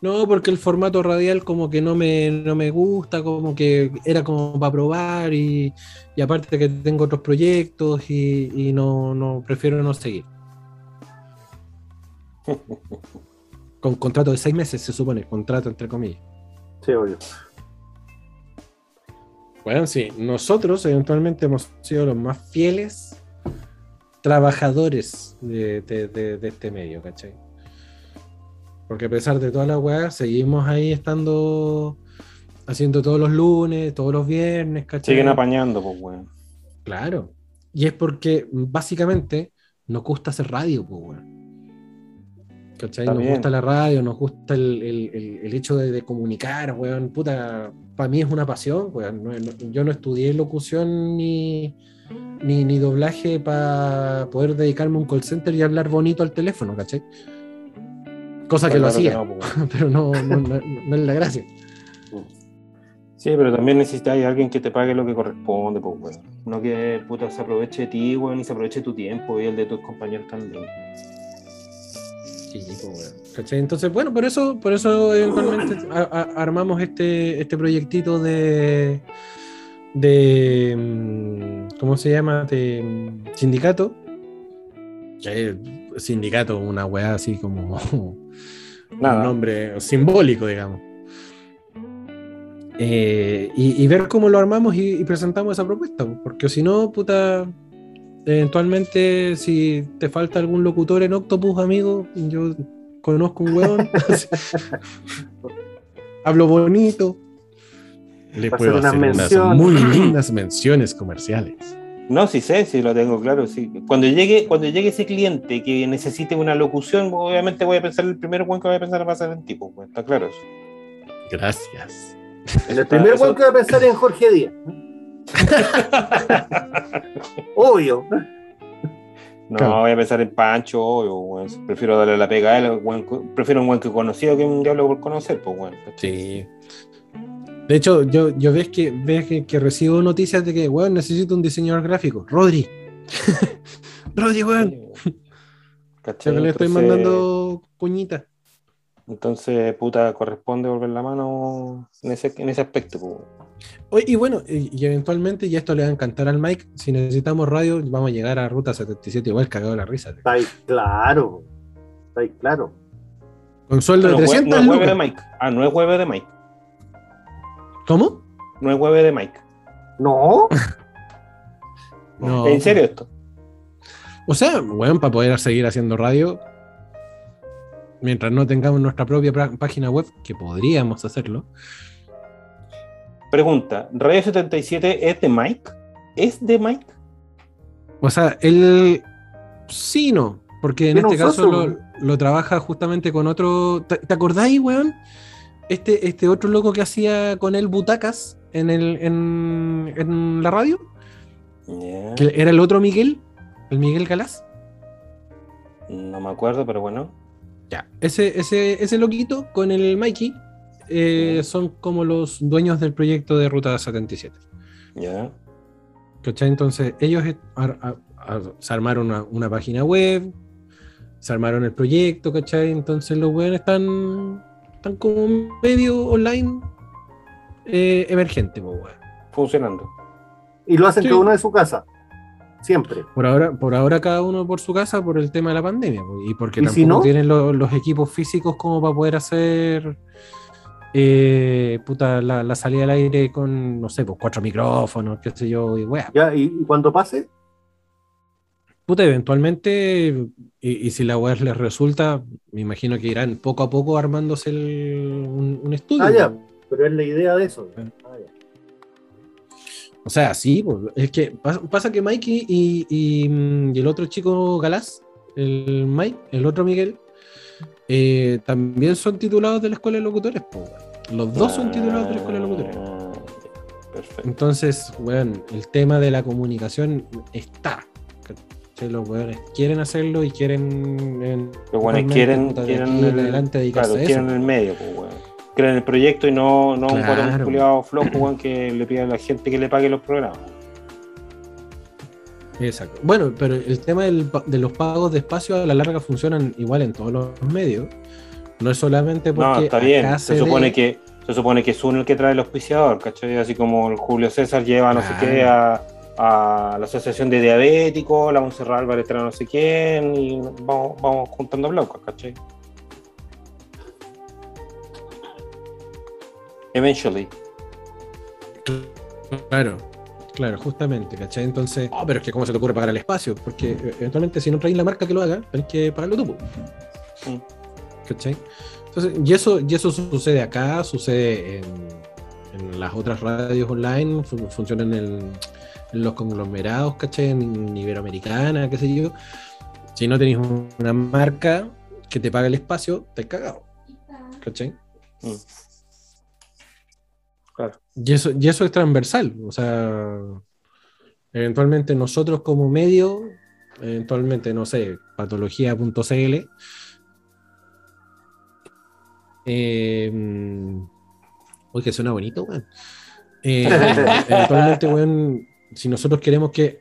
No, porque el formato radial como que no me, no me gusta, como que era como para probar y, y aparte que tengo otros proyectos y, y no, no prefiero no seguir. Con contrato de seis meses se supone, contrato entre comillas.
Sí, obvio.
Bueno, sí, nosotros eventualmente hemos sido los más fieles trabajadores de, de- de- de este medio, ¿cachai? Porque a pesar de toda la weá, seguimos ahí estando haciendo todos los lunes, todos los viernes, ¿cachai?
Siguen apañando, pues, weón.
Claro. Y es porque básicamente nos gusta hacer radio, pues, weón. ¿Cachai?
Está
nos
bien.
gusta la radio, nos gusta el, el- el- el hecho de, de comunicar, weón. Puta, para mí es una pasión, weón. No- no- yo no estudié locución ni, ni, ni doblaje para poder dedicarme a un call center y hablar bonito al teléfono, ¿cachai? Cosa que lo hacía,
no, pues,
pero no, no, no- es la gracia.
Sí, pero también necesitas a alguien que te pague lo que corresponde, pues, weón. No que puta se aproveche de ti, weón, y se aproveche tu tiempo y el de tus compañeros también.
Sí, pues. ¿Cachai? Entonces, bueno, por eso, por eso eventualmente a- a- armamos este, este proyectito de, de mm, ¿cómo se llama? De sindicato. Sindicato, una weá así como un
Nada.
nombre simbólico, digamos. Eh, y, y ver cómo lo armamos y, y presentamos esa propuesta, porque si no, puta, eventualmente si te falta algún locutor en Octopus, amigo, yo conozco un huevón, hablo bonito, le puedo
hacer unas
hacer unas muy lindas menciones comerciales.
No, sí sé, sí lo tengo claro. Sí. Cuando llegue, cuando llegue ese cliente que necesite una locución, obviamente voy a pensar el primero weón que voy a pensar va a ser en tipo, weón, está claro eso.
Gracias.
El primer weón que va a pensar en Jorge Díaz. Obvio.
No,
Claro.
voy a pensar en Pancho, obvio, weón. Prefiero darle la pega a él, prefiero un buen que conocido que un diablo por conocer, pues, weón.
Sí. De hecho, yo, yo ves que ves que, que recibo noticias de que, weón, necesito un diseñador gráfico. Rodri. Rodri, weón.
¿Cachai?
Que le estoy
Entonces-
mandando cuñita.
Entonces, puta, corresponde volver la mano en ese, en ese aspecto, pues.
Oye, y bueno, y, y eventualmente, y esto le va a encantar al Mike, si necesitamos radio, vamos a llegar a Ruta 77 igual cagado de la risa.
Está ahí claro. Está ahí claro.
Con sueldo de
No, hue-
300
no es hueve de
lucas.
Mike. Ah, no es hueve de Mike.
¿Cómo?
No es hueve de Mike.
No.
No.
¿En serio esto?
O sea, weón, para poder seguir haciendo radio, mientras no tengamos nuestra propia página web, que podríamos hacerlo,
Pregunta, ¿Radio 77 es de Mike? ¿Es de Mike?
O sea, él sí y no, porque en este caso lo, lo trabaja justamente con otro. ¿Te, te acordáis, weón? Este, este otro loco que hacía con él butacas en, el, en, en la radio, que era el otro Miguel, el Miguel Galás.
No me acuerdo, pero bueno.
Ya. Ese, ese, ese loquito con el Mikey eh, son como los dueños del proyecto de Ruta 77.
Ya.
¿Cachai? Entonces, ellos ar- ar- ar- se armaron una, una página web, se armaron el proyecto, ¿cachai? Entonces, los weones están, están como medio online eh, emergente, weón.
Funcionando.
Y lo hacen
Sí.
cada uno de su casa. Siempre.
Por ahora, por ahora, cada uno por su casa por el tema de la pandemia, y porque
¿Y
tampoco
si no?
tienen lo- los equipos físicos como para poder hacer. eh, puta, la, la salida al aire con, no sé, pues cuatro micrófonos, qué sé yo, y weá.
Ya, y, y cuando pase,
Puta, eventualmente, y, y si la web les resulta, me imagino que irán poco a poco armándose el- un, un estudio.
ah, ya. Pero es la idea de eso.
Ah.
Ah, ya.
O sea, sí, pues, es que pasa, pasa que Mikey y, y, mm, y el otro chico Galás, el Mike, el otro Miguel, eh, también son titulados de la escuela de locutores, pues. Los dos son titulados de la escuela de locutores.
Ah, Perfecto.
Entonces, weón, el tema de la comunicación está. ¿Cachai? Los weones quieren hacerlo y quieren. en-
Los
realmente,
quieren, quieren, el,
adelante dedicarse
claro,
a eso.
quieren el medio, pues, weón. Quieren el proyecto y no, no un
Claro.
guatón culiado flojo, weón, que le pida a la gente que le pague los programas.
Exacto. Bueno, pero el tema del de los pagos de espacio a la larga funcionan igual en todos los medios. No es solamente porque.
No, está bien.
acá
Se supone que se supone que es uno el que trae el auspiciador, ¿cachai? Así como el Julio César lleva no sé qué a, a la Asociación de Diabéticos, la Monserrat Álvarez no sé quién, y vamos, vamos juntando blocos, ¿cachai? Eventually.
Claro, claro, justamente, ¿cachai? Entonces, oh, pero es que ¿cómo se te ocurre pagar el espacio? Porque eh, eventualmente si no traes la marca que lo haga, tenés que pagarlo tú.
Mm.
¿Cachai? Entonces, y eso, y eso sucede acá, sucede en, en las otras radios online, fun- funcionan en, en los conglomerados, ¿cachai? En Iberoamericana, qué sé yo. Si no tenéis un- una marca que te paga el espacio, te cagado. ¿Cachai?
Mm. Claro.
Y eso, y eso es transversal. O sea, eventualmente nosotros como medio, eventualmente, no sé, patología.cl. Eh, uy, que suena bonito, weón. Eh, eventualmente, weón, si nosotros queremos que,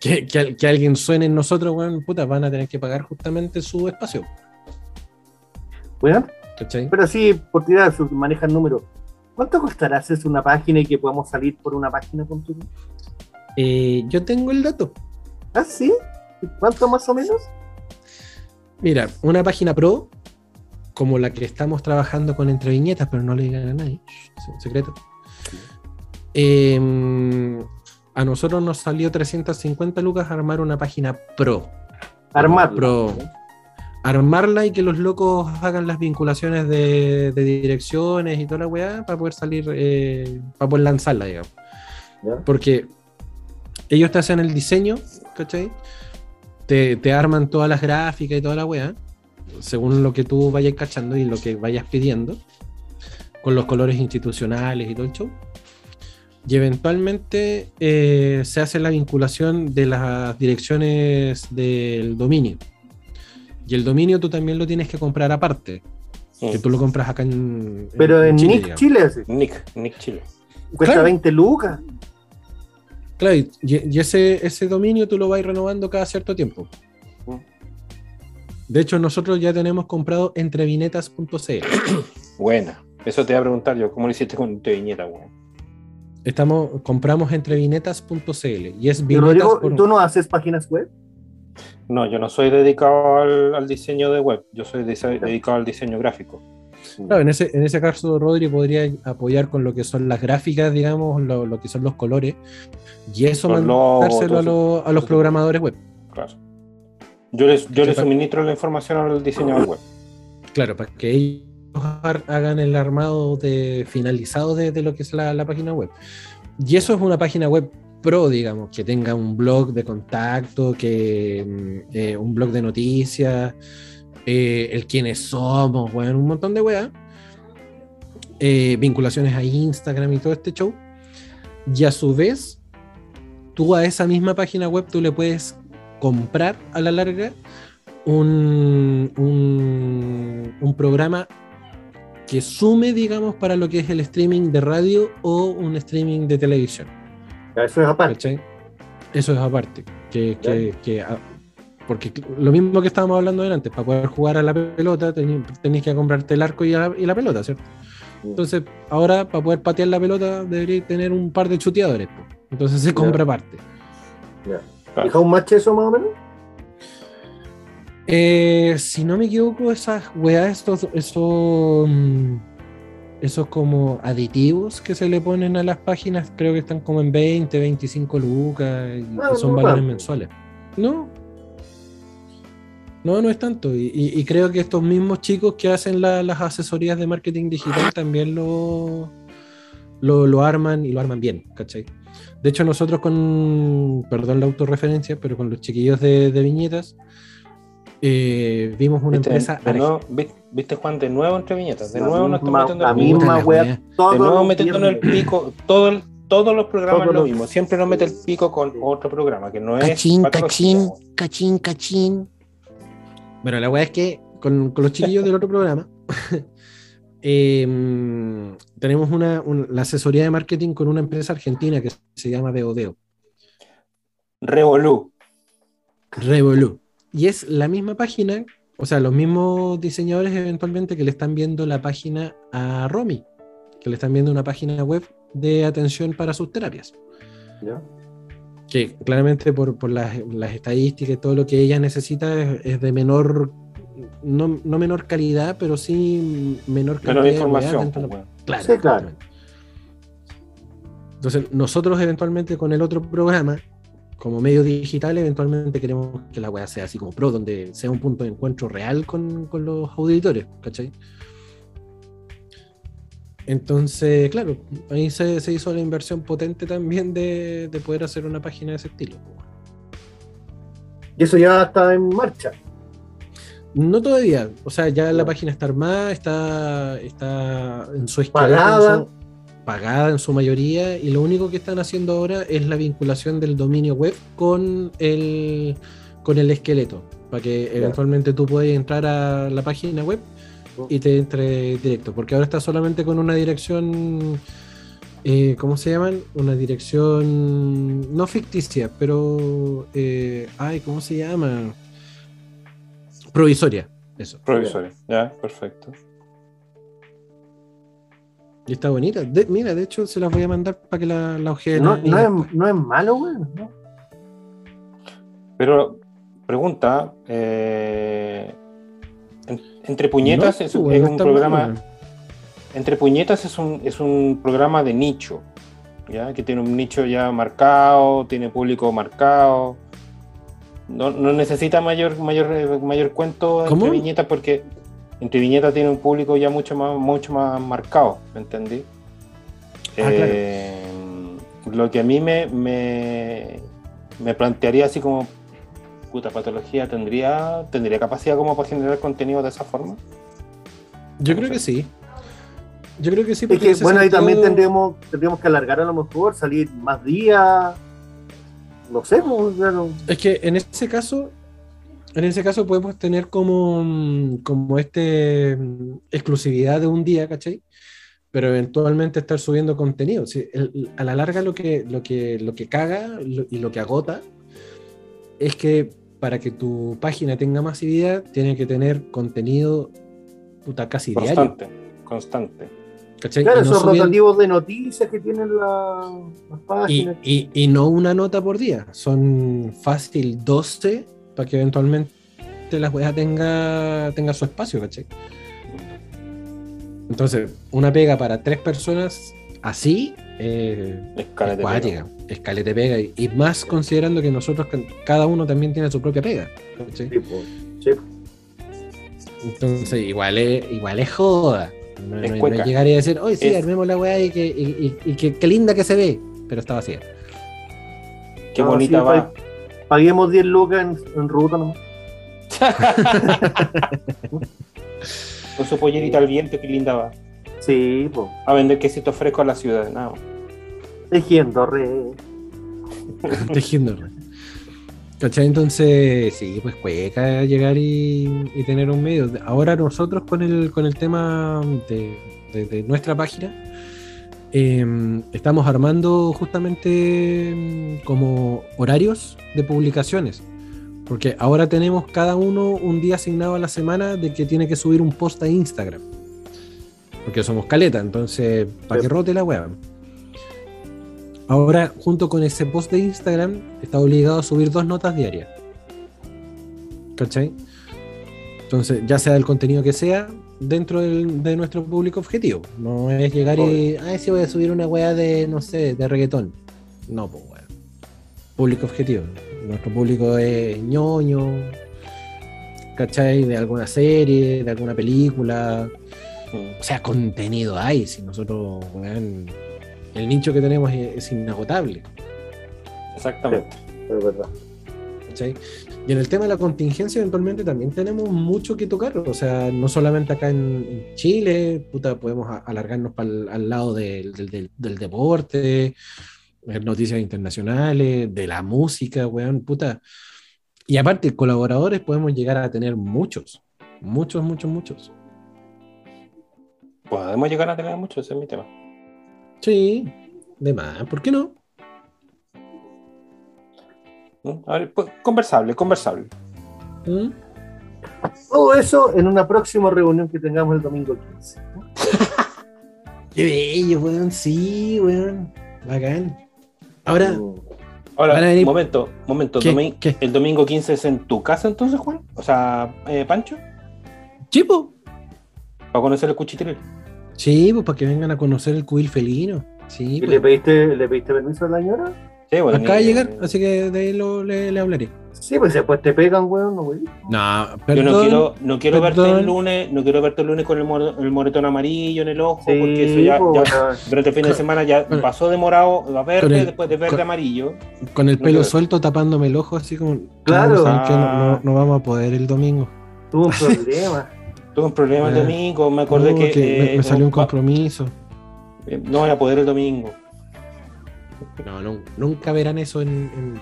que, que al- que alguien suene en nosotros, weón, puta, van a tener que pagar justamente su espacio.
Bueno,
¿Cachai?
pero sí, por tirar, su- manejan números. ¿Cuánto costará hacerse una página y que podamos salir por una página con tu?
Eh, yo tengo el dato.
¿Ah, sí? ¿Cuánto más o menos?
Mira, una página pro, como la que estamos trabajando con entre viñetas, pero no le digan a nadie, es un secreto. Eh, a nosotros nos salió 350 lucas armar una página pro.
Armarlo.
Pro. Armarla y que los locos hagan las vinculaciones de, de direcciones y toda la weá para poder salir, eh, para poder lanzarla, digamos.
¿Ya?
Porque ellos te hacen el diseño, ¿cachai? Te, te arman todas las gráficas y toda la weá, según lo que tú vayas cachando y lo que vayas pidiendo, con los colores institucionales y todo el show. Y eventualmente eh, se hace la vinculación de las direcciones del dominio. Y el dominio tú también lo tienes que comprar aparte, que
Mm.
tú lo compras acá en,
Pero en
Chile,
Nick
digamos.
Chile así.
Nick, Nick Chile.
Cuesta
Claro.
20 lucas.
Claro, y, y ese, ese dominio tú lo vas renovando cada cierto tiempo.
Mm.
De hecho, nosotros ya tenemos comprado entrevinetas.cl.
Buena. Eso te iba a preguntar yo, ¿cómo lo hiciste con tu viñeta, weón?
Estamos, compramos entrevinetas.cl y es
Rodrigo,
por-
¿tú no haces páginas web?
No, yo no soy dedicado al, al diseño de web, yo soy dedicado al diseño gráfico.
Claro, en ese, en ese caso, Rodri podría apoyar con lo que son las gráficas, digamos, lo, lo que son los colores, y eso
Los logos,
mandárselo a, los- a los programadores web.
Claro. Yo les, yo les suministro la información al diseñador web.
Claro, para que ellos hagan el armado de, finalizado de, lo que es la, página web. Y eso es una página web pro, digamos, que tenga un blog de contacto, que mm, eh, un blog de noticias, eh, el quiénes somos, bueno, un montón de weas. Eh, vinculaciones a Instagram y todo este show. Y a su vez, tú a esa misma página web tú le puedes comprar a la larga un, un programa que sume, digamos, para lo que es el streaming de radio o un streaming de televisión.
Eso es aparte.
¿cachai? Eso es aparte. Que, que- que, ah, porque lo mismo que estábamos hablando antes, para poder jugar a la pelota tenéis que comprarte el arco y la, y la pelota, ¿cierto? Entonces, ahora para poder patear la pelota deberíais tener un par de chuteadores. Entonces se compra aparte.
¿Y un match eso más o menos?
Eh, si no me equivoco, esas weas, estos, esos, mm, esos como aditivos que se le ponen a las páginas, creo que están como en 20, 25 lucas, y
Ah,
son
no
valores mensuales. No. No, no es tanto. Y, y- y creo que estos mismos chicos que hacen la- las asesorías de marketing digital también lo, lo, lo arman y lo arman bien, ¿cachai? De hecho, nosotros con, perdón la autorreferencia, pero con los chiquillos de, de viñetas, eh, vimos una
¿Viste,
empresa
de nuevo- vi- ¿Viste, Juan, de nuevo entre viñetas? De
La
nuevo nos estamos metiendo en el pico.
Misma wea. Todos
De nuevo metiéndonos el pico. Todo el- todos los programas
Todos
lo
los-
mismo. Siempre nos mete el pico con otro programa que no es.
Cachín,
patología,
cachín, cachín, cachín.
Bueno, la weá es que con, con los chiquillos del otro programa eh, tenemos una, un- la asesoría de marketing con una empresa argentina que se llama Deodeo,
Revolú.
Revolu. Y es la misma página, o sea, los mismos diseñadores eventualmente que le están viendo la página a Romy, que le están viendo una página web de atención para sus terapias.
¿Ya?
que claramente por, por las, las estadísticas y todo lo que ella necesita es, es de menor, no, no menor calidad, pero sí menor
la
de
información.
de
pues, weón.
Claro,
Sí, claro.
Entonces, nosotros eventualmente con el otro programa, como medio digital, eventualmente queremos que la wea sea así como pro, donde sea un punto de encuentro real con, con los auditores, ¿cachai? Entonces, claro, ahí se, se hizo la inversión potente también de, de poder hacer una página de ese estilo.
Y eso ya está en marcha.
No todavía, o sea, ya la
No.
página está armada, está, está en su esqueleto,
Pagada.
Pagada en su mayoría, y lo único que están haciendo ahora es la vinculación del dominio web con el, con el esqueleto, para que eventualmente tú puedas entrar a la página web y te entre directo, porque ahora está solamente con una dirección, eh, ¿cómo se llaman? Una dirección no ficticia, pero, eh, ay, ¿cómo se llama? Provisoria, eso.
Provisorio. Ya, perfecto.
Y está bonita. De- mira, de hecho, se las voy a mandar para que la, la ojeen.
No, no, es, no es malo, güey. ¿no?
Pero, pregunta, eh, en- entre puñetas
No,
es, es
no
un programa,
mal.
entre puñetas es un, es un programa de nicho, ¿ya? Que tiene un nicho ya marcado, tiene público marcado. No, no necesita mayor, mayor, mayor cuento
¿Cómo?
entre viñetas porque entre viñetas tiene un público ya mucho más, mucho más marcado, ¿me entendí?
Ah,
Eh, Lo que a mí me, me, me plantearía así como puta patología tendría tendría capacidad como para generar contenido de esa forma
Yo creo que sí. Yo creo que sí.
Es
porque
que,
en ese
bueno, ahí también tendríamos, tendríamos que alargar a lo mejor, salir más días. No sé, pues, claro.
Es que en ese caso, en ese caso podemos tener como, mm, como este mm, exclusividad de un día, ¿cachai? Pero eventualmente estar subiendo contenido. Sí, el- a la larga lo que, lo que, lo que caga lo- y lo que agota es que para que tu página tenga masividad, tiene que tener contenido puta casi diario.
constante constante
¿cachai?
Claro,
Y no
esos
subir-
rotativos de noticias que tienen la- las
Y,
páginas.
y- y no una nota por día, son fácil 12 para que eventualmente la weá tenga, tenga su espacio, ¿cachai? Entonces, una pega para tres personas así, eh,
escala
es
de
cuática, escalete pega, y, y más considerando que nosotros, ca- cada uno también tiene su propia pega, ¿cachai?
Sí, pues, sí.
Entonces, igual es, igual es joda. No,
Es
no- llegar y decir, oye, sí,
Es-
armemos la weá y que, y, y- y que, qué linda que se ve, pero está vacía.
qué
No,
bonita
sí,
va
Paguemos 10 lucas en, en ruta nomás.
con su pollerita al viento qué linda va
Sí, pues.
a vender quesito fresco a la ciudad nada más.
Tejiendo re.
tejiendo. ¿Cachai? Entonces, sí, pues cueca llegar y, y tener un medio. Ahora nosotros con el, con el tema de, de- de nuestra página, eh, estamos armando justamente mm, como horarios de publicaciones. Porque ahora tenemos cada uno un día asignado a la semana de que tiene que subir un post a Instagram. Porque somos caleta, entonces, para que rote la web. Ahora, junto con ese post de Instagram, está obligado a subir dos notas diarias. ¿Cachai? Entonces, ya sea el contenido que sea, dentro del- de nuestro público objetivo. No es llegar y, ay, sí voy a subir una weá de, no sé, de reggaetón. No, pues weá. Público objetivo. Nuestro público es ñoño, ¿cachai? De alguna serie, de alguna película.
Mm.
O sea, contenido hay. Si nosotros, weón, el nicho que tenemos es, es inagotable.
exactamente
Es verdad.
¿cachai? Y en el tema de la contingencia, eventualmente también tenemos mucho que tocar. O sea, no solamente acá en, en Chile, puta, podemos a- alargarnos pa'l- al lado del, del- del- del deporte, noticias internacionales, de la música, weón, puta. Y aparte, colaboradores podemos llegar a tener muchos. Muchos, muchos, muchos.
podemos llegar a tener mucho ese es mi tema
Sí, de más. ¿Por qué no?
¿Mm? A ver, pues, conversable conversable
¿Mm?
Todo eso en una próxima reunión que tengamos el domingo 15.
Qué bello, weón. Sí, weón. Bacán. Ahora,
Mm.
ahora
venir-
momento momento
¿Qué?
domi-
¿Qué?
el domingo 15 es en tu casa entonces Juan o sea eh, Pancho
chipo.
para conocer el cuchitril
Sí, pues para que vengan a conocer el cubil felino. Sí,
¿Y
pues.
le pediste, le pediste permiso a la señora?
Sí, bueno,
Acaba de llegar, así que de ahí lo, le, le hablaré.
Sí, pues después te pegan, weón, no, güey.
No,
Yo
perdón.
no quiero, no quiero verte el lunes, no quiero verte el lunes con el, mor- el moretón amarillo en el ojo, porque eso ya,
po,
ya
weón.
durante el fin de semana ya pasó de morado a verde,
el-
después de verde
con-
a amarillo.
Con el
No
pelo
quiero.
suelto tapándome el ojo, así como.
Claro.
Ah.
no- no vamos a poder el domingo.
Tuvo un problema.
Tuve un problema el domingo, me acordé
No,
que,
me,
eh,
me salió un compromiso.
eh, no voy a poder el domingo.
No, no, nunca verán eso en. en-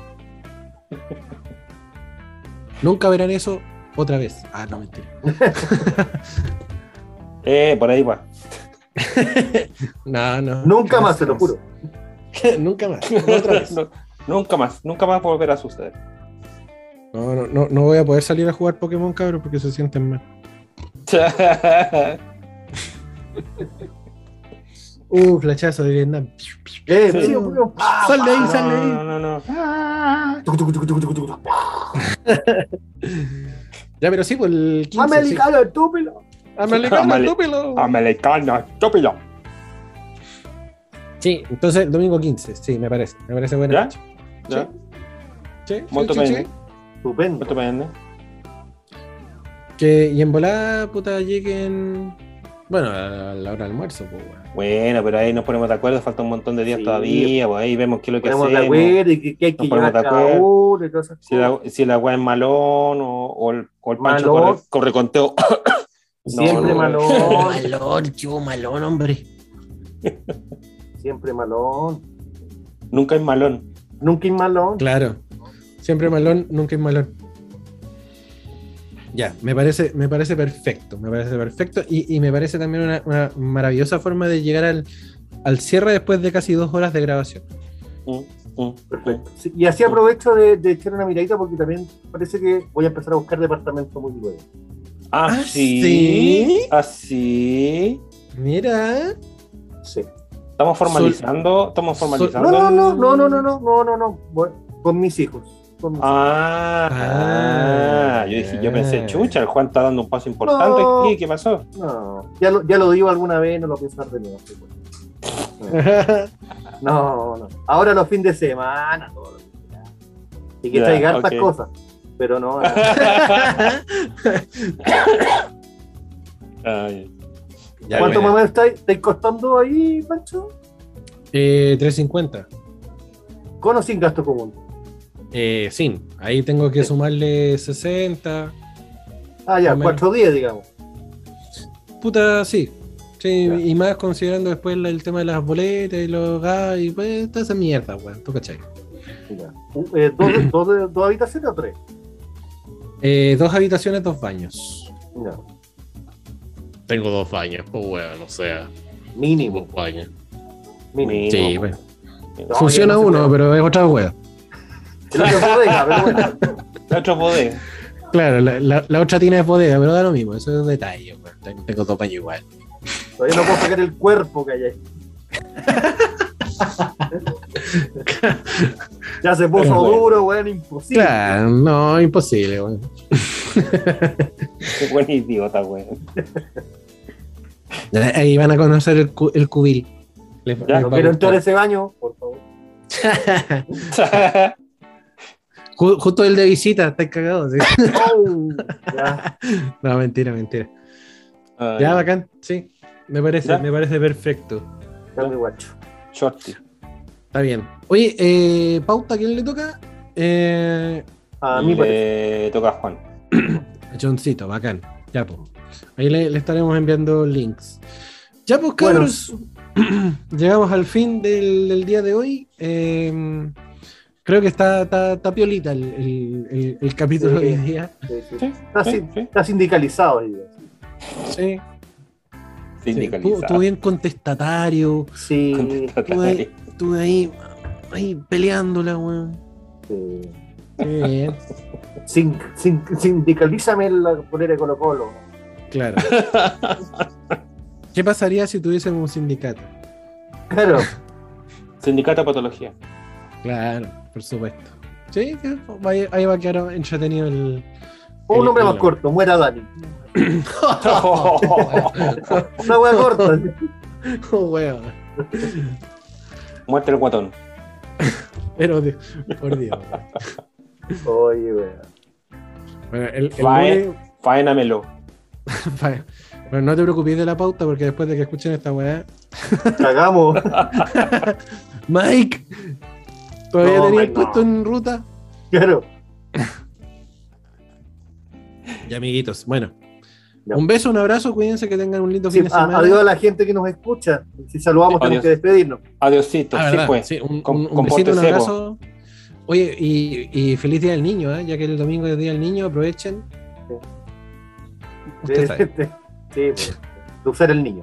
nunca verán eso otra vez. Ah, no, mentira.
Eh, por ahí va.
No, no.
Nunca más, te lo juro.
nunca más. Otra vez.
No, nunca más, nunca más volver a suceder.
No, no, no, no voy a poder salir a jugar Pokémon, cabrón, porque se sienten mal. Uh, flechazo de Vietnam.
Eh,
Sí.
sí, weón.
Sal de ahí,
no,
sal de ahí.
no, no, no.
Tucu, tucu, tucu, tucu, tucu, tucu.
Ya, pero sí, pues el 15. sí.
Americano, estúpido.
Americano,
Ameri-
estúpido.
Americano, estúpido.
Sí, entonces el domingo 15, sí, me parece. Me parece buena
¿Ya?
fecha.
¿Ya?
Sí, sí,
Molto
sí,
bene.
sí.
Estupendo.
Molto bene.
Que, y en volada, puta, lleguen. Bueno, a la hora del almuerzo, pues, weón.
Bueno, pero ahí nos ponemos de acuerdo, falta un montón de días
Sí.
todavía, pues ahí vemos qué es lo que
Ponemos de
hacemos.
acuerdo y que, que hay que
Nos ponemos
llevar
de
cada
acuerdo.
uno y todas esas
Si la, si la es malón o, o el, o el Pancho corre, corre conteo.
Siempre
no,
malón.
malón, yo malón, hombre.
Siempre malón.
Nunca es malón.
Nunca es malón.
Claro. Siempre malón, nunca es malón. Ya, me parece, me parece perfecto, me parece perfecto y, y me parece también una, una maravillosa forma de llegar al, al cierre después de casi dos horas de grabación.
Mm, mm,
Perfecto. Sí, y así aprovecho de, de echar una miradita porque también parece que voy a empezar a buscar departamento muy luego.
Ah,
Ah,
sí.
¿sí?
Así.
Mira.
Sí.
Estamos formalizando. Estamos
No,
formalizando.
no, no, no, no, no, no, no, no, no. Voy- con mis hijos. Con
Ah,
Ah,
ah, yo dije, yo pensé, chucha, el Juan está dando un paso importante
No.
aquí, ¿qué pasó?
No, ya lo, ya lo digo alguna vez, no lo pienso dar de nuevo. sí, pues. No, no. Ahora los fines de semana, todo. Y que
Ya,
traiga hartas
ok.
cosas. Pero no. no.
Ay,
Ya,
¿Cuánto más estáis, estáis costando ahí, Pancho?
Eh, 350.
Con o sin gasto común.
Eh, sin. Ahí tengo que
Sí.
sumarle 60.
Ah, ya,
Más o menos.
cuatro días, digamos.
Puta, sí. Sí,
Ya.
y más considerando después el tema de las boletas y los gas y pues toda esa mierda, weón. ¿Tú cachai?
Ya. Uh, eh, ¿dos, dos, dos habitaciones o tres?
Eh, dos habitaciones, dos baños.
No,
Tengo dos baños, pues weón, o sea,
mínimo.
baños.
mínimo.
Sí, bueno.
No,
Funciona
no
uno,
puede.
pero es otra wea.
Otro es bodega, pero bueno.
El otro poder.
Claro, la, la- la otra tiene es bodega, pero da lo mismo, eso es un detalle, weón. Tengo- dos baños igual.
Todavía no puedo sacar el cuerpo que hay ahí. ya se puso
bueno.
duro, weón, imposible.
Claro, no, imposible, weón.
Qué buen idiota, güey.
Ahí van a conocer el, cu- el cubil. Les-
Ya,
les
No quiero entrar a ese baño, por favor.
Ju- Justo el de visita, está cagado. ¿sí?
Oh, ya,
No, mentira, mentira.
Ay,
Ya, bacán, sí. Me parece,
Ya.
me parece perfecto.
ya mi guacho.
Shorty.
Está bien. Oye, eh, pauta, ¿a quién le toca? Eh,
A mí parece.
Le toca a Juan.
a Johncito, bacán. Ya, pues. Ahí le, le estaremos enviando links. Ya, pues,
Bueno.
cabros. Llegamos al fin del, del día de hoy. Eh, creo que está, está, está piolita el, el- el- el capítulo
Sí.
de hoy día.
Sí, sí. Está,
sí,
sin-
sí.
está sindicalizado.
Sí. sí.
Sindicalizado.
Estuvo estuvo bien contestatario.
Sí,
Estuve ahí, estuve ahí, ahí peleándola, weón.
sí.
Sí, bien.
Sin, sin, sindicalízame la polera de Colo Colo.
Claro. ¿Qué pasaría si tuviésemos un sindicato?
Claro,
Sindicato de Patología.
Claro, por supuesto. Sí, ahí va a quedar entretenido el.
un
el-
nombre más corto, muera Dani. Una hueá corta.
Oh, weón.
Muerte el guatón.
Pero, Dios, por Dios.
Oye, weón.
Bueno, el, el
Fae-
lunes-
Faénamelo.
fa- bueno, no te preocupes de la pauta porque después de que escuchen esta weá.
Cagamos.
Mike, ¿todavía
No,
tenías
Mike,
puesto
no.
en ruta?
Claro.
Y amiguitos, bueno. Un beso, un abrazo, cuídense que tengan un lindo
Sí,
fin de semana.
adiós a la gente que nos escucha. Si saludamos, tenemos que despedirnos.
Adiosito.
Ah,
sí,
verdad,
pues.
sí, un,
Com-
un- un besito, un abrazo. Oye, y, y feliz día del niño, ¿eh? ya que el domingo es día del niño, aprovechen. Usted sabe.
Sí, pues, de usar el niño.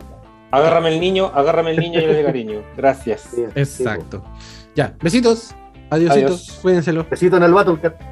Agárrame el niño, agárrame el niño y le de cariño. Gracias.
Sí, sí,
Exacto. Ya, besitos. Adiósitos.
Adiós.
Cuídenselo.
Besito en el Battlecat.